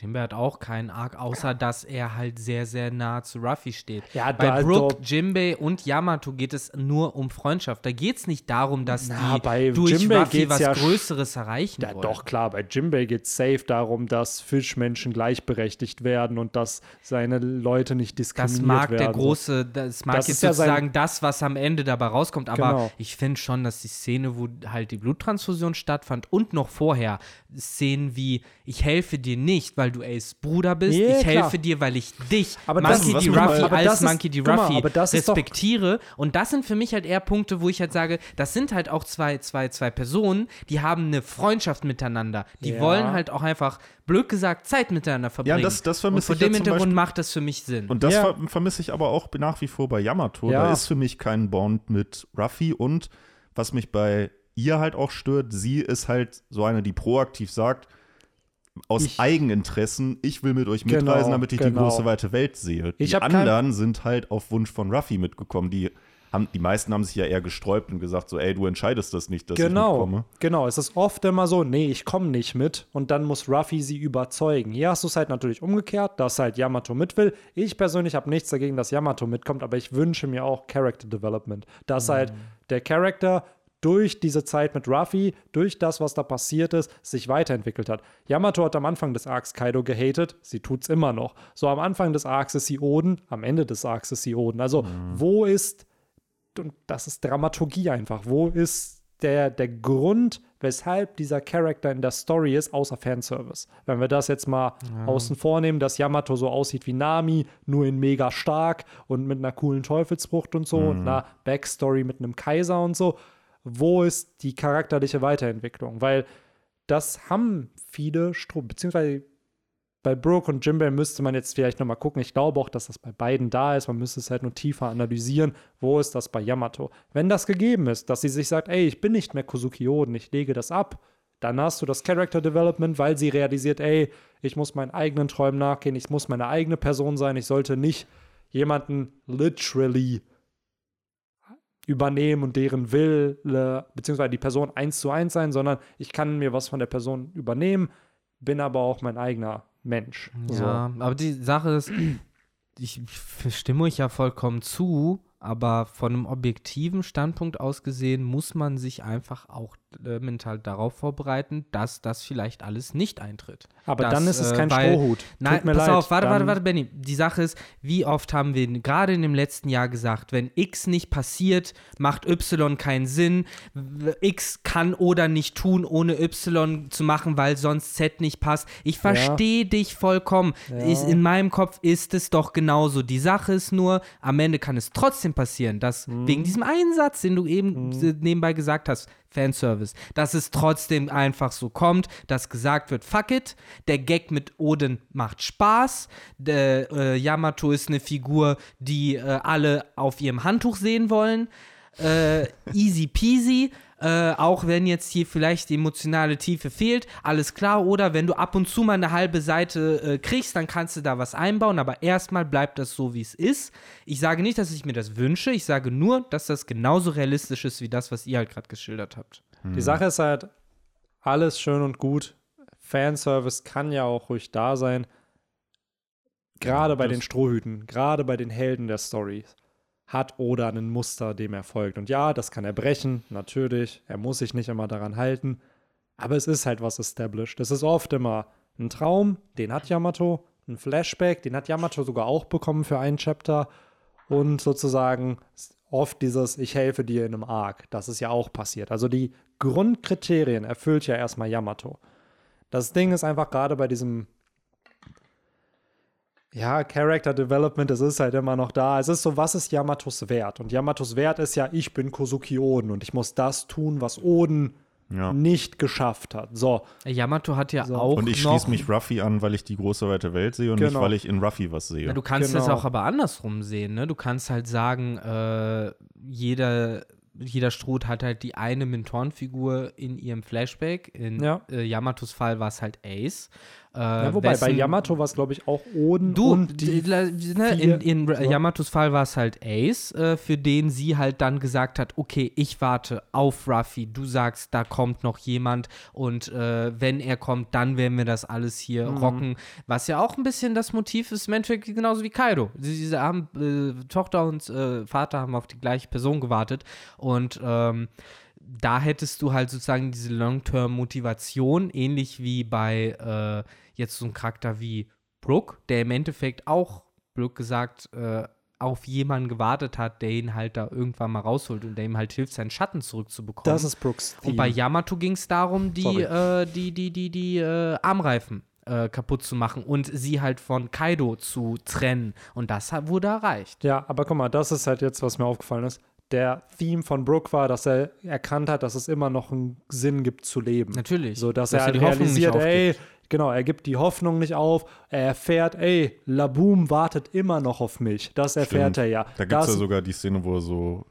Jinbei hat auch keinen Arc, außer dass er halt sehr, sehr nah zu Ruffy steht. Ja, Bei da- Brook, da- Jinbei und Yamato geht es nur um Freundschaft. Da geht es nicht darum, dass Na, die bei durch Jinbei Ruffy was ja Größeres erreichen Ja, wollen. doch, klar. Bei Jimbei geht es safe darum, dass Fischmenschen gleichberechtigt werden und dass seine Leute nicht diskriminiert Das mag werden. der große, das mag Das jetzt ja sozusagen das, was am Ende dabei rauskommt. Aber Genau. ich finde schon, dass die Szene, wo halt die Bluttransfusion stattfand und noch vorher Szenen wie ich helfe dir nicht, weil du Ace Bruder bist, Ja, ich klar. helfe dir, weil ich dich, Aber das- Monkey D. mal- Ruffy, aber als das ist- Monkey D. mal, Ruffy das doch- respektiere. Und das sind für mich halt eher Punkte, wo ich halt sage, das sind halt auch zwei, zwei, zwei Personen, die haben eine Freundschaft miteinander. Die Ja. wollen halt auch einfach, blöd gesagt, Zeit miteinander verbringen. das- das Und vermisse vor ich ja dem Hintergrund Beispiel- macht das für mich Sinn. Und das Ja. ver vermisse ich aber auch nach wie vor bei Yamato. Ja. Da ist für mich kein Bond mit Ruffy und was mich bei ihr halt auch stört, sie ist halt so eine, die proaktiv sagt, aus Ich- Eigeninteressen, ich will mit euch Genau, mitreisen, damit ich die genau. große weite Welt sehe. Die Ich anderen sind halt auf Wunsch von Ruffy mitgekommen. Die, haben, die meisten haben sich ja eher gesträubt und gesagt so, ey, du entscheidest das nicht, dass ich Genau, mitkomme. genau. Es ist oft immer so, nee, ich komme nicht mit und dann muss Ruffy sie überzeugen. Hier hast du es halt natürlich umgekehrt, dass halt Yamato mit will. Ich persönlich habe nichts dagegen, dass Yamato mitkommt, aber ich wünsche mir auch Character Development. Dass halt der Charakter durch diese Zeit mit Ruffy, durch das, was da passiert ist, sich weiterentwickelt hat. Yamato hat am Anfang des Arcs Kaido gehatet, sie tut's immer noch. So am Anfang des Arcs ist sie Oden, am Ende des Arcs ist sie Oden. Also, wo ist und das ist Dramaturgie einfach. Wo ist der, der Grund, weshalb dieser Charakter in der Story ist, außer Fanservice? Wenn wir das jetzt mal außen vornehmen, dass Yamato so aussieht wie Nami, nur in mega stark und mit einer coolen Teufelsfrucht und so und einer Backstory mit einem Kaiser und so. Wo ist die charakterliche Weiterentwicklung? Weil das haben viele, beziehungsweise bei Brooke und Jimbei müsste man jetzt vielleicht nochmal gucken. Ich glaube auch, dass das bei beiden da ist. Man müsste es halt nur tiefer analysieren. Wo ist das bei Yamato? Wenn das gegeben ist, dass sie sich sagt, ey, ich bin nicht mehr Kozuki Oden, ich lege das ab, dann hast du das Character Development, weil sie realisiert, ey, ich muss meinen eigenen Träumen nachgehen, ich muss meine eigene Person sein, ich sollte nicht jemanden literally übernehmen und deren Wille, beziehungsweise die Person eins zu eins sein, sondern ich kann mir was von der Person übernehmen, bin aber auch mein eigener Mensch. So. Ja, aber die Sache ist, ich stimme euch ja vollkommen zu, aber von einem objektiven Standpunkt aus gesehen muss man sich einfach auch äh, mental darauf vorbereiten, dass das vielleicht alles nicht eintritt. Aber Das, dann ist es äh, kein weil- Strohhut. Nein, Tut mir pass leid. auf, warte, warte, warte, Benny. Die Sache ist, wie oft haben wir gerade in dem letzten Jahr gesagt, wenn X nicht passiert, macht Y keinen Sinn. X kann oder nicht tun, ohne Y zu machen, weil sonst Z nicht passt. Ich verstehe dich vollkommen. Ja. Ist, in meinem Kopf ist es doch genauso. Die Sache ist nur, am Ende kann es trotzdem passieren, dass Mhm. wegen diesem einen Satz, den du eben äh, nebenbei gesagt hast, Fanservice, dass es trotzdem einfach so kommt, dass gesagt wird, fuck it, der Gag mit Odin macht Spaß, der äh, Yamato ist eine Figur, die äh, alle auf ihrem Handtuch sehen wollen, äh, easy peasy, äh, auch wenn jetzt hier vielleicht die emotionale Tiefe fehlt, alles klar. Oder wenn du ab und zu mal eine halbe Seite äh, kriegst, dann kannst du da was einbauen. Aber erstmal bleibt das so, wie es ist. Ich sage nicht, dass ich mir das wünsche. Ich sage nur, dass das genauso realistisch ist, wie das, was ihr halt gerade geschildert habt. Die Sache ist halt, alles schön und gut. Fanservice kann ja auch ruhig da sein. Gerade Ja, bei den Strohhüten, gerade bei den Helden der Story hat Oda ein Muster, dem er folgt. Und ja, das kann er brechen, natürlich. Er muss sich nicht immer daran halten. Aber es ist halt was established. Es ist oft immer ein Traum, den hat Yamato, ein Flashback, den hat Yamato sogar auch bekommen für einen Chapter. Und sozusagen oft dieses Ich helfe dir in einem Arc. Das ist ja auch passiert. Also die Grundkriterien erfüllt ja erstmal Yamato. Das Ding ist einfach gerade bei diesem ja, Character Development, es ist halt immer noch da. Es ist so, was ist Yamatos Wert? Und Yamatos Wert ist ja, ich bin Kosuki Oden und ich muss das tun, was Oden Ja. nicht geschafft hat. So, Yamato hat ja So. auch Und ich schließe mich Ruffy an, weil ich die große weite Welt sehe und nicht, Genau. weil ich in Ruffy was sehe. Ja, du kannst es Genau. auch aber andersrum sehen, ne? Du kannst halt sagen, äh, jeder, jeder Struth hat halt die eine Mentorenfigur in ihrem Flashback. In Ja. äh, Yamatos Fall war es halt Ace. Äh, ja, wobei bei wessen- Yamato war es, glaube ich, auch Oden Du, und die. ne, in, in so. Yamatos Fall war es halt Ace, äh, für den sie halt dann gesagt hat, okay, ich warte auf Ruffy, du sagst, da kommt noch jemand und äh, wenn er kommt, dann werden wir das alles hier Mhm. rocken, was ja auch ein bisschen das Motiv ist, im Endeffekt genauso wie Kaido. Sie, sie haben, äh, Tochter und äh, Vater haben auf die gleiche Person gewartet und ähm, da hättest du halt sozusagen diese Long-Term-Motivation, ähnlich wie bei äh, jetzt so einem Charakter wie Brooke, der im Endeffekt auch, blöd gesagt, äh, auf jemanden gewartet hat, der ihn halt da irgendwann mal rausholt und der ihm halt hilft, seinen Schatten zurückzubekommen. das ist Brooks Theme. und bei Yamato ging es darum, die, äh, die, die, die, die äh, Armreifen äh, kaputt zu machen und sie halt von Kaido zu trennen. Und das hat- wurde erreicht. Ja, aber guck mal, das ist halt jetzt, was mir aufgefallen ist. Der Theme von Brooke war, dass er erkannt hat, dass es immer noch einen Sinn gibt zu leben. Natürlich. So, dass Dass er er halt die Hoffnung nicht realisiert, ey, aufgibt. genau, er gibt die Hoffnung nicht auf. Er erfährt, ey, Laboom wartet immer noch auf mich. Das erfährt Stimmt. er ja. Da gibt es ja sogar die Szene, wo er so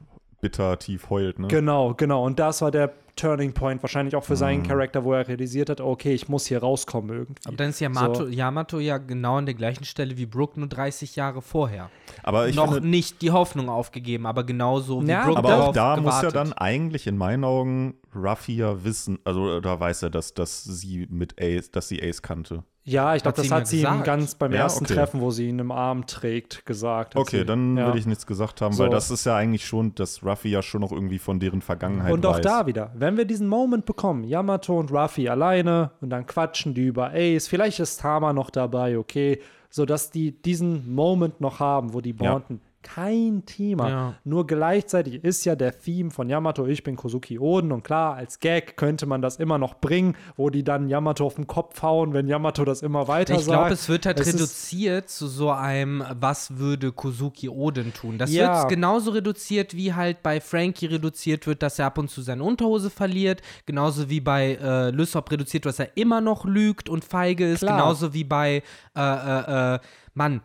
bitter tief heult, ne? Genau, genau. Und das war der Turning Point wahrscheinlich auch für Mhm. seinen Charakter, wo er realisiert hat, okay, ich muss hier rauskommen irgendwie. Aber dann ist Yamato, So. Yamato ja genau an der gleichen Stelle wie Brooke, nur 30 Jahre vorher. Aber ich Noch finde, nicht die Hoffnung aufgegeben, aber genauso wie Ja, Brooke aber auch da muss ja gewartet. dann eigentlich in meinen Augen Ruffy ja wissen, also da weiß er, dass, dass sie mit Ace, dass sie Ace kannte. Ja, ich glaube, Hat sie das ihm hat ja sie ihm ganz beim Ja, ersten okay. Treffen, wo sie ihn im Arm trägt, gesagt. Okay, sie. dann ja. will ich nichts gesagt haben, So. weil das ist ja eigentlich schon, dass Ruffy ja schon noch irgendwie von deren Vergangenheit Und auch weiß. da wieder, wenn wir diesen Moment bekommen, Yamato und Ruffy alleine und dann quatschen die über Ace, vielleicht ist Tama noch dabei, okay, sodass die diesen Moment noch haben, wo die Ja. Kein Thema. Ja. Nur gleichzeitig ist ja der Theme von Yamato, ich bin Kozuki Oden und klar, als Gag könnte man das immer noch bringen, wo die dann Yamato auf den Kopf hauen, wenn Yamato das immer weiter Ich glaube, sagt. es wird halt Es reduziert zu so einem, was würde Kozuki Oden tun? Das Ja. wird genauso reduziert, wie halt bei Frankie reduziert wird, dass er ab und zu seine Unterhose verliert. Genauso wie bei äh, Lysop reduziert wird, dass er immer noch lügt und feige ist. Klar. Genauso wie bei, äh, äh, äh, Mann,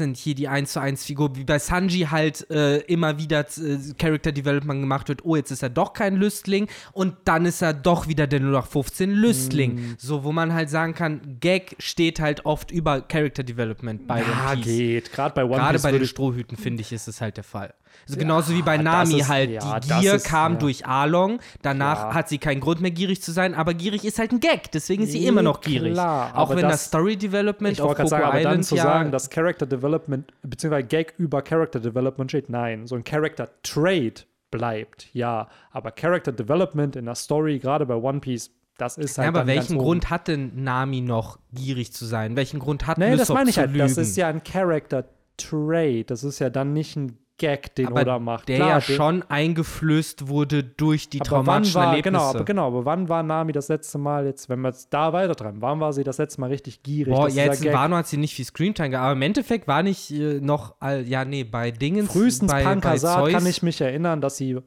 denn hier die 1 zu 1 Figur? Wie bei Sanji halt äh, immer wieder äh, Character Development gemacht wird, oh, jetzt ist er doch kein Lüstling und dann ist er doch wieder der 0815 Lüstling. Mm. So, wo man halt sagen kann, Gag steht halt oft über Character Development bei ja, geht. Gerade bei One Gerade bei den Strohhüten, finde ich, ist es halt der Fall. Also genauso wie bei das Nami ist- halt. ja, die das Gier ist- kam ja. durch Arlong, danach hat sie keinen Grund mehr gierig zu sein, aber gierig ist halt ein Gag, deswegen ist sie immer noch gierig. Klar, Auch aber wenn das- das Story Development Ich auf Coco sagen, aber Island dann zu ja sagen, dass Character Development bzw. Gag über Character Development steht, nein. So ein Character Trait bleibt, ja. Aber Character Development in der Story, gerade bei One Piece, das ist halt ja, aber welchen Grund hat denn Nami noch gierig zu sein? Welchen Grund hat. Nee, das Lysop meine ich halt. Das lügen? ist ja ein Character Trait. Das ist ja dann nicht ein Gag, den aber Oda macht. der Klar, ja schon eingeflößt wurde durch die aber wann traumatischen war, Erlebnisse. genau, aber genau, aber wann war Nami das letzte Mal jetzt, wenn wir jetzt da weiter treiben, wann war sie das letzte Mal richtig gierig? Boah, ja, jetzt in Wano hat sie nicht viel Screamtime gehabt, aber im Endeffekt war nicht äh, noch, all, ja, nee, bei Dingens, Frühestens bei, bei Pankasat Zeus, kann ich mich erinnern, dass sie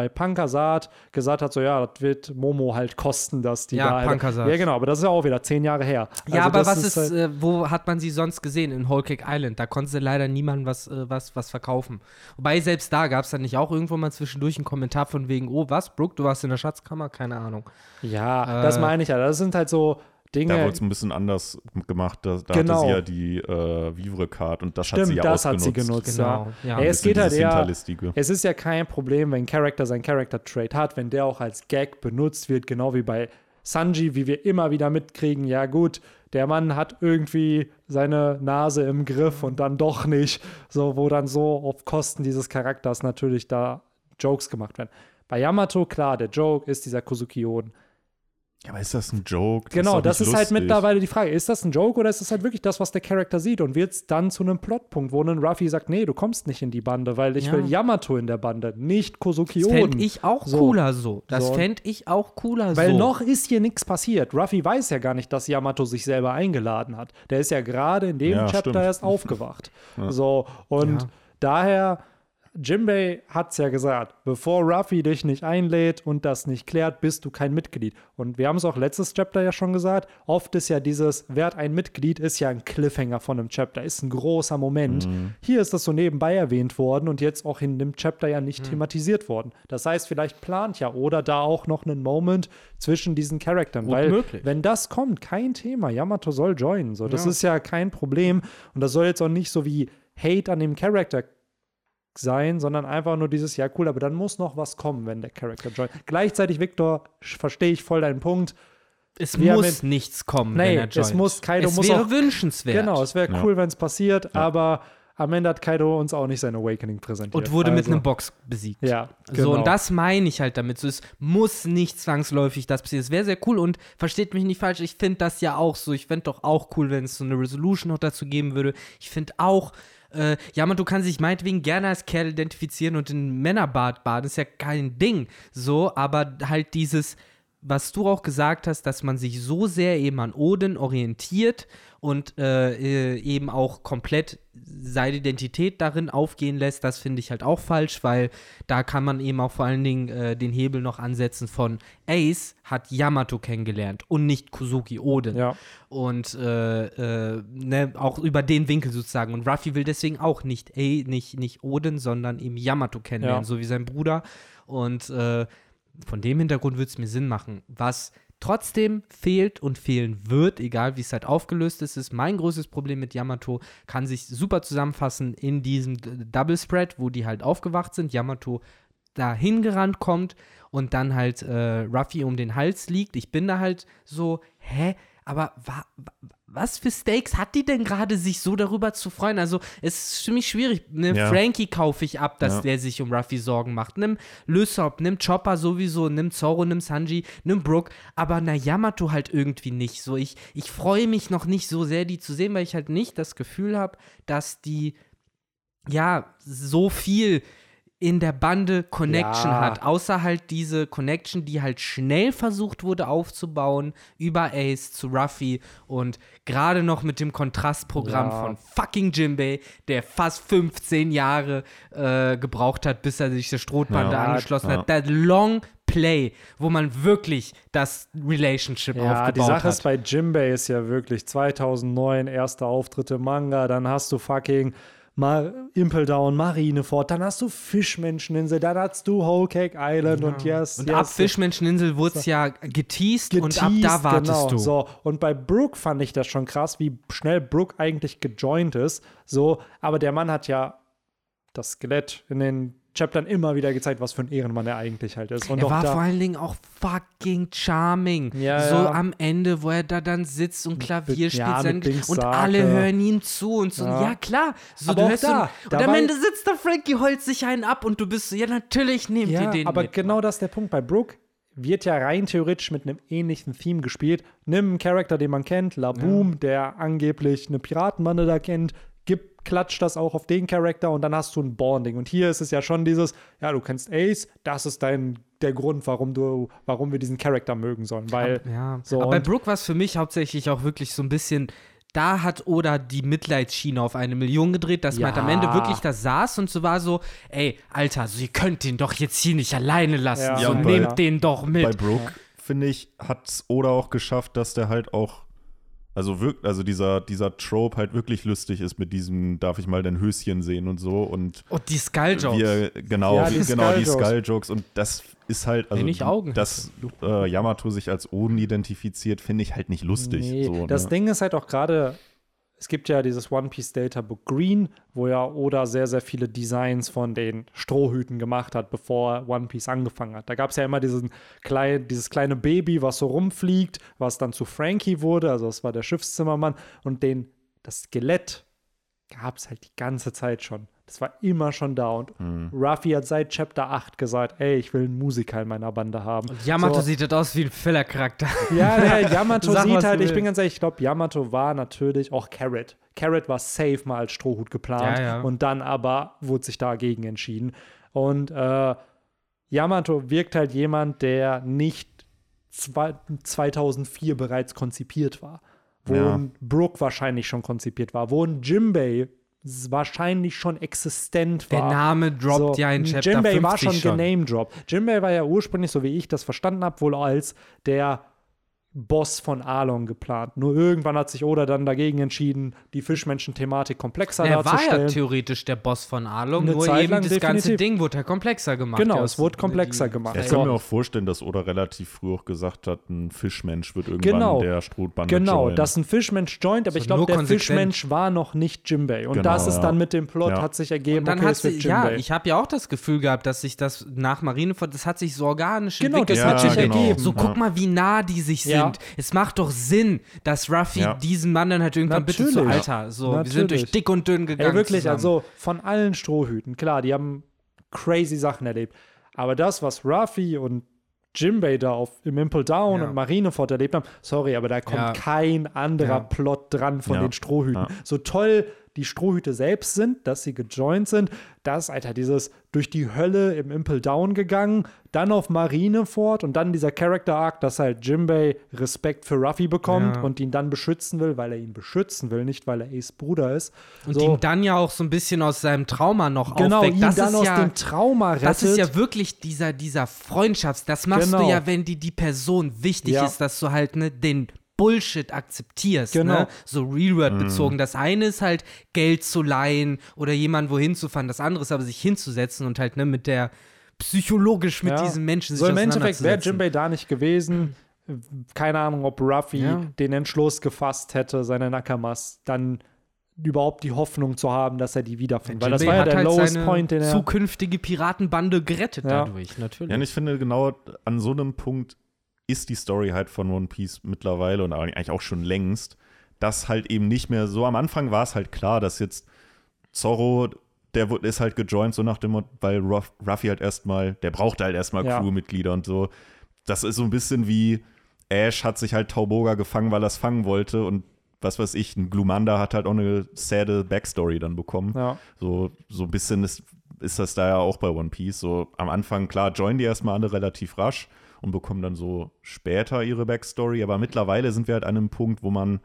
bei Pankasat gesagt hat, so ja, das wird Momo halt kosten, dass die Ja, da. Pankasat. Ja, genau, aber das ist ja auch wieder zehn Jahre her. Ja, Also aber das was ist, halt, äh, wo hat man sie sonst gesehen? In Whole Cake Island. Da konnte leider niemandem was, äh, was, was verkaufen. Wobei selbst da gab es dann nicht auch irgendwo mal zwischendurch einen Kommentar von wegen, oh, was, Brooke, du warst in der Schatzkammer? Keine Ahnung. ja, äh, das meine ich ja. Das sind halt so Da Dinge. wurde es ein bisschen anders gemacht. Da, da Genau. hatte sie ja die äh, Vivre-Card und das hat sie Stimmt, ja das hat ausgenutzt. sie genutzt. Genau, Ja. ja. Ey, es geht halt eher. Es ist ja kein Problem, wenn ein Charakter sein Character Trait hat, wenn der auch als Gag benutzt wird, genau wie bei Sanji, wie wir immer wieder mitkriegen. Ja, gut, der Mann hat irgendwie seine Nase im Griff und dann doch nicht. So, wo dann so auf Kosten dieses Charakters natürlich da Jokes gemacht werden. Bei Yamato, klar, der Joke ist dieser Kozuki-Oden. Ja, aber ist das ein Joke? Genau, doch das ist halt lustig. mittlerweile die Frage. Ist das ein Joke oder ist das halt wirklich das, was der Charakter sieht? Und wird es dann zu einem Plotpunkt, wo ein Ruffy sagt, nee, du kommst nicht in die Bande, weil ich Ja. will Yamato in der Bande, nicht Kosuki Das fände ich auch So. cooler so. Das So. fände ich auch cooler Weil so. noch ist hier nichts passiert. Ruffy weiß ja gar nicht, dass Yamato sich selber eingeladen hat. Der ist ja gerade in dem Ja, Chapter stimmt. erst aufgewacht. So, und Ja. daher, Jimbei hat es ja gesagt, bevor Ruffy dich nicht einlädt und das nicht klärt, bist du kein Mitglied. Und wir haben es auch letztes Chapter ja schon gesagt, oft ist ja dieses, werd ein Mitglied, ist ja ein Cliffhanger von einem Chapter, ist ein großer Moment. Hier ist das so nebenbei erwähnt worden und jetzt auch in dem Chapter ja nicht thematisiert worden. Das heißt, vielleicht plant ja oder da auch noch einen Moment zwischen diesen Charakteren, Gut weil möglich. wenn das kommt, kein Thema, Yamato soll joinen, so, das Ja. ist ja kein Problem und das soll jetzt auch nicht so wie Hate an dem Charakter sein, sondern einfach nur dieses, ja cool, aber dann muss noch was kommen, wenn der Charakter joint. Gleichzeitig, Victor, verstehe ich voll deinen Punkt. es wir haben muss nichts kommen, Nee, wenn er es joint. muss- Kaido es muss wäre auch- wünschenswert. Genau, es wäre Ja. cool, wenn es passiert, aber am Ende hat Kaido uns auch nicht sein Awakening präsentiert. und wurde mit Also, einem Box besiegt. Ja, So, genau. und das meine ich halt damit. So, es muss nicht zwangsläufig das passieren. Es wäre sehr cool und versteht mich nicht falsch, ich finde das ja auch so. Ich fände doch auch cool, wenn es so eine Resolution noch dazu geben würde. Ich finde auch, äh, Yamato kann sich meinetwegen gerne als Kerl identifizieren und in Männerbad baden, ist ja kein Ding. So, aber halt dieses, was du auch gesagt hast, dass man sich so sehr eben an Odin orientiert und äh, äh, eben auch komplett seine Identität darin aufgehen lässt, das finde ich halt auch falsch, weil da kann man eben auch vor allen Dingen äh, den Hebel noch ansetzen von Ace hat Yamato kennengelernt und nicht Kusuki Oden. Ja. Und äh, äh, ne, auch über den Winkel sozusagen. Und Ruffy will deswegen auch nicht, A, nicht, nicht Oden, sondern eben Yamato kennenlernen, Ja. so wie sein Bruder. Und äh, von dem Hintergrund würde es mir Sinn machen. Was trotzdem fehlt und fehlen wird, egal wie es halt aufgelöst ist, ist mein größtes Problem mit Yamato, kann sich super zusammenfassen in diesem Double Spread, wo die halt aufgewacht sind, Yamato da hingerannt kommt und dann halt äh, Ruffy um den Hals liegt. Ich bin da halt so, hä? Aber wa wa- was für Stakes hat die denn gerade, sich so darüber zu freuen? Also, es ist für mich schwierig. Ne, Ja. Frankie kaufe ich ab, dass Ja. der sich um Ruffy Sorgen macht. Nimm Lysop, nimm Chopper sowieso, nimm Zoro, nimm Sanji, nimm Brook, aber na Yamato halt irgendwie nicht. So, ich, ich freue mich noch nicht so sehr, die zu sehen, weil ich halt nicht das Gefühl habe, dass die ja so viel in der Bande Connection Ja. hat, außer halt diese Connection, die halt schnell versucht wurde aufzubauen über Ace zu Ruffy und gerade noch mit dem Kontrastprogramm Ja. von fucking Jimbei, der fast 15 Jahre äh, gebraucht hat, bis er sich der Strohbande Ja, angeschlossen hat. Der Long Play, wo man wirklich das Relationship Ja, aufgebaut die Sache hat. ist bei Jimbei ist ja wirklich 2009 erster Auftritt im Manga, dann hast du fucking Mar Impel Down, Marineford, dann hast du Fischmenscheninsel, dann hast du Whole Cake Island und yes, und yes, ab Fischmenscheninsel wurde es ja geteased, und ab da geteased, wartest genau. du. So, und bei Brooke fand ich das schon krass, wie schnell Brooke eigentlich gejoint ist. So, aber der Mann hat ja das Skelett in den Chaptern immer wieder gezeigt, was für ein Ehrenmann er eigentlich halt ist. Und er war vor allen Dingen auch fucking charming. Ja, so ja. am Ende, wo er da dann sitzt und Klavier mit- spielt ja, und alle hören ihm zu und so. Ja. Ja, klar. So, Aber auch da, so, und am Ende sitzt da Frankie, heult sich einen ab und du bist so, ja, natürlich nehmt ihr ja, den aber mit. genau das ist der Punkt. Bei Brooke wird ja rein theoretisch mit einem ähnlichen Theme gespielt. Nimm einen Charakter, den man kennt, Laboom, der angeblich eine Piratenbande da kennt, gib, klatsch das auch auf den Charakter und dann hast du ein Bonding. Und hier ist es ja schon dieses, ja, du kennst Ace, das ist dein der Grund, warum du, warum wir diesen Charakter mögen sollen. Weil Ja, so aber bei Brooke war es für mich hauptsächlich auch wirklich so ein bisschen, da hat Oda die Mitleidsschiene auf eine Million gedreht, dass man Ja. am Ende wirklich da saß und so war so, ey, Alter, so, ihr könnt den doch jetzt hier nicht alleine lassen, Ja, so und bei- nehmt den doch mit. Bei Brooke, finde ich, hat es Oda auch geschafft, dass der halt auch, also wirklich, also dieser, dieser Trope halt wirklich lustig ist mit diesem, darf ich mal dein Höschen sehen und so und und die Skull-Jokes. genau, Ja, die genau, die Skull-Jokes. Und das ist halt, also ich Augen dass äh, Yamato sich als Oden identifiziert, finde ich halt nicht lustig. Nee, so, das ne? Ding ist halt auch gerade, es gibt ja dieses One Piece Data Book Green, wo ja Oda sehr, sehr viele Designs von den Strohhüten gemacht hat, bevor One Piece angefangen hat. Da gab es ja immer diesen klein, dieses kleine Baby, was so rumfliegt, was dann zu Frankie wurde, also das war der Schiffszimmermann und den, das Skelett gab es halt die ganze Zeit schon. Das war immer schon da. Und Mhm. Ruffy hat seit Chapter 8 gesagt, ey, ich will einen Musiker in meiner Bande haben. Und Yamato so, sieht das aus wie ein Filler-Charakter. Ja, der Yamato Sag, sieht halt, ich bin ganz ehrlich, ich glaube, Yamato war natürlich auch Carrot. Carrot war safe mal als Strohhut geplant Ja, ja. und dann aber wurde sich dagegen entschieden. Und äh, Yamato wirkt halt jemand, der nicht zwei, 2004 bereits konzipiert war. Wo Ja. ein Brook wahrscheinlich schon konzipiert war, wo ein Jimbei wahrscheinlich schon existent Der war. Name droppt ja in Chapter Jinbei 50 war schon, schon. genamedropped. Jinbei war ja ursprünglich, so wie ich das verstanden habe, wohl als der Boss von Alon geplant. Nur irgendwann hat sich Oda dann dagegen entschieden, die Fischmenschen-Thematik komplexer Er war ja darzustellen. theoretisch der Boss von Eine nur Zeit eben das ganze. Ding wurde ja komplexer gemacht. Genau, es wurde die- komplexer gemacht. Ich kann mir auch vorstellen, dass Oda relativ früh auch gesagt hat, ein Fischmensch wird irgendwann Genau. der Strohbande Genau, joinen. dass ein Fischmensch joint, aber So ich glaube, der konsequent. Fischmensch war noch nicht Jimbei. Und Genau, das ist ja. dann mit dem Plot, Ja. hat sich ergeben, Und dann okay, hat es wird sie, ja, ich habe ja auch das Gefühl gehabt, dass sich das nach Marineford, das hat sich so organisch Genau, entwickelt. das Ja, hat sich genau. ergeben. So, guck Ja. mal, wie nah die sich Ja. Es macht doch Sinn, dass Ruffy Ja. diesen Mann dann halt irgendwann bitte zu Natürlich. Alter. So, wir sind durch Natürlich. dick und dünn gegangen. Ey, wirklich, zusammen. also von allen Strohhüten, klar, die haben crazy Sachen erlebt. Aber das, was Ruffy und Jimbei da auf, im Impel Down Ja. und Marineford erlebt haben, sorry, aber da kommt Ja. kein anderer Ja. Plot dran von Ja. den Strohhüten. Ja. So toll die Strohhüte selbst sind, dass sie gejoint sind, das, Alter, dieses durch die Hölle im Impel Down gegangen, dann auf Marineford und dann dieser Character Arc, dass halt Jimbei Respekt für Ruffy bekommt Ja. und ihn dann beschützen will, weil er ihn beschützen will, nicht weil er Ace Bruder ist. Und so. ihn dann ja auch so ein bisschen aus seinem Trauma noch Genau, aufweckt. ihn Das dann ist aus ja, dem Trauma rettet. Das ist ja wirklich dieser, dieser Freundschafts-, das machst Genau. du ja, wenn dir die Person wichtig Ja. ist, dass du halt ne, den Bullshit akzeptierst, Genau. ne? So Real-World bezogen. Das eine ist halt Geld zu leihen oder jemanden wohin zu fahren. Das andere ist aber sich hinzusetzen und halt ne, mit der psychologisch mit Ja. diesen Menschen so sich im Endeffekt wäre. Jimbei da nicht gewesen. Keine Ahnung, ob Ruffy Ja. den Entschluss gefasst hätte, seine Nakamas dann überhaupt die Hoffnung zu haben, dass er die wiederfindet. Weil das war ja der halt lowest seine Point, den er. zukünftige Piratenbande gerettet Ja. dadurch, natürlich. Ja, und ich finde genau an so einem Punkt ist die Story halt von One Piece mittlerweile und eigentlich auch schon längst, dass halt eben nicht mehr so, am Anfang war es halt klar, dass jetzt Zorro, der wurde- ist halt gejoint, so nach dem Motto, weil Ruff, Ruffy halt erstmal, der brauchte halt erstmal Ja. Crewmitglieder und so. Das ist so ein bisschen wie Ash hat sich halt Tauboga gefangen, weil er es fangen wollte und was weiß ich, ein Glumanda hat halt auch eine sade Backstory dann bekommen. ja. So, so ein bisschen ist, ist das da ja auch bei One Piece. So am Anfang, klar, joinen die erstmal alle relativ rasch und bekommen dann so später ihre Backstory. Aber mittlerweile sind wir halt an einem Punkt, wo man,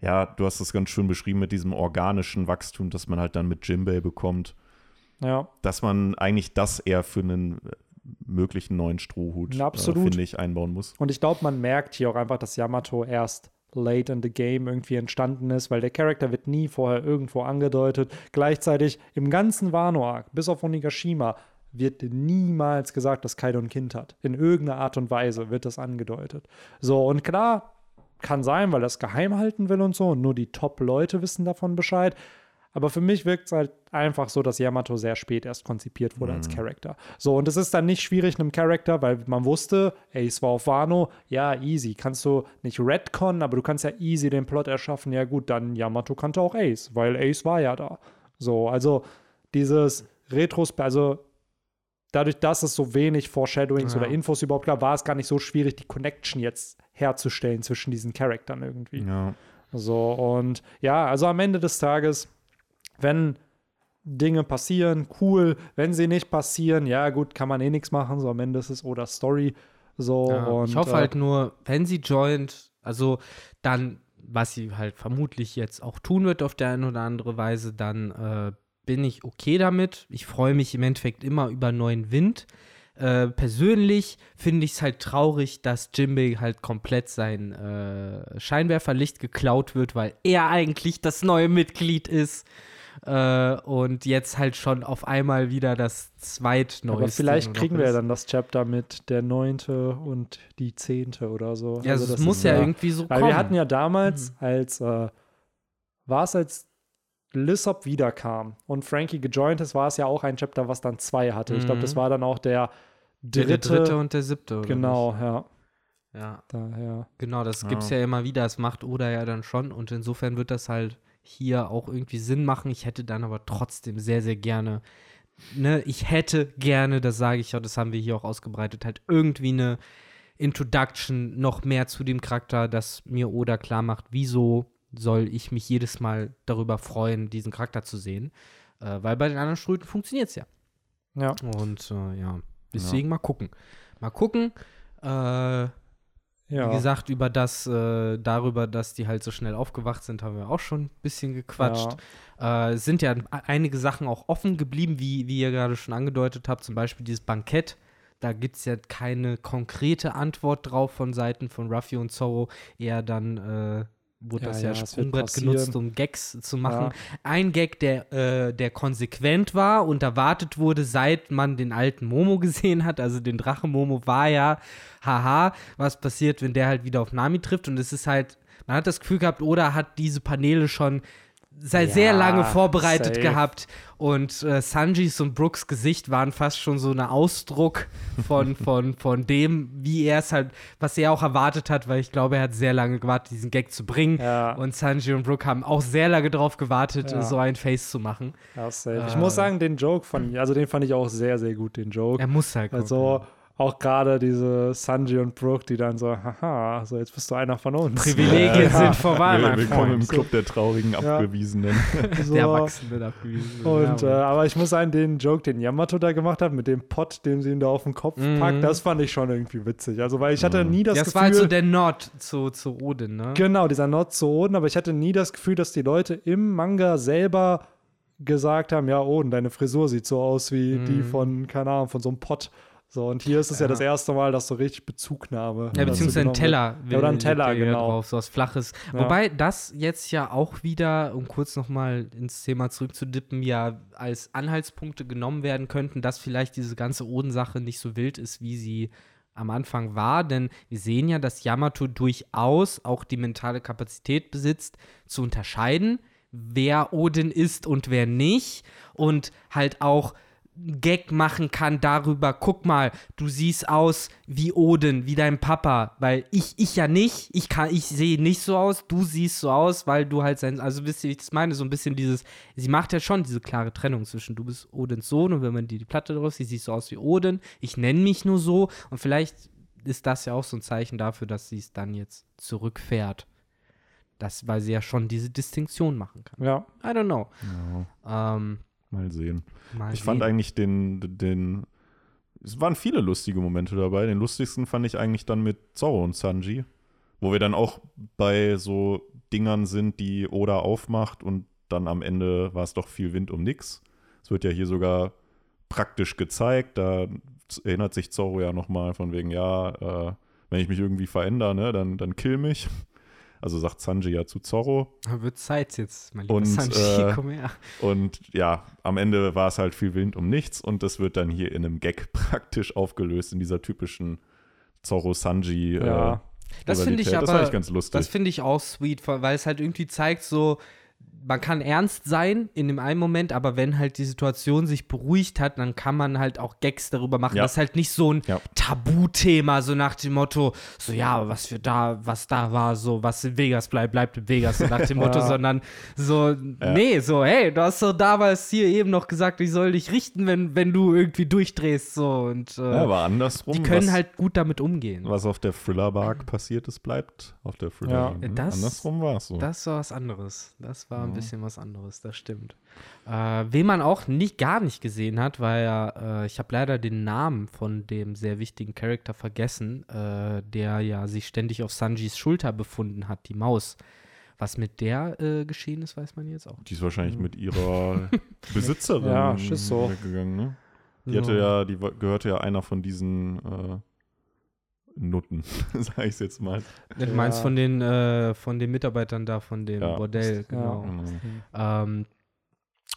ja, du hast das ganz schön beschrieben mit diesem organischen Wachstum, das man halt dann mit Jimbei bekommt, ja. dass man eigentlich das eher für einen möglichen neuen Strohhut, Na, äh, finde ich, einbauen muss. Und ich glaube, man merkt hier auch einfach, dass Yamato erst late in the game irgendwie entstanden ist, weil der Charakter wird nie vorher irgendwo angedeutet. Gleichzeitig im ganzen Wano-Arc, bis auf Onigashima, wird niemals gesagt, dass Kaido ein Kind hat. In irgendeiner Art und Weise wird das angedeutet. So, und klar, kann sein, weil er es geheim halten will und so, und nur die Top-Leute wissen davon Bescheid. Aber für mich wirkt es halt einfach so, dass Yamato sehr spät erst konzipiert wurde als Charakter. So, und es ist dann nicht schwierig einem Charakter, weil man wusste, Ace war auf Wano, ja, easy. Kannst du nicht retconnen, aber du kannst ja easy den Plot erschaffen. Ja, gut, dann Yamato kannte auch Ace, weil Ace war ja da. So, also dieses Retros, also dadurch, dass es so wenig Foreshadowings Ja. oder Infos überhaupt gab, war es gar nicht so schwierig, die Connection jetzt herzustellen zwischen diesen Charakteren irgendwie. Ja. So, und ja, also am Ende des Tages, wenn Dinge passieren, cool. Wenn sie nicht passieren, ja, gut, kann man eh nichts machen. So am Ende ist es oder Story. So, Ja, und, ich hoffe äh, halt nur, wenn sie joint, also dann, was sie halt vermutlich jetzt auch tun wird auf der eine oder andere Weise, dann äh, bin ich okay damit. Ich freue mich im Endeffekt immer über neuen Wind. Äh, persönlich finde ich es halt traurig, dass Jimbei halt komplett sein äh, Scheinwerferlicht geklaut wird, weil er eigentlich das neue Mitglied ist. Äh, und jetzt halt schon auf einmal wieder das zweitneueste. aber vielleicht kriegen wir ja dann das Chapter mit der neunte und die zehnte oder so. Ja, also das es muss ja irgendwie so Weil kommen. wir hatten ja damals, als äh, war es als Lissop wiederkam und Frankie gejoint ist, war es ja auch ein Chapter, was dann zwei hatte. Ich glaube, Mhm. das war dann auch der dritte. der dritte und der siebte. Oder genau, ja. nicht? Ja, Daher. genau, das Ja. gibt's ja immer wieder. Das macht Oda ja dann schon und insofern wird das halt hier auch irgendwie Sinn machen. Ich hätte dann aber trotzdem sehr, sehr gerne, ne, ich hätte gerne, das sage ich ja, das haben wir hier auch ausgebreitet, halt irgendwie eine Introduction noch mehr zu dem Charakter, das mir Oda klar macht, wieso soll ich mich jedes Mal darüber freuen, diesen Charakter zu sehen. Äh, weil bei den anderen Ströten funktioniert es ja. Ja. Und äh, ja, deswegen mal gucken. Mal gucken. Äh, Ja. Wie gesagt, über das, äh, darüber, dass die halt so schnell aufgewacht sind, haben wir auch schon ein bisschen gequatscht. Äh, es sind ja einige Sachen auch offen geblieben, wie, wie ihr gerade schon angedeutet habt, zum Beispiel dieses Bankett. Da gibt es ja keine konkrete Antwort drauf von Seiten von Ruffy und Zorro. Eher dann äh, wurde Ja, das ja, ja, Sprungbrett genutzt, um Gags zu machen. Ja. Ein Gag, der, äh, der konsequent war und erwartet wurde, seit man den alten Momo gesehen hat, also den Drachen Momo, war ja, haha, was passiert, wenn der halt wieder auf Nami trifft. Und es ist halt, man hat das Gefühl gehabt, Oda hat diese Paneele schon seit Ja, sehr lange vorbereitet safe. gehabt. Und äh, Sanjis und Brooks Gesicht waren fast schon so ein Ausdruck von, von, von dem, wie er es halt, was er auch erwartet hat, weil ich glaube, er hat sehr lange gewartet, diesen Gag zu bringen. Ja. Und Sanji und Brooke haben auch sehr lange darauf gewartet, Ja. so ein Face zu machen. Ja, safe. Ich Äh. muss sagen, den Joke von, also den fand ich auch sehr, sehr gut, den Joke. Er muss halt gucken. Also auch gerade diese Sanji und Brooke, die dann so, haha, so jetzt bist du einer von uns. Privilegien Ja. sind vorbei, mein Willkommen im Freund. Club der traurigen Abgewiesenen. So. Der Erwachsene abgewiesen. Und, äh, ja, aber ich muss sagen, den Joke, den Yamato da gemacht hat, mit dem Pott, dem sie ihn da auf den Kopf Mhm. packt, das fand ich schon irgendwie witzig. Also, weil ich hatte Mhm. nie das, das Gefühl. war halt so der Nord zu, zu Odin, ne? Genau, dieser Nord zu Oden, aber ich hatte nie das Gefühl, dass die Leute im Manga selber gesagt haben, ja, Oden, deine Frisur sieht so aus wie Mhm. die von, keine Ahnung, von so einem Pott. So, und hier ist es ja, Ja. das erste Mal, dass so richtig Bezugnahme. Ja, dazu beziehungsweise ein Teller. Ja, oder ein Teller, genau. Drauf, so was Flaches. Ja. Wobei das jetzt ja auch wieder, um kurz nochmal ins Thema zurückzudippen, ja als Anhaltspunkte genommen werden könnten, dass vielleicht diese ganze Oden-Sache nicht so wild ist, wie sie am Anfang war. Denn wir sehen ja, dass Yamato durchaus auch die mentale Kapazität besitzt, zu unterscheiden, wer Odin ist und wer nicht. Und halt auch Gag machen kann darüber, guck mal, du siehst aus wie Odin, wie dein Papa, weil ich, ich ja nicht, ich kann, ich sehe nicht so aus, du siehst so aus, weil du halt sein, also wisst ihr, wie ich das meine, so ein bisschen dieses, sie macht ja schon diese klare Trennung zwischen du bist Odins Sohn und wenn man dir die Platte drauf sieht, siehst du aus wie Odin, ich nenne mich nur so. Und vielleicht ist das ja auch so ein Zeichen dafür, dass sie es dann jetzt zurückfährt. Das, weil sie ja schon diese Distinktion machen kann. Ja, I don't know. Ja, Ähm, mal sehen. mal Ich fand sehen. eigentlich den, den, es waren viele lustige Momente dabei. Den lustigsten fand ich eigentlich dann mit Zorro und Sanji, wo wir dann auch bei so Dingern sind, die Oda aufmacht und dann am Ende war es doch viel Wind um nix. Es wird ja hier sogar praktisch gezeigt. Da erinnert sich Zorro ja nochmal von wegen, ja, äh, wenn ich mich irgendwie verändere, ne, dann, dann kill mich. Also sagt Sanji ja zu Zorro. Wird Zeit jetzt, mein lieber Und, Sanji, äh, komm her. Und ja, am Ende war es halt viel Wind um nichts und das wird dann hier in einem Gag praktisch aufgelöst, in dieser typischen Zorro-Sanji. Ja. Äh, Das finde ich aber, Das fand ich ganz lustig. das finde ich auch sweet, weil es halt irgendwie zeigt so, man kann ernst sein in dem einen Moment, aber wenn halt die Situation sich beruhigt hat, dann kann man halt auch Gags darüber machen. Ja. Das ist halt nicht so ein Ja. Tabuthema, so nach dem Motto, so ja, was wir da, was da war, so was in Vegas bleibt, bleibt in Vegas, so nach dem Motto, Ja. sondern so, nee, so, hey, du hast doch damals hier eben noch gesagt, ich soll dich richten, wenn, wenn du irgendwie durchdrehst, so und äh, ja, aber andersrum. die können was, halt gut damit umgehen. Was auf der Thriller-Bark passiert ist, bleibt auf der thriller Ja. Das- Andersrum war es so. Das war was anderes. Das war ein bisschen was anderes, das stimmt. Äh, wen man auch nicht, gar nicht gesehen hat, ja, äh, ich habe leider den Namen von dem sehr wichtigen Charakter vergessen, äh, der ja sich ständig auf Sanjis Schulter befunden hat, die Maus. Was mit der äh, geschehen ist, weiß man jetzt auch. die ist wahrscheinlich mit ihrer Besitzerin Ja, weggegangen, ne? Die hatte ja, die gehörte ja einer von diesen äh, Nutten, sag ich jetzt mal. Du meinst Ja. von den, äh, von den Mitarbeitern da, von dem Ja. Bordell, Ja. genau. Genau. Ähm,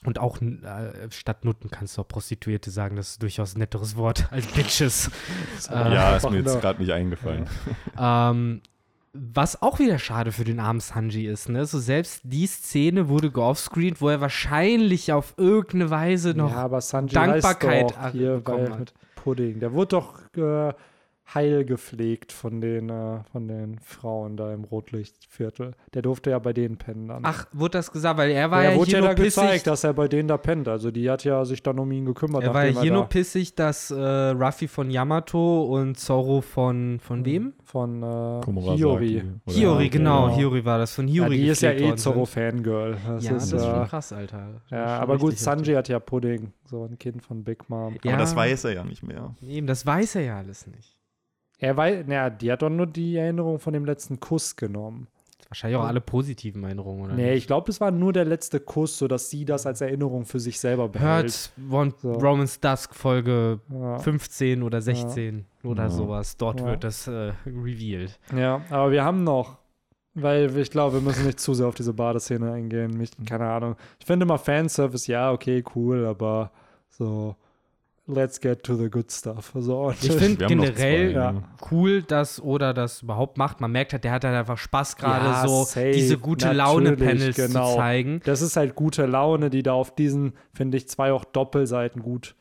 und auch äh, statt Nutten kannst du auch Prostituierte sagen, das ist durchaus ein netteres Wort als Bitches. Äh, Ja, ist mir jetzt gerade nicht eingefallen. Ähm, was auch wieder schade für den armen Sanji ist, ne? So selbst die Szene wurde geoffscreened, wo er wahrscheinlich auf irgendeine Weise noch. ja, aber Sanji Dankbarkeit hier bekommen hat. mit Pudding. Der wurde doch äh, heil gepflegt von den, äh, von den Frauen da im Rotlichtviertel. Der durfte ja bei denen pennen dann. Ach, wurde das gesagt? Weil er war ja, ja, wurde hier ja nur da pissig. gezeigt, dass er bei denen da pennt. Also die hat ja sich dann um ihn gekümmert. er war ja hier nur pissig, dass äh, Ruffy von Yamato und Zoro von, Mhm. von wem? von äh. Hiyori. Hiyori, genau, genau. Hiyori war das. Von Ja, Hiyori die ist ja eh. Das Ja, ist, das ist äh, schon krass, Alter. Ja, aber gut, Sanji heftig. hat ja Pudding, so ein Kind von Big Mom. Ja, Aber das weiß er ja nicht mehr. Eben, das weiß er ja alles nicht. Er weiß, naja, die hat doch nur die Erinnerung von dem letzten Kuss genommen. Wahrscheinlich auch alle positiven Erinnerungen, oder Nee, nicht? ich glaube, das war nur der letzte Kuss, sodass sie das als Erinnerung für sich selber behält. Hört One, So. Romans Dusk Folge Ja. 15 oder 16 oder Ja. sowas. Dort Ja. wird das äh, revealed. ja, aber wir haben noch, weil ich glaube, wir müssen nicht zu sehr auf diese Badeszene eingehen. Mich, keine Ahnung. Ich finde immer Fanservice, ja, okay, cool, aber so, let's get to the good stuff. Also, Ich finde generell zwei, ja. cool, dass Oda das überhaupt macht. Man merkt halt, der hat halt einfach Spaß gerade Ja, so safe, diese gute Laune-Panels genau. zu zeigen. Das ist halt gute Laune, die da auf diesen, finde ich, zwei auch Doppelseiten gut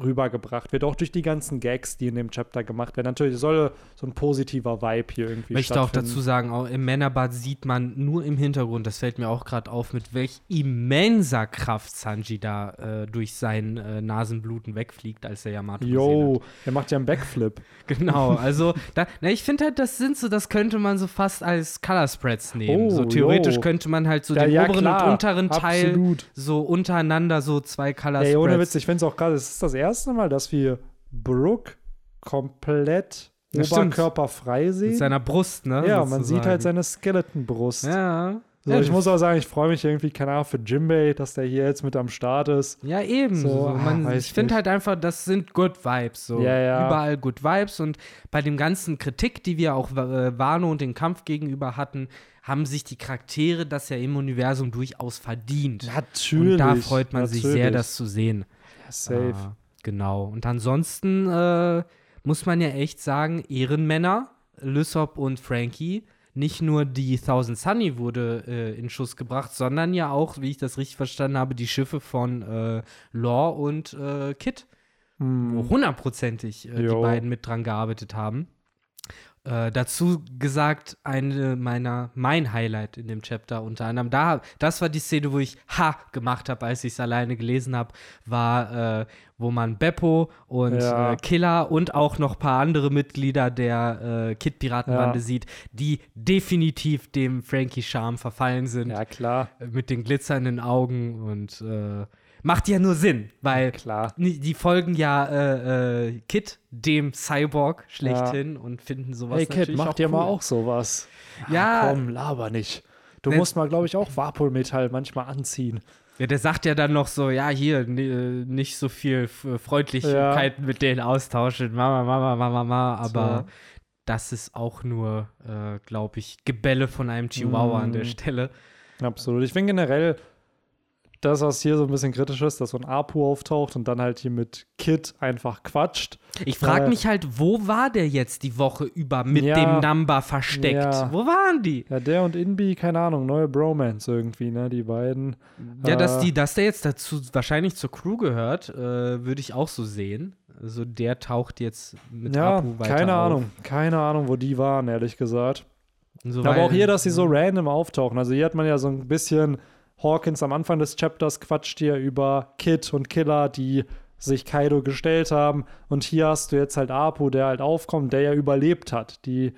rübergebracht wird. Auch durch die ganzen Gags, die in dem Chapter gemacht werden. Natürlich soll so ein positiver Vibe hier irgendwie Ich möchte auch dazu sagen, auch im Männerbad sieht man nur im Hintergrund, das fällt mir auch gerade auf, mit welch immenser Kraft Sanji da äh, durch sein äh, Nasenbluten wegfliegt, als er Yamato. Yo, er macht ja einen Backflip. Genau, also da, na, ich finde halt, das sind so, das könnte man so fast als Color Spreads nehmen. Oh, so theoretisch yo. könnte man halt so Ja, den ja, oberen klar, und unteren Teil Absolut. so untereinander so zwei Color Ey, ohne Spreads. Witz, ich finde es auch gerade, es ist das erste Mal, dass wir Brooke komplett stimmt. oberkörperfrei sehen. Mit seiner Brust, ne? ja, man sieht halt seine Skeletonbrust. Ja. So, ja, ich muss auch sagen, ich freue mich irgendwie, keine Ahnung, für Jimbei, dass der hier jetzt mit am Start ist. Ja, eben. So, So, ah, man, weiß ich finde halt einfach, das sind Good Vibes. So. Ja, ja. Überall Good Vibes. Und bei dem ganzen Kritik, die wir auch äh, Wano und den Kampf gegenüber hatten, haben sich die Charaktere das ja im Universum durchaus verdient. Natürlich. und da freut man sich sehr, natürlich. das zu sehen. Ja, safe. Ah, genau. Und ansonsten äh, muss man ja echt sagen, Ehrenmänner, Lysop und Frankie, nicht nur die Thousand Sunny wurde äh, in Schuss gebracht, sondern ja auch, wie ich das richtig verstanden habe, die Schiffe von äh, Law und äh, Kit, Hm. wo hundertprozentig äh, die beiden mit dran gearbeitet haben. Äh, dazu gesagt, eine meiner, mein Highlight in dem Chapter unter anderem, da, das war die Szene, wo ich Ha gemacht habe, als ich es alleine gelesen habe, war, äh, wo man Beppo und Ja. äh, Killer und auch noch ein paar andere Mitglieder der äh, Kid-Piratenbande Ja. sieht, die definitiv dem Frankie-Charme verfallen sind, Ja, klar. mit den glitzernden Augen und äh, macht ja nur Sinn, weil Klar. die folgen ja äh, äh, Kid, dem Cyborg, schlechthin und finden sowas Hey Kid, natürlich mach auch dir cool. mal auch sowas. Ja. Komm, laber nicht. Du Wenn- musst mal, glaube ich, auch Vapolmetall manchmal anziehen. Ja, der sagt ja dann noch so, ja, hier, äh, nicht so viel Freundlichkeit mit denen austauschen, Mama, Mama, Mama, Mama, aber So. das ist auch nur, äh, glaube ich, Gebälle von einem Chihuahua an der Mm. Stelle. Absolut. Ich finde generell, das, was hier so ein bisschen kritisch ist, dass so ein Apu auftaucht und dann halt hier mit Kid einfach quatscht. Ich frage Äh, mich halt, wo war der jetzt die Woche über mit Ja. dem Number versteckt? Ja. Wo waren die? Ja, der und Inbi, keine Ahnung, neue Bromance irgendwie, ne? Die beiden. Ja, dass, Äh, die, dass der jetzt dazu wahrscheinlich zur Crew gehört, äh, würde ich auch so sehen. Also der taucht jetzt mit Ja, Apu weiter keine auf. Ahnung. Keine Ahnung, wo die waren, ehrlich gesagt. So Aber auch hier, dass sie so random auftauchen. Also hier hat man ja so ein bisschen Hawkins am Anfang des Chapters quatscht hier über Kid und Killer, die sich Kaido gestellt haben. Und hier hast du jetzt halt Apu, der halt aufkommt, der ja überlebt hat. Die,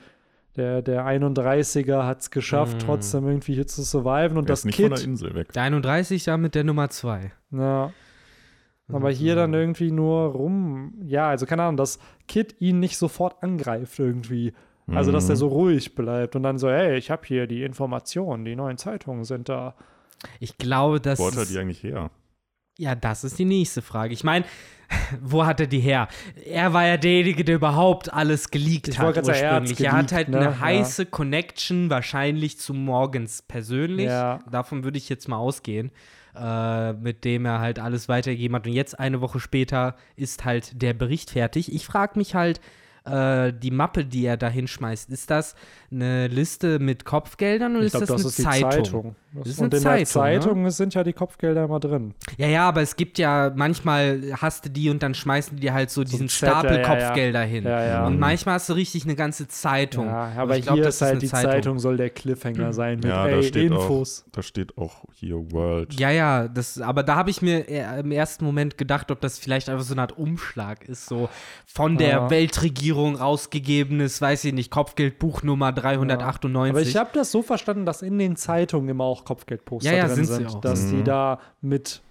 der, der 31er hat es geschafft, Mm. trotzdem irgendwie hier zu surviven. Und Der das ist nicht von der Kid. Insel weg. Der 31 ja mit der Nummer 2. Ja. Aber hier dann irgendwie nur rum. Ja, also keine Ahnung, dass Kid ihn nicht sofort angreift irgendwie. Also, dass Mhm. der so ruhig bleibt und dann so, hey, ich habe hier die Informationen, die neuen Zeitungen sind da. Ich glaube, dass. Wo hat er die eigentlich her? Ja, das ist die nächste Frage. Ich meine, wo hat er die her? Er war ja derjenige, der überhaupt alles geleakt Ich hat sagen, er ursprünglich. Er hat halt geleakt, ne? eine Ja. heiße Connection wahrscheinlich zu Morgens persönlich. Ja. Davon würde ich jetzt mal ausgehen. Äh, mit dem er halt alles weitergegeben hat. Und jetzt eine Woche später ist halt der Bericht fertig. Ich frage mich halt, äh, die Mappe, die er da hinschmeißt, ist das eine Liste mit Kopfgeldern oder Ich ist glaube, das, das, ist eine die Zeitung? Zeitung. Das ist Und eine in der Zeitung, ne? Zeitung sind ja die Kopfgelder immer drin. Ja, ja, aber es gibt ja manchmal hast du die und dann schmeißen die dir halt so diesen Zettel, Stapel ja, ja. Kopfgelder hin. Ja, ja. Und manchmal hast du richtig eine ganze Zeitung. Ja, Und aber ich glaub, hier das ist halt die Zeitung. soll der Cliffhanger sein mit Ja, da ey, steht Infos. auch, da steht auch hier World. Ja, ja, das, aber da habe ich mir eher im ersten Moment gedacht, ob das vielleicht einfach so eine Art Umschlag ist, so von der Ja. Weltregierung rausgegebenes, weiß ich nicht, Kopfgeldbuch Nummer 398. Aber ich habe das so verstanden, dass in den Zeitungen immer auch Kopfgeldposter Ja, ja, drin sind sie sind, auch. dass die Mhm. da mit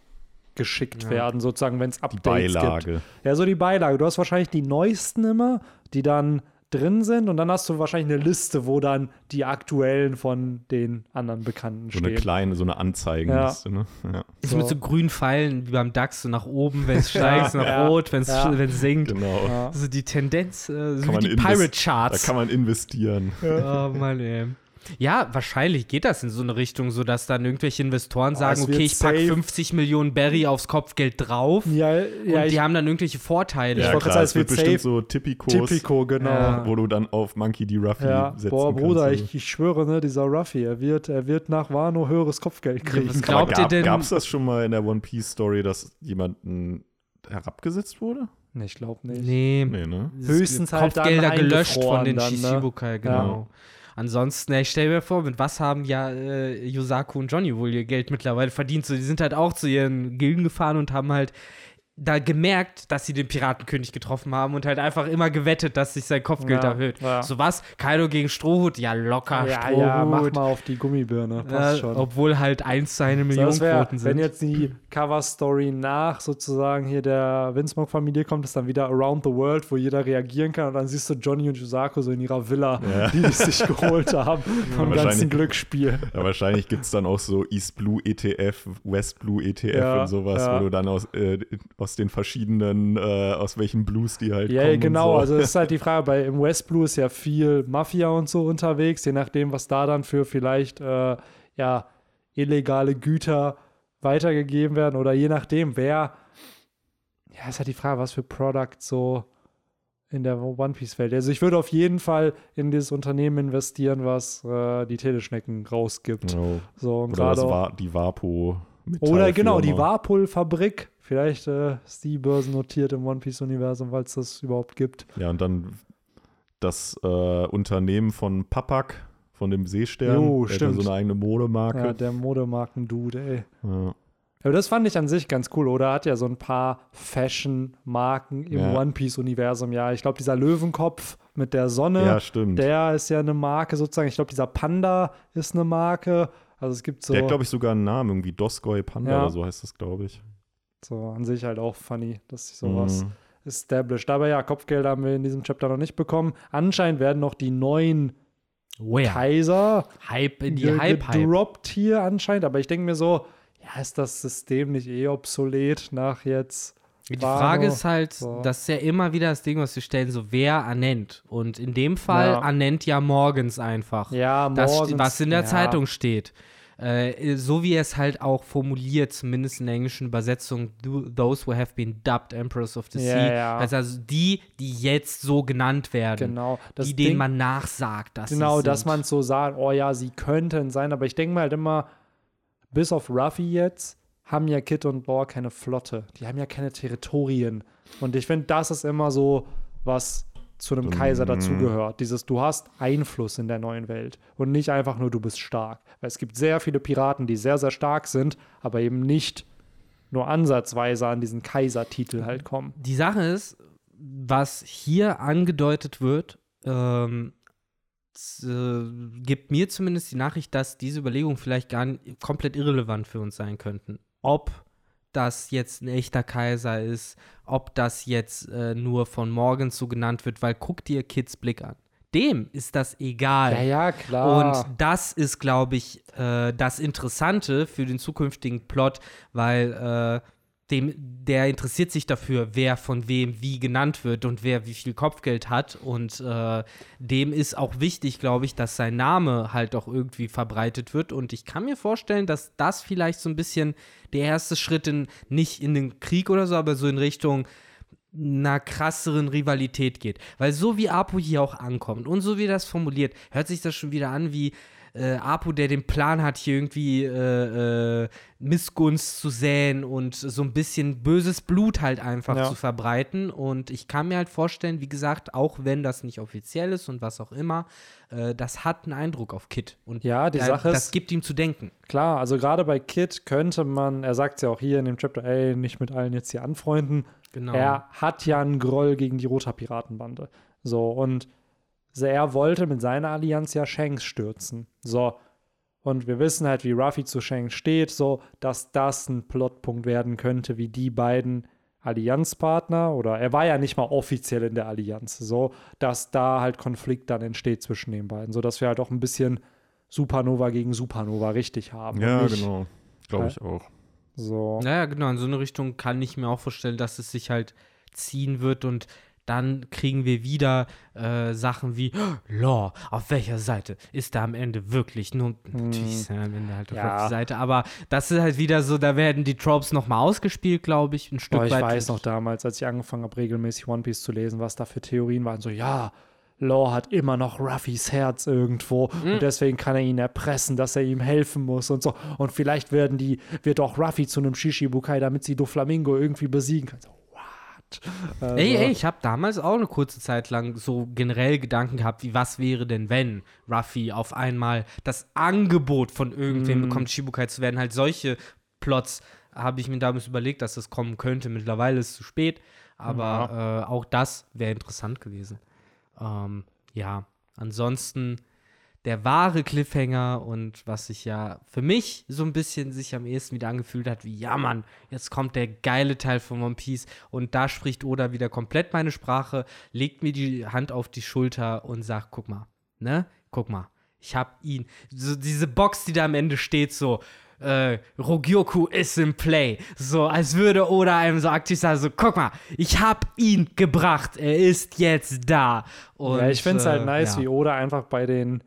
geschickt Ja. werden, sozusagen, wenn es Die Updates gibt. Beilage. Ja, so die Beilage. Du hast wahrscheinlich die neuesten immer, die dann drin sind und dann hast du wahrscheinlich eine Liste, wo dann die aktuellen von den anderen Bekannten So eine stehen. kleine, so eine Anzeigenliste, ne? Ja, ist so. mit so grünen Pfeilen wie beim DAX, so nach oben, wenn es steigt, so nach Ja. rot, wenn es Ja. sinkt. genau. Ja. Also die Tendenz, äh, so Kann wie man die Pirate Da Charts. kann man investieren. Oh Mann, ey. Ja, wahrscheinlich geht das in so eine Richtung, so dass dann irgendwelche Investoren sagen, es wird okay, ich pack safe- 50 Millionen Berry aufs Kopfgeld drauf Ja, ja, und ich, die haben dann irgendwelche Vorteile. Ja, wollte klar, sagen, es wird wird bestimmt so Tippikos, Typico, genau. Ja. wo du dann auf Monkey D. Ruffy Ja, setzen boah, kannst. Bruder, und ich, ich schwöre, ne, dieser Ruffy, er wird, er wird nach Wano höheres Kopfgeld kriegen. was Aber glaubt ihr gab, denn- Gab es das schon mal in der One Piece Story, dass jemanden herabgesetzt wurde? Nee, ich glaube nicht. Nee, Nee, ne? Höchstens halt Kopfgelder gelöscht von den dann, ne? Shishibukai, genau. Ansonsten, ich stell mir vor, mit was haben ja äh, Yusaku und Johnny wohl ihr Geld mittlerweile verdient? So, die sind halt auch zu ihren Gilden gefahren und haben halt da gemerkt, dass sie den Piratenkönig getroffen haben und halt einfach immer gewettet, dass sich sein Kopfgeld Ja, erhöht. ja. So was? Kaido gegen Strohhut? Ja, locker Ja, Strohhut. ja, mach mal auf die Gummibirne. Passt Äh, schon. obwohl halt eins seine So, Millionen das wär, Quoten sind. wenn jetzt die Cover-Story nach sozusagen hier der Windsmoke-Familie kommt, ist dann wieder Around the World, wo jeder reagieren kann und dann siehst du Johnny und Yusaku so in ihrer Villa, Ja. die die sich geholt haben vom ganzen. Glücksspiel. Ja, wahrscheinlich gibt es dann auch so East Blue ETF, West Blue ETF Ja, und sowas, ja. wo du dann aus, äh, aus den verschiedenen, äh, aus welchen Blues die halt Ja, kommen. genau. Und so. Also es ist halt die Frage, bei im West Blue ist ja viel Mafia und so unterwegs, je nachdem, was da dann für vielleicht äh, ja illegale Güter weitergegeben werden oder je nachdem, wer. Ja, ist halt die Frage, was für Product so in der One Piece Welt. Also ich würde auf jeden Fall in dieses Unternehmen investieren, was äh, die Teleschnecken rausgibt. Genau. So und Oder das war die Vapo. oder genau, die Metallfirma. Warpul-Fabrik. Vielleicht äh, ist die börsennotiert im One Piece-Universum, weil es das überhaupt gibt. Ja, und dann das äh, Unternehmen von Papak, von dem Seestern. Jo, der ja stimmt. so eine eigene Ja, Modemarke. der Modemarken-Dude, ey. Ja. Aber das fand ich an sich ganz cool, oder? Hat ja so ein paar Fashion-Marken im Ja. One Piece-Universum. Ja, ich glaube, dieser Löwenkopf mit der Sonne, Ja, stimmt. der ist ja eine Marke sozusagen. Ich glaube, dieser Panda ist eine Marke. Also es gibt so, Der hat, glaube ich, sogar einen Namen, irgendwie Doskoy Panda Ja. oder so heißt das, glaube ich. So an sich halt auch funny, dass sich sowas Mhm. established. Aber ja, Kopfgelder haben wir in diesem Chapter noch nicht bekommen. Anscheinend werden noch die neuen ja. Kaiser Hype in die ge- Hype-Hype. gedroppt hier anscheinend. Aber ich denke mir so, ja, ist das System nicht eh obsolet nach jetzt Die? Frage ist halt, So. das ist ja immer wieder das Ding, was wir stellen, so wer ernennt. Und in dem Fall Ja. ernennt ja morgens einfach. Ja, das, morgens, was in der ja. Zeitung steht. Äh, so wie es halt auch formuliert, zumindest in der englischen Übersetzung, "Tho- those who have been dubbed Emperors of the Ja, Sea. ja. Also, also die, die jetzt so genannt werden. Genau. Das die, Ding, denen man nachsagt, dass genau, sie dass man so sagt, oh ja, sie könnten sein. Aber ich denke mir halt immer, bis auf Ruffy jetzt, haben ja Kid und Law keine Flotte. Die haben ja keine Territorien. Und ich finde, das ist immer so, was zu einem Kaiser dazugehört. Dieses, du hast Einfluss in der neuen Welt und nicht einfach nur, du bist stark. Weil es gibt sehr viele Piraten, die sehr, sehr stark sind, aber eben nicht nur ansatzweise an diesen Kaisertitel halt kommen. Die Sache ist, was hier angedeutet wird, ähm, äh, gibt mir zumindest die Nachricht, dass diese Überlegungen vielleicht gar nicht komplett irrelevant für uns sein könnten. Ob das jetzt ein echter Kaiser ist, ob das jetzt äh, nur von morgens so genannt wird, weil guck dir Kids Blick an. Dem ist das egal. Ja, ja, klar. Und das ist, glaube ich, äh, das Interessante für den zukünftigen Plot, weil äh, dem, der interessiert sich dafür, wer von wem wie genannt wird und wer wie viel Kopfgeld hat. Und äh, dem ist auch wichtig, glaube ich, dass sein Name halt auch irgendwie verbreitet wird. Und ich kann mir vorstellen, dass das vielleicht so ein bisschen der erste Schritt in, nicht in den Krieg oder so, aber so in Richtung einer krasseren Rivalität geht. Weil so wie Apo hier auch ankommt und so wie das formuliert, hört sich das schon wieder an wie äh, Apu, der den Plan hat, hier irgendwie äh, äh, Missgunst zu säen und so ein bisschen böses Blut halt einfach Ja. zu verbreiten. Und ich kann mir halt vorstellen, wie gesagt, auch wenn das nicht offiziell ist und was auch immer, äh, das hat einen Eindruck auf Kit. Und Ja, die Sache das ist- gibt ihm zu denken. Klar, also gerade bei Kid könnte man, er sagt ja auch hier in dem Chapter, ey, nicht mit allen jetzt hier anfreunden. Genau. Er hat ja einen Groll gegen die Roter Piratenbande. So, und so, er wollte mit seiner Allianz ja Shanks stürzen. So, und wir wissen halt, wie Ruffy zu Shanks steht, so, dass das ein Plotpunkt werden könnte, wie die beiden Allianzpartner, oder er war ja nicht mal offiziell in der Allianz, so, dass da halt Konflikt dann entsteht zwischen den beiden, sodass wir halt auch ein bisschen Supernova gegen Supernova richtig haben. Ja, nicht genau. Glaube ich auch. So. Naja, genau, in so eine Richtung kann ich mir auch vorstellen, dass es sich halt ziehen wird und dann kriegen wir wieder äh, Sachen wie Law, auf welcher Seite ist da am Ende wirklich? Nun, natürlich ist er am Ende halt auf Hm. Ja. welcher Seite, aber das ist halt wieder so, da werden die Tropes nochmal ausgespielt, glaube ich, ein Stück Boah, ich weit. weiß noch damals, als ich angefangen habe, regelmäßig One Piece zu lesen, was da für Theorien waren. So, ja, Law hat immer noch Ruffys Herz irgendwo Mhm. und deswegen kann er ihn erpressen, dass er ihm helfen muss und so. Und vielleicht werden die, wird auch Ruffy zu einem Shishibukai, damit sie Doflamingo irgendwie besiegen kann. So, Also, Ey, ey, ich habe damals auch eine kurze Zeit lang so generell Gedanken gehabt, wie was wäre denn, wenn Ruffy auf einmal das Angebot von irgendwem Mm. bekommt, Shibukai zu werden. Halt solche Plots habe ich mir damals überlegt, dass das kommen könnte. Mittlerweile ist es zu spät, aber äh, auch das wäre interessant gewesen. Ähm, ja, ansonsten der wahre Cliffhanger und was sich ja für mich so ein bisschen sich am ehesten wieder angefühlt hat, wie, ja Mann, jetzt kommt der geile Teil von One Piece und da spricht Oda wieder komplett meine Sprache, legt mir die Hand auf die Schulter und sagt, guck mal, ne, guck mal, ich hab ihn, so diese Box, die da am Ende steht, so, äh, Rogyoku is in play. So, als würde Oda einem so aktiv sagen, so, guck mal, ich hab ihn gebracht, er ist jetzt da. Und, ja, ich finde es halt äh, nice, ja. wie Oda einfach bei den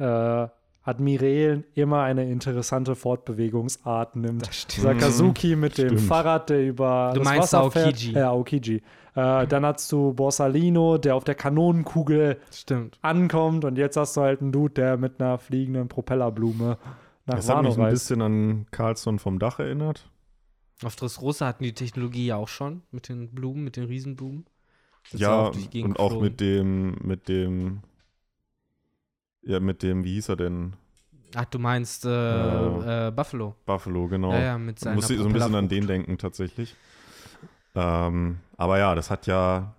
äh, Admirälen immer eine interessante Fortbewegungsart nimmt. Das stimmt. Sakazuki mit dem Stimmt. Fahrrad, der über Du das meinst Wasser fährt. Aokiji. Ja, Aokiji. Äh, dann hast du Borsalino, der auf der Kanonenkugel Stimmt. ankommt und jetzt hast du halt einen Dude, der mit einer fliegenden Propellerblume nach Das hat mich ein bisschen an Carlson vom Dach erinnert. Auf Dressrosa hatten die Technologie ja auch schon mit den Blumen, mit den Riesenblumen. Das ja, auch und auch mit dem, mit dem, ja, mit dem, wie hieß er denn? Ach, du meinst äh, äh, Buffalo. Buffalo, genau. Ja, ja, mit Ich seiner muss so ein bisschen an den denken, tatsächlich. Ähm, aber ja, das hat ja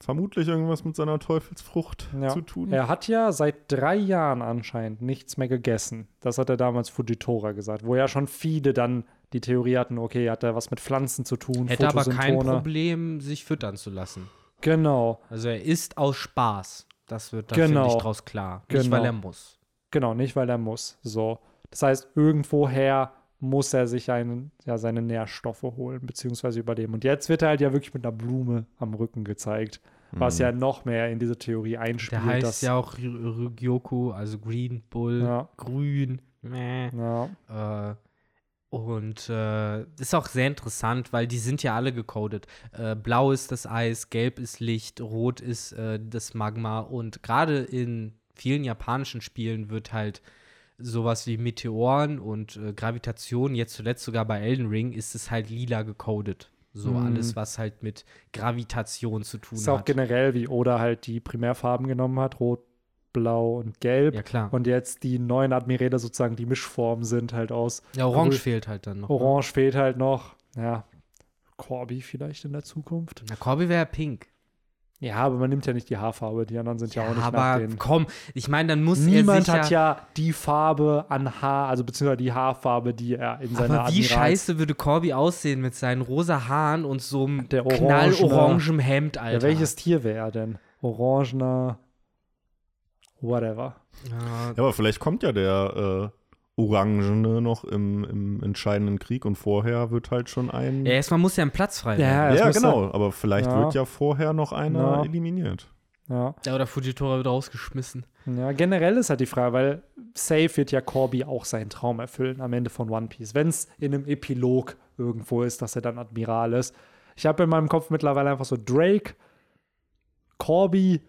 vermutlich irgendwas mit seiner Teufelsfrucht Ja. zu tun. Er hat ja seit drei Jahren anscheinend nichts mehr gegessen. Das hat er damals Fujitora gesagt, wo ja schon viele dann die Theorie hatten, okay, hat er was mit Pflanzen zu tun, Hätte aber kein. Problem, sich füttern zu lassen. Genau, Also er isst aus Spaß. Das wird da Genau. ich draus klar. Nicht, Genau. weil er muss. genau, nicht weil er muss. So. Das heißt, irgendwoher muss er sich einen, ja, seine Nährstoffe holen, beziehungsweise überleben. Und jetzt wird er halt ja wirklich mit einer Blume am Rücken gezeigt, was Mhm. ja noch mehr in diese Theorie einspielt. Der heißt dass, ja auch Ry- Rygyoku, also Green Bull, Ja. grün. Meh. ja, Äh, und äh, ist auch sehr interessant, weil die sind ja alle gecodet. Äh, Blau ist das Eis, Gelb ist Licht, Rot ist äh, das Magma. Und gerade in vielen japanischen Spielen wird halt sowas wie Meteoren und äh, Gravitation, jetzt zuletzt sogar bei Elden Ring, ist es halt lila gecodet. So Mhm. alles, was halt mit Gravitation zu tun ist auch hat. generell, wie Oda halt die Primärfarben genommen hat, Rot, Blau und Gelb. Ja, klar. Und jetzt die neuen Admiräle sozusagen die Mischformen sind halt aus Ja, Orange Grün- fehlt halt dann noch. ne? Orange fehlt halt noch. Ja, Corby vielleicht in der Zukunft. Na, Corby wäre pink. Ja, aber man nimmt ja nicht die Haarfarbe. Die anderen sind ja, auch nicht nach aber den. komm, ich meine, dann muss er Niemand hat ja die Farbe an Haar, also beziehungsweise die Haarfarbe, die er in seiner Aber wie Admirals- scheiße würde Corby aussehen mit seinen rosa Haaren und so einem knallorangem Hemd, Ja, Alter. welches Tier wäre er denn? Orangener. Whatever. Ja, Ja, aber vielleicht kommt ja der äh, Orangene noch im, im entscheidenden Krieg und vorher wird halt schon ein. ja, erstmal muss ja ein Platz frei Ja, werden. ja müsste- genau, aber vielleicht Ja. wird ja vorher noch einer Ja. eliminiert. Ja. Ja, oder Fujitora wird rausgeschmissen. Ja, generell ist halt die Frage, weil safe wird ja Corby auch seinen Traum erfüllen am Ende von One Piece. Wenn es in einem Epilog irgendwo ist, dass er dann Admiral ist. Ich habe in meinem Kopf mittlerweile einfach so Drake, Corby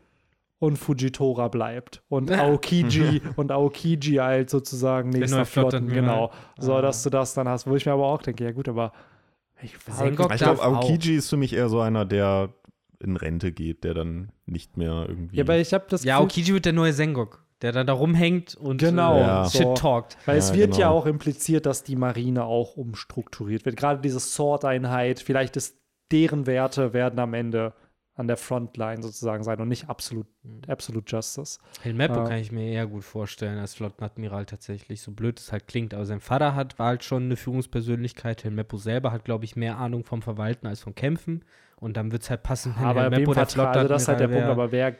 und Fujitora bleibt und Aokiji und Aokiji halt sozusagen nächster Flotten, genau. So, Ah. dass du das dann hast, wo ich mir aber auch denke, ja gut, aber ich Ich glaube, auch. Aokiji ist für mich eher so einer, der in Rente geht, der dann nicht mehr irgendwie. Ja, aber ich habe das Ja, Gefühl- Aokiji wird der neue Sengok, der da, da rumhängt und Genau, äh, Ja. Shit so. talkt. Weil es Ja, wird ja genau. auch impliziert, dass die Marine auch umstrukturiert wird. Gerade diese Sword-Einheit, vielleicht ist deren Werte werden am Ende an der Frontline sozusagen sein und nicht absolut, absolute Justice. Helmeppo Ja. kann ich mir eher gut vorstellen als Flottenadmiral tatsächlich, so blöd es halt klingt. Aber sein Vater hat, war halt schon eine Führungspersönlichkeit. Helmeppo selber hat, glaube ich, mehr Ahnung vom Verwalten als vom Kämpfen. Und dann wird es halt passen, wenn aber Helmeppo der vertraut, also das ist halt der Punkt, aber wer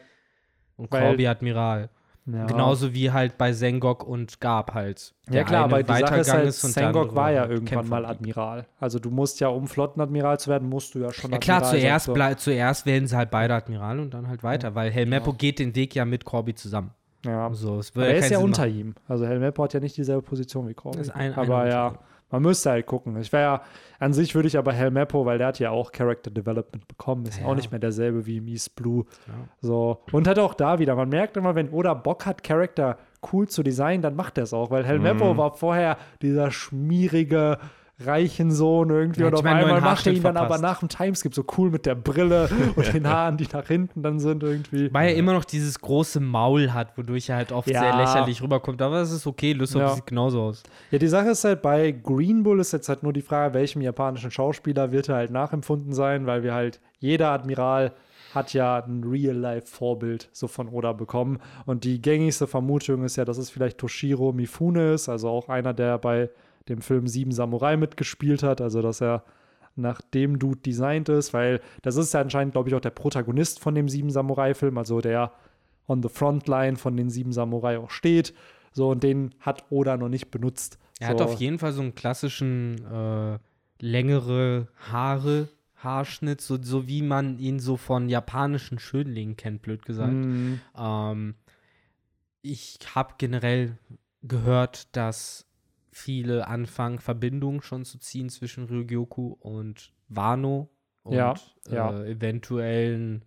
und Corby Admiral. Ja. Genauso wie halt bei Sengok und Gab halt. Ja klar, aber die Sache ist halt, der Sengok war ja irgendwann Kämpfer mal. Admiral. Also du musst ja, um Flottenadmiral zu werden, musst du ja schon Ja klar, Admiral zuerst, blei- zuerst werden sie halt beide Admiral und dann halt weiter, weil Helmeppo geht den Weg ja mit Corby zusammen. So. Ja. So, es Aber er ist ja Sinn unter machen. ihm. Also Helmeppo hat ja nicht dieselbe Position wie Corby. Das ist ein- einer aber ja. Man müsste halt gucken. Ich wäre ja, an sich würde ich aber Helmeppo, weil der hat ja auch Character Development bekommen, ist ja. Auch nicht mehr derselbe wie East Blue. Ja. So. Und hat auch da wieder, man merkt immer, wenn Oda Bock hat, Charakter cool zu designen, dann macht er es auch, weil Helmeppo Mhm. war vorher dieser schmierige Reichensohn irgendwie Ja, und auf einen einmal macht er ihn dann aber nach dem Timeskip so cool mit der Brille und den Haaren, die nach hinten dann sind irgendwie. Weil er immer noch dieses große Maul hat, wodurch er halt oft Ja. sehr lächerlich rüberkommt. Aber es ist okay, Lysop Ja. sieht genauso aus. Ja, die Sache ist halt, bei Green Bull ist jetzt halt nur die Frage, welchem japanischen Schauspieler wird er halt nachempfunden sein, weil wir halt, jeder Admiral hat ja ein Real-Life-Vorbild so von Oda bekommen. Und die gängigste Vermutung ist ja, dass es vielleicht Toshiro Mifune ist, also auch einer, der bei dem Film Sieben Samurai mitgespielt hat, also dass er nach dem Dude designt ist, weil das ist ja anscheinend, glaube ich, auch der Protagonist von dem Sieben Samurai-Film, also der on the frontline von den Sieben Samurai auch steht. So, und den hat Oda noch nicht benutzt. Er hat so. auf jeden Fall so einen klassischen äh, längere Haare, Haarschnitt, so, so wie man ihn so von japanischen Schönlingen kennt, blöd gesagt. Mhm. Ähm, ich habe generell gehört, dass viele anfangen, Verbindungen schon zu ziehen zwischen Ryugyoku und Wano und Ja, ja. Äh, eventuellen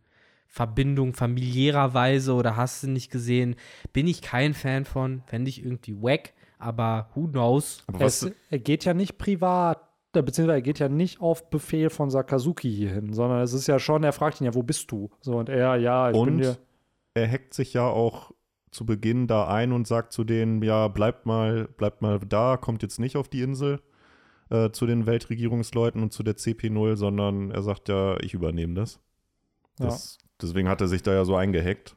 Verbindungen familiärerweise oder hast du nicht gesehen. Bin ich kein Fan von, fände ich irgendwie wack, aber who knows? Aber Es, er geht ja nicht privat, äh, beziehungsweise er geht ja nicht auf Befehl von Sakazuki hierhin, sondern es ist ja schon, er fragt ihn ja, wo bist du? So, und er, ja, ich bin und hier. er hackt sich ja auch zu Beginn da ein und sagt zu denen, ja, bleibt mal, bleibt mal da, kommt jetzt nicht auf die Insel äh, zu den Weltregierungsleuten und zu der CP0, sondern er sagt ja, ich übernehme das. das Deswegen hat er sich da ja so eingehackt.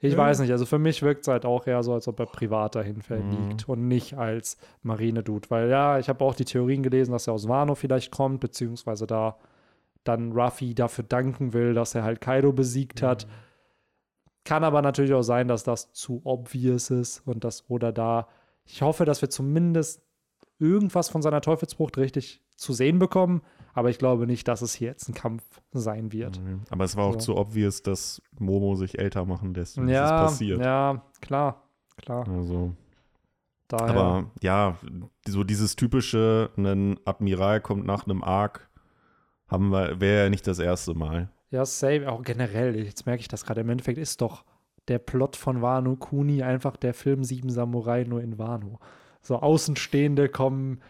Ich Ja. weiß nicht, also für mich wirkt es halt auch eher so, als ob er privat dahin verliegt Mhm. und nicht als Marine-Dude. Weil ja, ich habe auch die Theorien gelesen, dass er aus Wano vielleicht kommt, beziehungsweise da dann Ruffy dafür danken will, dass er halt Kaido besiegt hat. Kann aber natürlich auch sein, dass das zu obvious ist und dass oder da. Ich hoffe, dass wir zumindest irgendwas von seiner Teufelsfrucht richtig zu sehen bekommen, aber ich glaube nicht, dass es hier jetzt ein Kampf sein wird. Mhm. Aber es war auch So. zu obvious, dass Momo sich älter machen lässt. Und Ja, das ist passiert. ja, klar, klar. Also, Daher. aber ja, so dieses typische, ein Admiral kommt nach einem Arc, haben wir, wäre ja nicht das erste Mal. Ja, safe, auch generell. Jetzt merke ich das gerade. Im Endeffekt ist doch der Plot von Wano Kuni einfach der Film Sieben Samurai nur in Wano. So Außenstehende kommen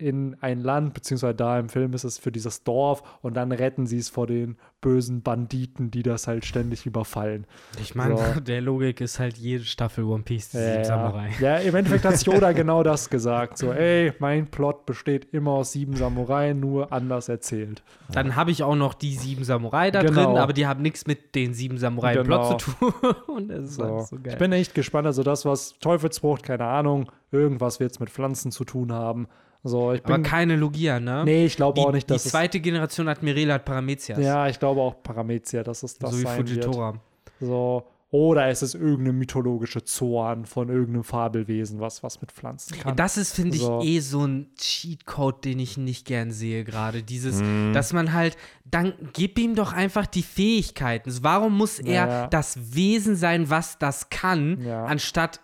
in ein Land, beziehungsweise da im Film ist es für dieses Dorf und dann retten sie es vor den bösen Banditen, die das halt ständig überfallen. Ich meine, So. der Logik ist halt jede Staffel One Piece, die Ja. Samurai. ja, im Endeffekt hat sich Oda genau das gesagt. So, ey, mein Plot besteht immer aus sieben Samurai, nur anders erzählt. Dann habe ich auch noch die sieben Samurai da Genau. drin, aber die haben nichts mit den sieben Samurai Genau. Plot zu tun. Und das ist So. alles so geil. Ich bin echt gespannt. Also das, was Teufelsfrucht, keine Ahnung, irgendwas wird es mit Pflanzen zu tun haben. So, ich aber bin. keine Logia, ne? nee, ich glaube die, auch nicht, die dass es. zweite Generation Admirale hat Paramezias. Ja, ich glaube auch Paramezia, dass es das so wie sein Fujitora. wird. So. Oder es ist irgendeine mythologische Zorn von irgendeinem Fabelwesen, was was mit Pflanzen kann. das ist, finde ich, So. eh so ein Cheatcode, den ich nicht gern sehe gerade. Dieses, Mhm. dass man halt, dann gib ihm doch einfach die Fähigkeiten. Warum muss er Ja. das Wesen sein, was das kann, Ja. anstatt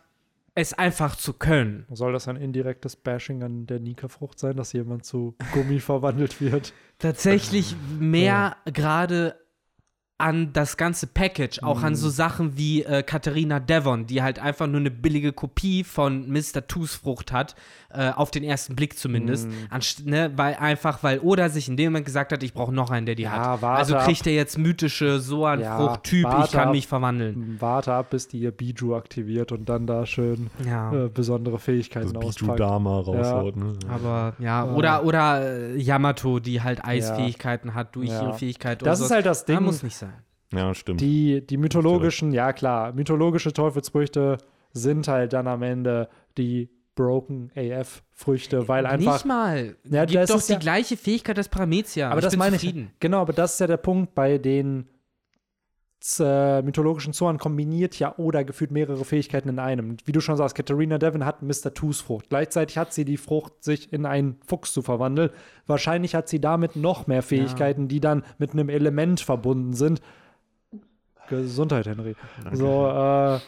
es einfach zu können? Soll das ein indirektes Bashing an der Nika-Frucht sein, dass jemand zu Gummi verwandelt wird? Tatsächlich mehr gerade an das ganze Package, auch an Mhm. so Sachen wie äh, Katharina Devon, die halt einfach nur eine billige Kopie von Mr. Tusfrucht hat, äh, auf den ersten Blick zumindest, Mhm. anst ne, weil einfach, weil Oda sich in dem Moment gesagt hat, ich brauche noch einen, der die Ja, hat. warte Also kriegt er jetzt mythische Soan-Frucht-Typ, Ja, ich kann ab. mich verwandeln. Warte ab, bis die ihr Biju aktiviert und dann da schön Ja. äh, besondere Das Fähigkeiten Biju auspackt. Dama raushaut. Ne? Aber ja, oder, oder äh, Yamato, die halt Eisfähigkeiten hat durch Ja. ihre Fähigkeit. Das ist so. halt das Ding. muss nicht sein. Ja, stimmt. Die, die mythologischen, ja klar, mythologische Teufelsfrüchte sind halt dann am Ende die Broken AF-Früchte, weil einfach. Nicht mal. Ja, Gibt das doch ist die ja- gleiche Fähigkeit als Paramezia. aber ich das meine zufrieden. ich. Genau, aber das ist ja der Punkt bei den äh, mythologischen Zorn kombiniert ja oder gefühlt mehrere Fähigkeiten in einem. Wie du schon sagst, Katharina Devon hat Mr. Toos Frucht. Gleichzeitig hat sie die Frucht, sich in einen Fuchs zu verwandeln. Wahrscheinlich hat sie damit noch mehr Fähigkeiten, die dann mit einem Element verbunden sind. Gesundheit, Henry. So, äh,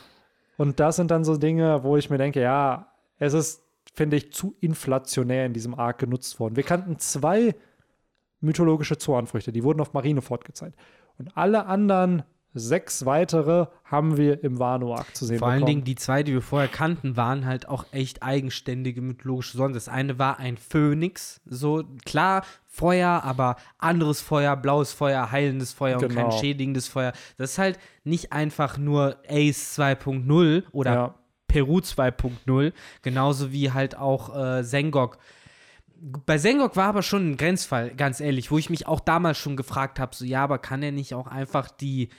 und das sind dann so Dinge, wo ich mir denke, ja, es ist, finde ich, zu inflationär in diesem Arc genutzt worden. Wir kannten zwei mythologische Zornfrüchte, die wurden auf Marineford gezeigt. Und alle anderen sechs weitere haben wir im Wano-Arc zu sehen Vor allen bekommen. Dingen die zwei, die wir vorher kannten, waren halt auch echt eigenständige mythologische Sonnen. Das eine war ein Phönix, so klar Feuer, aber anderes Feuer, blaues Feuer, heilendes Feuer und kein Genau. schädigendes Feuer. Das ist halt nicht einfach nur Ace 2.0 oder ja. Peru 2.0, genauso wie halt auch äh, Sengok. Bei Sengok war aber schon ein Grenzfall, ganz ehrlich, wo ich mich auch damals schon gefragt habe, so ja, aber kann er nicht auch einfach die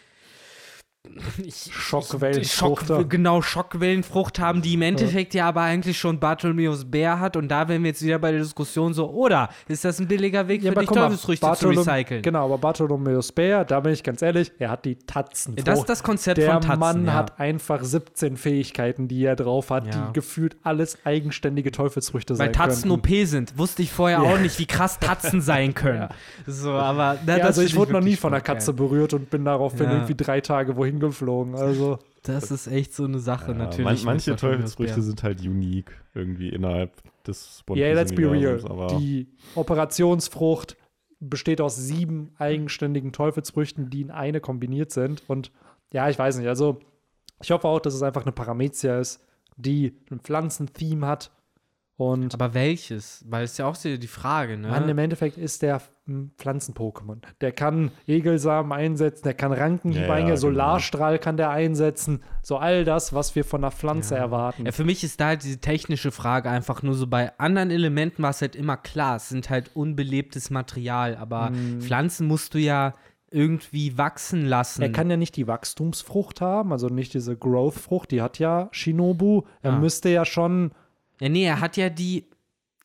ich, Schockwellenfrucht Schock, haben. genau, Schockwellenfrucht haben, die im Endeffekt ja. aber eigentlich schon Bartholomeus Bär hat und da wären wir jetzt wieder bei der Diskussion so, oder ist das ein billiger Weg Ja, für aber dich, Teufelsfrüchte zu Bartholom- recyceln? Genau, aber Bartholomeus Bär, da bin ich ganz ehrlich, er hat die Tatzenfrucht. Das ist das Konzept Der von Tatzen, Mann ja. hat einfach 17 Fähigkeiten, die er drauf hat, Ja. die gefühlt alles eigenständige Teufelsfrüchte Weil sein Tatzen könnten. OP sind, wusste ich vorher Ja. auch nicht, wie krass Tatzen sein können. So, aber na, Ja, also ich wurde noch nie von einer Katze berührt und bin daraufhin Ja. irgendwie drei Tage wohin geflogen. Also Das ist echt so eine Sache, Ja, natürlich. man, manche Teufelsfrüchte sind halt unique irgendwie innerhalb des One Yeah, let's be real. Die Operationsfrucht besteht aus sieben eigenständigen Teufelsfrüchten, die in eine kombiniert sind. Und ja, ich weiß nicht. Also, ich hoffe auch, dass es einfach eine Paramezia ist, die ein Pflanzentheme hat. Und Aber welches? Weil es ist ja auch so die Frage, ne? Mann, im Endeffekt ist der ein Pflanzen-Pokémon. Der kann Egelsamen einsetzen, der kann Rankenhieb Ja, ja, genau. Solarstrahl kann der einsetzen. So all das, was wir von einer Pflanze Ja. erwarten. Ja, für mich ist da halt diese technische Frage einfach nur so bei anderen Elementen war es halt immer klar, es sind halt unbelebtes Material, aber Mm. Pflanzen musst du ja irgendwie wachsen lassen. Er kann ja nicht die Wachstumsfrucht haben, also nicht diese Growth-Frucht, die hat ja Shinobu. Er Ah. müsste ja schon ja, nee, er hat ja die,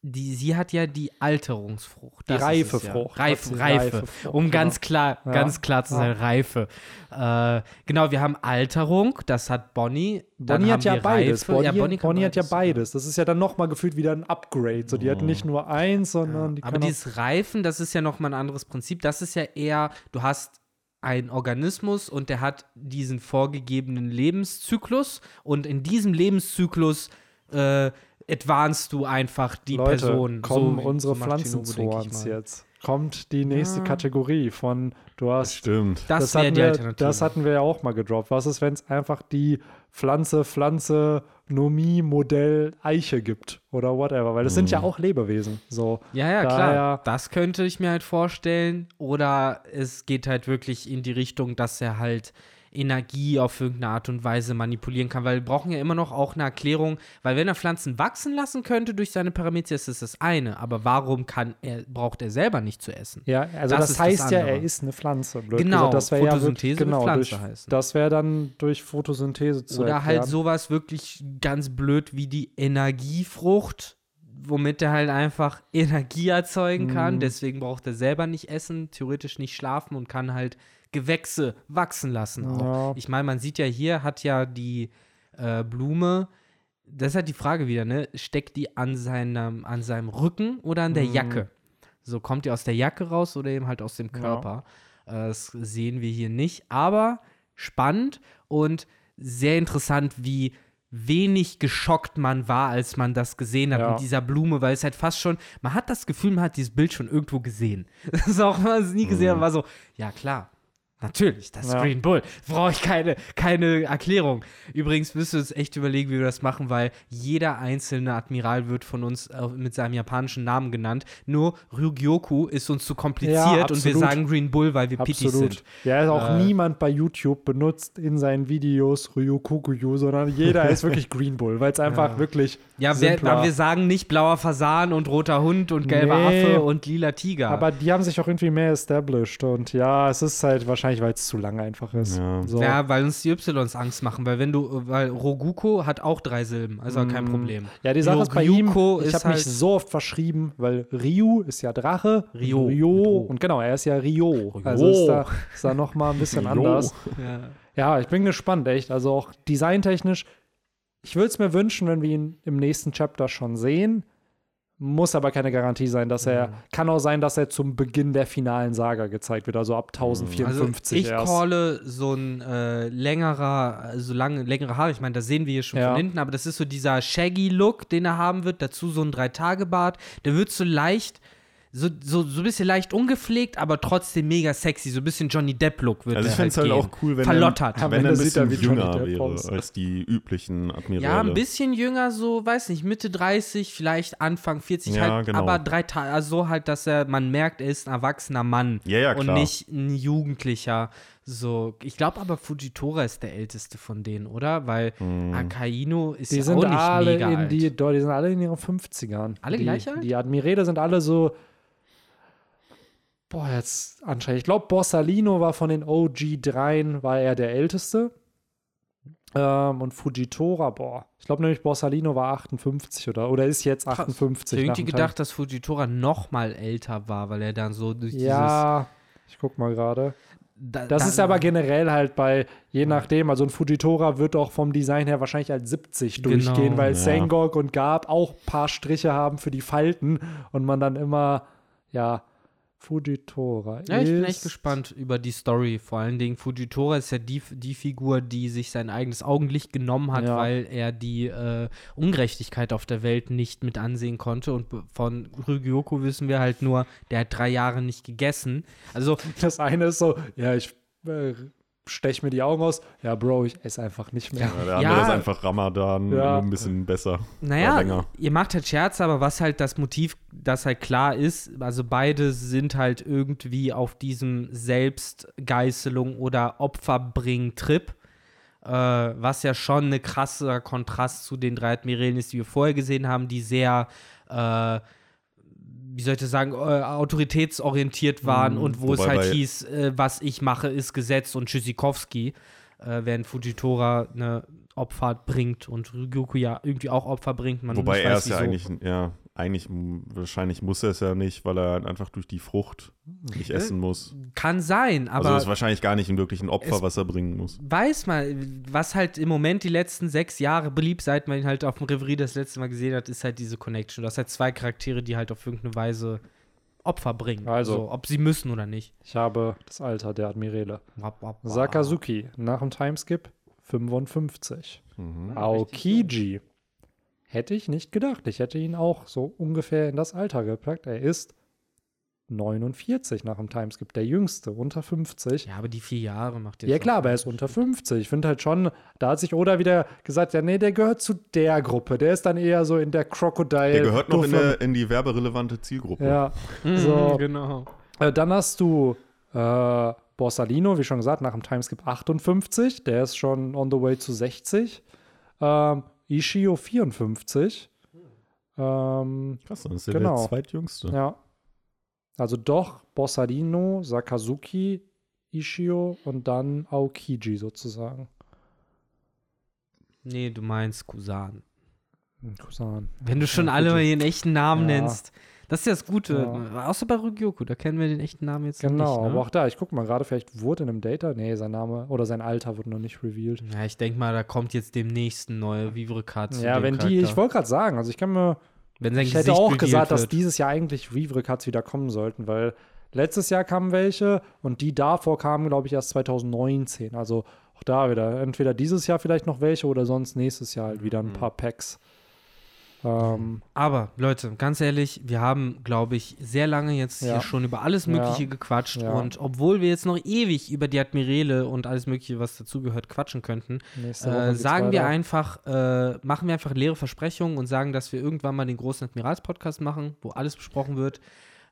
die, sie hat ja die Alterungsfrucht. Die reife es ja. Frucht. Reife, Reife. reife Frucht, um genau. ganz klar, Ja. ganz klar zu sein, Reife. Äh, genau, wir haben Alterung, das hat Bonnie. Dann Bonnie hat ja beides. Bonnie, ja, Bonnie, Bonnie hat ja beides, beides. Das ist ja dann nochmal gefühlt wieder ein Upgrade. So, die hat nicht nur eins, sondern die Aber dieses Reifen, das ist ja nochmal ein anderes Prinzip. Das ist ja eher, du hast einen Organismus und der hat diesen vorgegebenen Lebenszyklus und in diesem Lebenszyklus äh, advancest du einfach die Leute, Person. kommen so, unsere so Pflanzenzorns jetzt. Kommt die nächste Ja. Kategorie von, du hast stimmt. Das, wäre hatten die wir, Alternative. Das hatten wir ja auch mal gedroppt. Was ist, wenn es einfach die Pflanze, Pflanze, Nomie, Modell, Eiche gibt oder whatever? Weil das sind ja Mhm. auch Lebewesen. So. ja, ja, Daher- klar. Das könnte ich mir halt vorstellen. Oder es geht halt wirklich in die Richtung, dass er halt Energie auf irgendeine Art und Weise manipulieren kann, weil wir brauchen ja immer noch auch eine Erklärung, weil wenn er Pflanzen wachsen lassen könnte durch seine Paramezia, ist das das eine, aber warum kann er, braucht er selber nicht zu essen? Ja, also Das das, ist das heißt ja, er ist eine Pflanze. Blöd Genau, gesagt. das wäre ja Photosynthese wird genau, Pflanze durch, heißen. Das wäre dann durch Photosynthese zu Oder halt erklären. sowas wirklich ganz blöd wie die Energiefrucht, womit er halt einfach Energie erzeugen kann. Mhm. Deswegen braucht er selber nicht essen, theoretisch nicht schlafen und kann halt Gewächse wachsen lassen. Auch. Ja. Ich meine, man sieht ja hier, hat ja die äh, Blume. Das ist halt die Frage wieder, ne? Steckt die an seinem, an seinem Rücken oder an der Mhm. Jacke? So kommt die aus der Jacke raus oder eben halt aus dem Ja. Körper. Äh, Das sehen wir hier nicht, aber spannend und sehr interessant, wie wenig geschockt man war, als man das gesehen hat Ja. mit dieser Blume, weil es halt fast schon, man hat das Gefühl, man hat dieses Bild schon irgendwo gesehen. Das ist auch, was man es nie gesehen hat, Mhm. war so, ja klar, Natürlich, das ist Ja. Green Bull. Brauche ich keine, keine Erklärung. Übrigens müssen wir uns echt überlegen, wie wir das machen, weil jeder einzelne Admiral wird von uns äh, mit seinem japanischen Namen genannt. Nur Ryugyoku ist uns zu kompliziert Ja, und wir sagen Green Bull, weil wir Absolut. sind. Ja, ist auch Äh, niemand bei YouTube benutzt in seinen Videos Ryukokuyu, sondern jeder ist wirklich Green Bull, weil es einfach Ja. wirklich Ja, wir, aber wir sagen nicht blauer Fasan und roter Hund und gelber Nee. Affe und lila Tiger. Aber die haben sich auch irgendwie mehr established und ja, es ist halt wahrscheinlich, weil es zu lang einfach ist. Ja. So. Ja, weil uns die Ys Angst machen, weil wenn du, weil Roguko hat auch drei Silben, also kein Problem. Ja, die Sache ist bei ihm, Ryuko ich habe mich halt- so oft verschrieben, weil Ryu ist ja Drache. und Rio. Rio. Und genau, er ist ja Rio. Rio. Also ist da, ist da nochmal ein bisschen anders. Ja. Ja, ich bin gespannt, echt. Also auch designtechnisch. Ich würde es mir wünschen, wenn wir ihn im nächsten Chapter schon sehen. Muss aber keine Garantie sein, dass er. Kann auch sein, dass er zum Beginn der finalen Saga gezeigt wird, also ab Also 1054 ich erst. calle so ein äh, längerer, so lange, längere Haare. Ich meine, das sehen wir hier schon Ja. von hinten, aber das ist so dieser Shaggy-Look, den er haben wird. Dazu so ein Drei-Tage-Bart. Der wird so leicht, so, so, so ein bisschen leicht ungepflegt, aber trotzdem mega sexy. So ein bisschen Johnny Depp-Look wird Also ich fände es halt gehen. auch cool, wenn Verlottert. er, Am wenn er ein er bisschen jünger Depp wäre aus. als die üblichen Admirale. Ja, ein bisschen jünger, so, weiß nicht, Mitte 30, vielleicht Anfang 40, Ja, halt, genau. aber drei Tage, also so halt, dass er, man merkt, er ist ein erwachsener Mann Ja, ja, und klar. nicht ein Jugendlicher. So, ich glaube aber Fujitora ist der älteste von denen, oder? Weil Hm. Akainu ist Die ja sind auch nicht alle mega in alt. die, die sind alle in ihren 50ern. Alle die, gleich alt? Die Admirale sind alle so. Boah, jetzt anscheinend. Ich glaube, Borsalino war von den OG-3, war er der älteste. Ähm, und Fujitora, boah. Ich glaube nämlich, Borsalino war 58 oder, oder ist jetzt Krass. 58. Ich irgendwie Teil. gedacht, dass Fujitora noch mal älter war, weil er dann so durch Ja, ich guck mal gerade. dieses. Da, Das da- ist aber generell halt bei, je nachdem, also ein Fujitora wird auch vom Design her wahrscheinlich als 70 Genau. durchgehen, weil Ja. Sengok und Garb auch ein paar Striche haben für die Falten und man dann immer, ja, Fujitora Ja, ich bin echt gespannt über die Story. Vor allen Dingen, Fujitora ist ja die, die Figur, die sich sein eigenes Augenlicht genommen hat, Ja. weil er die äh, Ungerechtigkeit auf der Welt nicht mit ansehen konnte. Und von Ryugyoku wissen wir halt nur, der hat drei Jahre nicht gegessen. Also, Das eine ist so, ja, ich äh, stech mir die Augen aus. Ja, Bro, ich esse einfach nicht mehr. Ja, der Ja. andere ist einfach Ramadan, Ja. nur ein bisschen besser. Naja, ihr macht halt Scherze, aber was halt das Motiv, das halt klar ist, also beide sind halt irgendwie auf diesem Selbstgeißelung oder Opferbring-Trip. Äh, was ja schon ein krasser Kontrast zu den drei Admirälen ist, die wir vorher gesehen haben, die sehr, äh, wie soll ich das sagen, äh, autoritätsorientiert waren Mhm. und wo es Wobei halt bei- hieß, äh, was ich mache, ist Gesetz und Tschüssikowski, äh, während Fujitora eine Opfer bringt und Ryuku ja irgendwie auch Opfer bringt. Man Wobei er ist ja eigentlich, ja, eigentlich, wahrscheinlich muss er es ja nicht, weil er halt einfach durch die Frucht nicht Äh, essen muss. Kann sein, aber also ist wahrscheinlich gar nicht ein wirklich ein Opfer, was er bringen muss. weiß mal, was halt im Moment die letzten sechs Jahre beliebt, seit man ihn halt auf dem Reverie das letzte Mal gesehen hat, ist halt diese Connection. Du hast halt zwei Charaktere, die halt auf irgendeine Weise Opfer bringen. Also. So, ob sie müssen oder nicht. Ich habe das Alter der Admirale. Wap, wap, wap. Sakazuki, nach dem Timeskip 55. Mhm. Aokiji. Hätte ich nicht gedacht. Ich hätte ihn auch so ungefähr in das Alter gepackt. Er ist 49 nach dem Timeskip, der jüngste, unter 50. Ja, aber die vier Jahre macht jetzt Ja klar, aber er ist unter 50. Ich finde halt schon, da hat sich Oda wieder gesagt, ja nee, der gehört zu der Gruppe. Der ist dann eher so in der Crocodile. Der gehört noch in, der, in die werberelevante Zielgruppe. Ja, Mhm, so. genau. Äh, dann hast du äh, Borsalino, wie schon gesagt, nach dem Timeskip 58. Der ist schon on the way zu 60. Ähm, Ishio 54. Ähm, Krass, dann ist er Genau. der zweitjüngste. ja. Also doch Borsalino, Sakazuki, Ishio und dann Aokiji sozusagen. Nee, du meinst Kusan. Hm, Kusan. Wenn du schon Ja, alle mal ihren echten Namen Ja. nennst. Das ist ja das Gute. Außer bei Ryugyoku, da kennen wir den echten Namen jetzt Genau, nicht. aber Ne? auch da, ich gucke mal gerade, vielleicht wurde in einem Data, nee, sein Name oder sein Alter wurde noch nicht revealed. Ja, ich denke mal, da kommt jetzt demnächst ein neuer Vivre-Card Ja, dem wenn die, Charakter. ich wollte gerade sagen, also ich kann mir, wenn sein ich hätte Gesicht auch revealed gesagt, dass wird. dieses Jahr eigentlich Reaver-Cuts wieder kommen sollten, weil letztes Jahr kamen welche und die davor kamen, glaube ich, erst 2019. Also auch da wieder, entweder dieses Jahr vielleicht noch welche oder sonst nächstes Jahr halt wieder ein Mhm. paar Packs. Ähm, Aber Leute, ganz ehrlich, wir haben, glaube ich, sehr lange jetzt Ja. hier schon über alles Mögliche Ja. gequatscht. Ja. Und obwohl wir jetzt noch ewig über die Admirale und alles Mögliche, was dazugehört, quatschen könnten, äh, sagen wir einfach, äh, machen wir einfach leere Versprechungen und sagen, dass wir irgendwann mal den großen Admirals-Podcast machen, wo alles besprochen wird.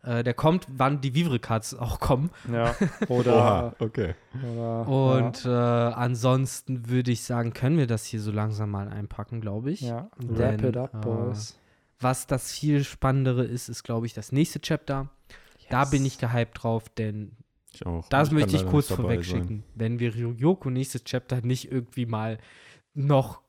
Äh, der kommt, wann die Vivre-Cards auch kommen. Ja. Oder. Oha, okay. oder Und äh, ansonsten würde ich sagen, können wir das hier so langsam mal einpacken, glaube ich. ja. ja. Denn, Wrap it up, äh, boys. Was das viel Spannendere ist, ist, glaube ich, das nächste Chapter. Da bin ich gehypt drauf, denn Ich auch. das kann möchte ich kurz vorweg schicken. Wenn wir Ryoko nächstes Chapter nicht irgendwie mal noch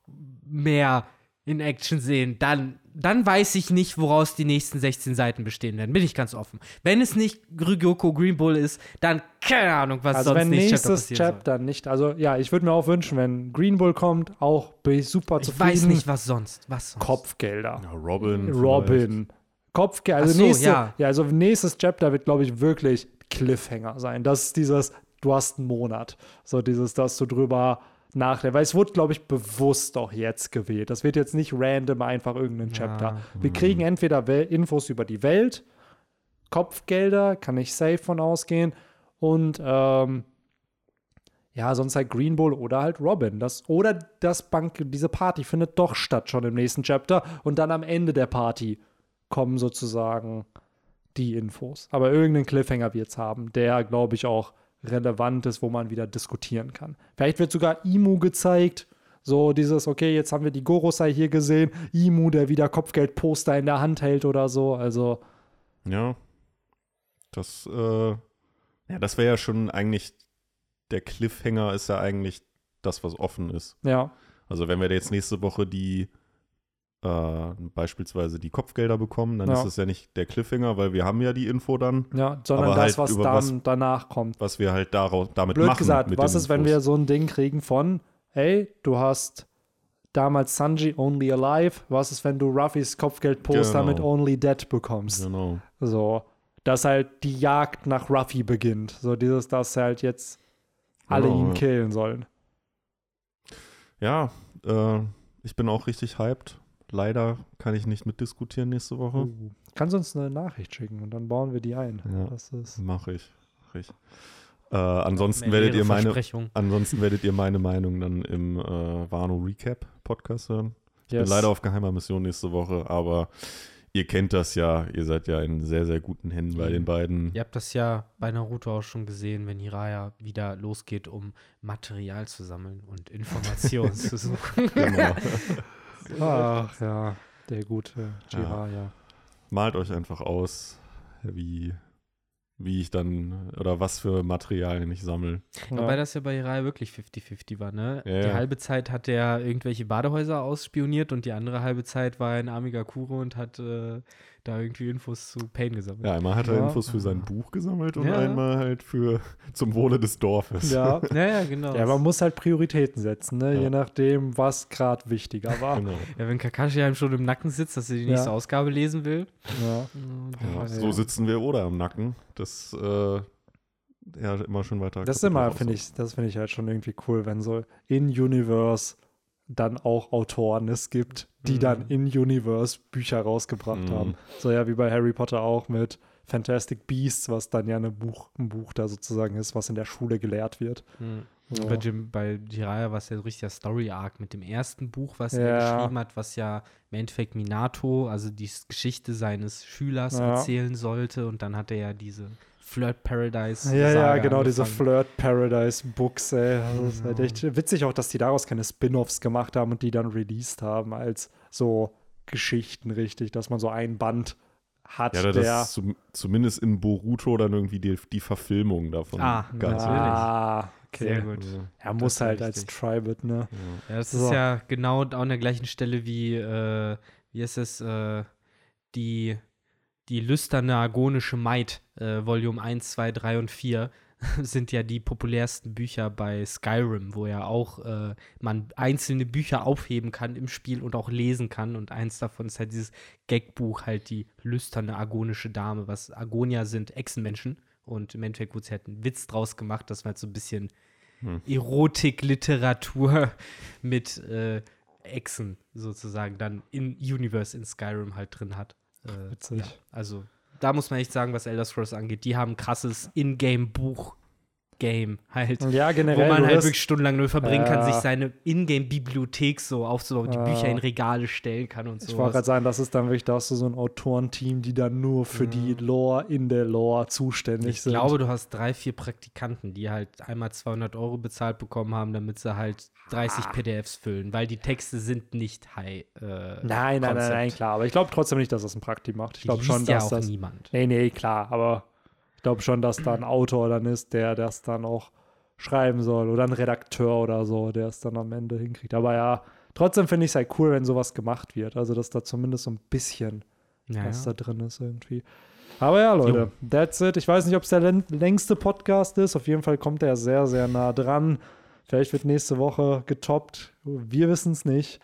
mehr in Action sehen, dann, dann weiß ich nicht, woraus die nächsten 16 Seiten bestehen werden. Bin ich ganz offen. Wenn es nicht Ryoko Green Bull ist, dann keine Ahnung, was Also sonst wenn nächstes Chapter nächstes passieren Chapter nicht, also ja, ich würde mir auch wünschen, wenn Green Bull kommt, auch bin ich super soll. Ich zufrieden. weiß nicht, was sonst. Was sonst? Kopfgelder. Ja, Robin. Robin. Kopfgelder. Also, so, nächste, ja. ja. also nächstes Chapter wird, glaube ich, wirklich Cliffhanger sein. Das ist dieses, du hast einen Monat. So dieses, dass du drüber nachdenkst. Weil es wurde, glaube ich, bewusst auch jetzt gewählt. Das wird jetzt nicht random einfach irgendein Chapter. Wir kriegen entweder Infos über die Welt, Kopfgelder, kann ich safe von ausgehen. Und ähm, ja, sonst halt Green Bull oder halt Robin. Das, oder das Bank, diese Party findet doch statt schon im nächsten Chapter. Und dann am Ende der Party kommen sozusagen die Infos. Aber irgendeinen Cliffhanger wird es haben, der, glaube ich, auch relevant ist, wo man wieder diskutieren kann. Vielleicht wird sogar Imu gezeigt. So dieses, okay, jetzt haben wir die Gorosei hier gesehen. Imu, der wieder Kopfgeldposter in der Hand hält oder so. Also, Ja. Das, äh, ja, das wäre ja schon eigentlich, der Cliffhanger ist ja eigentlich das, was offen ist. ja. Also wenn wir jetzt nächste Woche die äh, beispielsweise die Kopfgelder bekommen, dann Ja. ist es ja nicht der Cliffhanger, weil wir haben ja die Info dann, Ja, sondern Aber das, halt was dann was- danach kommt. was wir halt daraus, damit Blöd machen. gesagt, was ist, wenn Infos. wir so ein Ding kriegen von, hey, du hast damals Sanji Only Alive, was ist, wenn du Ruffys Kopfgeldposter Genau. mit Only Dead bekommst? Genau. So, dass halt die Jagd nach Ruffy beginnt. So dieses, dass halt jetzt alle Genau, ihn ja. killen sollen. Ja, äh, ich bin auch richtig hyped. Leider kann ich nicht mitdiskutieren nächste Woche. Uh. Kannst uns eine Nachricht schicken und dann bauen wir die ein. Ja. Das ist, Mache ich. Mach ich. Äh, ansonsten werdet ihr meine. Ansonsten werdet ihr meine Meinung dann im äh, Wano Recap Podcast hören. Ich bin leider auf geheimer Mission nächste Woche, aber ihr kennt das ja. Ihr seid ja in sehr, sehr guten Händen bei Mhm. den beiden. Ihr habt das ja bei Naruto auch schon gesehen, wenn Hiraya wieder losgeht, um Material zu sammeln und Informationen zu suchen. Genau. Ach ja, der gute Jiraiya. Malt euch einfach aus, wie, wie ich dann oder was für Materialien ich sammle. Ja. Wobei das ja bei Hiraya wirklich 50-50 war, ne? Ja, die ja. halbe Zeit hat er irgendwelche Badehäuser ausspioniert und die andere halbe Zeit war er in Amigakure und hat äh, da irgendwie Infos zu Pain gesammelt. Ja, einmal hat er Ja. Infos für sein Buch gesammelt und Ja. einmal halt für zum Wohle des Dorfes. ja. Ja, ja, genau. ja, man muss halt Prioritäten setzen, ne? Ja. je nachdem, was gerade wichtiger war. Genau. ja, wenn Kakashi einem schon im Nacken sitzt, dass er die Ja. nächste Ausgabe lesen will. Ja. So ja. sitzen wir oder am Nacken. Das äh, ja immer schon weiter. Das ist immer, finde ich, das finde ich halt schon irgendwie cool, wenn so in Universe dann auch Autoren es gibt, die Mhm. dann in Universe Bücher rausgebracht Mhm. haben. So ja, wie bei Harry Potter auch mit Fantastic Beasts, was dann ja eine Buch, ein Buch da sozusagen ist, was in der Schule gelehrt wird. Mhm. So. Bei, Jim, bei Jiraiya war es ja so richtig der Story-Arc mit dem ersten Buch, was Ja. er geschrieben hat, was ja im Endeffekt Minato, also die Geschichte seines Schülers Ja. erzählen sollte. Und dann hat er ja diese Flirt Paradise. Ja, ja, genau, diese angefangen. Flirt Paradise Books, ey. Das ist halt Genau. echt witzig auch, dass die daraus keine Spin-offs gemacht haben und die dann released haben als so Geschichten, richtig, dass man so ein Band hat, Ja, das der. ist zum, zumindest in Boruto dann irgendwie die, die Verfilmung davon. Ah, gab. Ah, okay. Sehr gut. Also, Er muss halt ja als. Tribute, ne? ja. Ja, das So. ist ja genau an der gleichen Stelle wie, äh, wie ist es, äh, die, die lüsterne agonische Maid, äh, Volume 1, 2, 3 und 4 sind ja die populärsten Bücher bei Skyrim, wo ja auch äh, man einzelne Bücher aufheben kann im Spiel und auch lesen kann. Und eins davon ist halt dieses Gagbuch, halt die lüsterne agonische Dame, was Agonia sind Echsenmenschen. Und im Endeffekt wurde halt ein Witz draus gemacht, dass man halt so ein bisschen Hm. Erotikliteratur mit äh, Echsen sozusagen dann in Universe in Skyrim halt drin hat. Äh, Witzig. ja, also da muss man echt sagen, was Elder Scrolls angeht, die haben ein krasses Ingame-Buch. Game halt. Ja, Wo generell. man du halt wirklich stundenlang nur verbringen kann, Ja. sich seine Ingame-Bibliothek so aufzubauen, die Ja. Bücher in Regale stellen kann und so. Ich wollte gerade sagen, das ist dann wirklich, da hast du so ein Autorenteam, die dann nur für die Lore in der Lore zuständig Ich sind. glaube, du hast drei, vier Praktikanten, die halt einmal 200 Euro bezahlt bekommen haben, damit sie halt 30 PDFs füllen, weil die Texte sind nicht high. Äh, nein, nein, nein, nein, klar. Aber ich glaube trotzdem nicht, dass das ein Prakti macht. Ich glaube schon, ja dass auch das. niemand. Nee, nee, klar. Aber ich glaube schon, dass da ein Autor dann ist, der das dann auch schreiben soll. Oder ein Redakteur oder so, der es dann am Ende hinkriegt. Aber ja, trotzdem finde ich es halt cool, wenn sowas gemacht wird. Also, dass da zumindest so ein bisschen Ja, was ja. da drin ist irgendwie. Aber ja, Leute, that's it. Ich weiß nicht, ob es der län- längste Podcast ist. Auf jeden Fall kommt er sehr, sehr nah dran. Vielleicht wird nächste Woche getoppt. Wir wissen es nicht.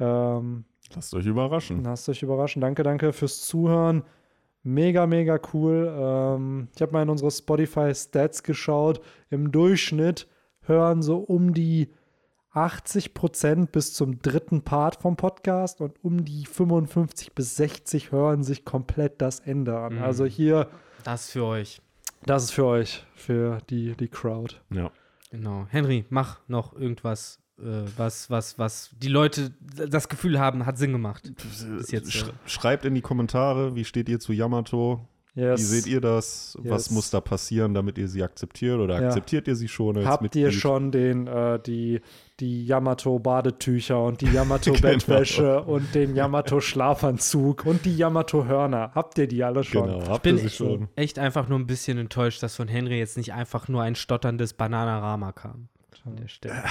Ähm, Lasst euch überraschen. Lasst euch überraschen. Danke, danke fürs Zuhören. Mega, mega cool. Ähm, ich habe mal in unsere Spotify-Stats geschaut. Im Durchschnitt hören so um die 80 Prozent bis zum dritten Part vom Podcast und um die 55 bis 60 hören sich komplett das Ende an. Mhm. Also hier, Das für euch. das ist für euch, für die, die Crowd. Ja. Genau. Henry, mach noch irgendwas, was, was, was die Leute das Gefühl haben, hat Sinn gemacht. Bis jetzt, Sch äh, schreibt in die Kommentare, wie steht ihr zu Yamato? Yes. Wie seht ihr das? Was Yes. muss da passieren, damit ihr sie akzeptiert? Oder Ja. akzeptiert ihr sie schon als Habt Mitglied? ihr schon den, äh, die, die Yamato-Badetücher und die Genau. Yamato-Bettwäsche und den Yamato-Schlafanzug und die Yamato-Hörner? Habt ihr die alle schon? Genau, habt bin ihr sie echt, schon? echt einfach nur ein bisschen enttäuscht, dass von Henry jetzt nicht einfach nur ein stotterndes Bananarama kam. An der Stelle.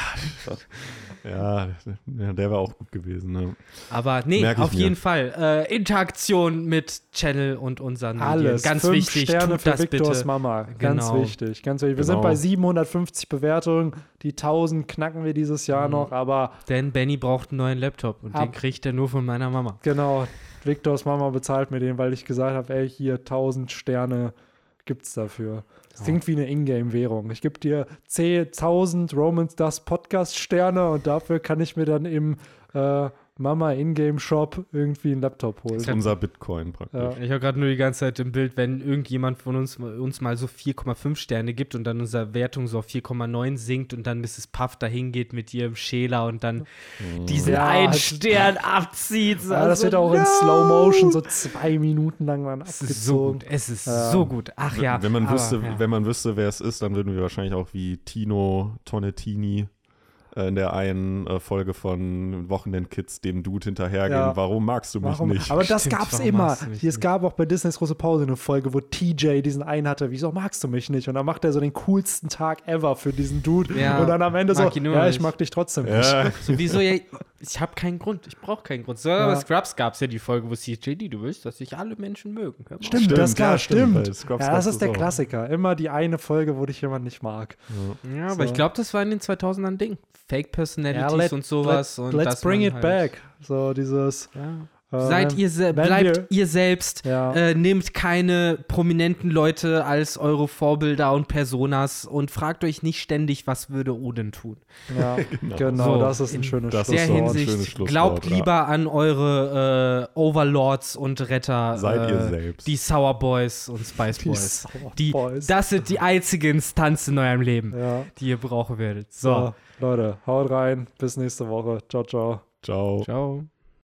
Ja, der wäre auch gut gewesen. Ne? Aber nee, Merk auf mir. jeden Fall. Äh, Interaktion mit Channel und unseren Medien. Alles. Ganz Fünf wichtig, Sterne tut für das Victors bitte. Mama. Ganz Genau. wichtig, ganz wichtig. Wir Genau. sind bei 750 Bewertungen. Die 1000 knacken wir dieses Jahr Mhm. noch, aber Denn Benny braucht einen neuen Laptop und Ab- den kriegt er nur von meiner Mama. genau, Victors Mama bezahlt mir den, weil ich gesagt habe, ey, hier 1000 Sterne gibt's dafür. Klingt wie eine Ingame-Währung. Ich gebe dir 10.000 Romans Das Podcast-Sterne und dafür kann ich mir dann im äh, Mama Ingame-Shop irgendwie einen Laptop holen. Das ist unser Bitcoin praktisch. Ja. Ich habe gerade nur die ganze Zeit im Bild, wenn irgendjemand von uns uns mal so 4,5 Sterne gibt und dann unsere Wertung so auf 4,9 sinkt und dann Mrs. Puff dahin geht mit ihrem Schäler und dann diesen Ja, einen Stern abzieht. Ja, das Also, wird auch in no! Slow Motion so zwei Minuten lang dann Es ist so abgezogen. gut. Es ist so gut. Ach ja. wenn, man aber, wüsste, ja. wenn man wüsste, wer es ist, dann würden wir wahrscheinlich auch wie Tino Tonnettini in der einen äh, Folge von Wochenend-Kids dem Dude hinterhergehen. Ja. Warum magst du mich Warum? nicht? Aber das Stimmt, gab's immer. Hier, es gab auch bei Disneys große Pause eine Folge, wo TJ diesen einen hatte. Wieso magst du mich nicht? Und dann macht er so den coolsten Tag ever für diesen Dude. Ja, und dann am Ende so, ja, ich nicht. mag dich trotzdem nicht. ja, Sowieso, ja, ich habe keinen Grund. Ich brauche keinen Grund. So, bei Scrubs gab es ja die Folge, wo CJD, du willst, dass sich alle Menschen mögen. Stimmt, Stimmt, das ja, stimmt. Stimmt. Scrubs Ja, gab's das ist der auch. Klassiker. Immer die eine Folge, wo dich jemand nicht mag. Ja, aber So. ich glaube, das war in den 2000ern Ding. Fake Personalities Ja, let- und sowas. let, und let's bring it halt, back. So dieses. Ja. Seid wenn- ihr, se wenn bleibt wir- ihr selbst. Ja. Äh, nehmt keine prominenten Leute als eure Vorbilder und Personas und fragt euch nicht ständig, was würde Odin tun. Ja, genau, So, das ist ein in schönes das Der ist doch ein Schlusswort. schönes Hinsicht, Schlusswort, glaubt ja. lieber an eure äh, Overlords und Retter. Seid äh, ihr selbst. Die Sour Boys und Spice Die Boys. Sour Die, Boys. das sind die einzige Instanz in eurem Leben, Ja. die ihr brauchen werdet. So. So, Leute, haut rein. Bis nächste Woche. Ciao, ciao. Ciao. Ciao.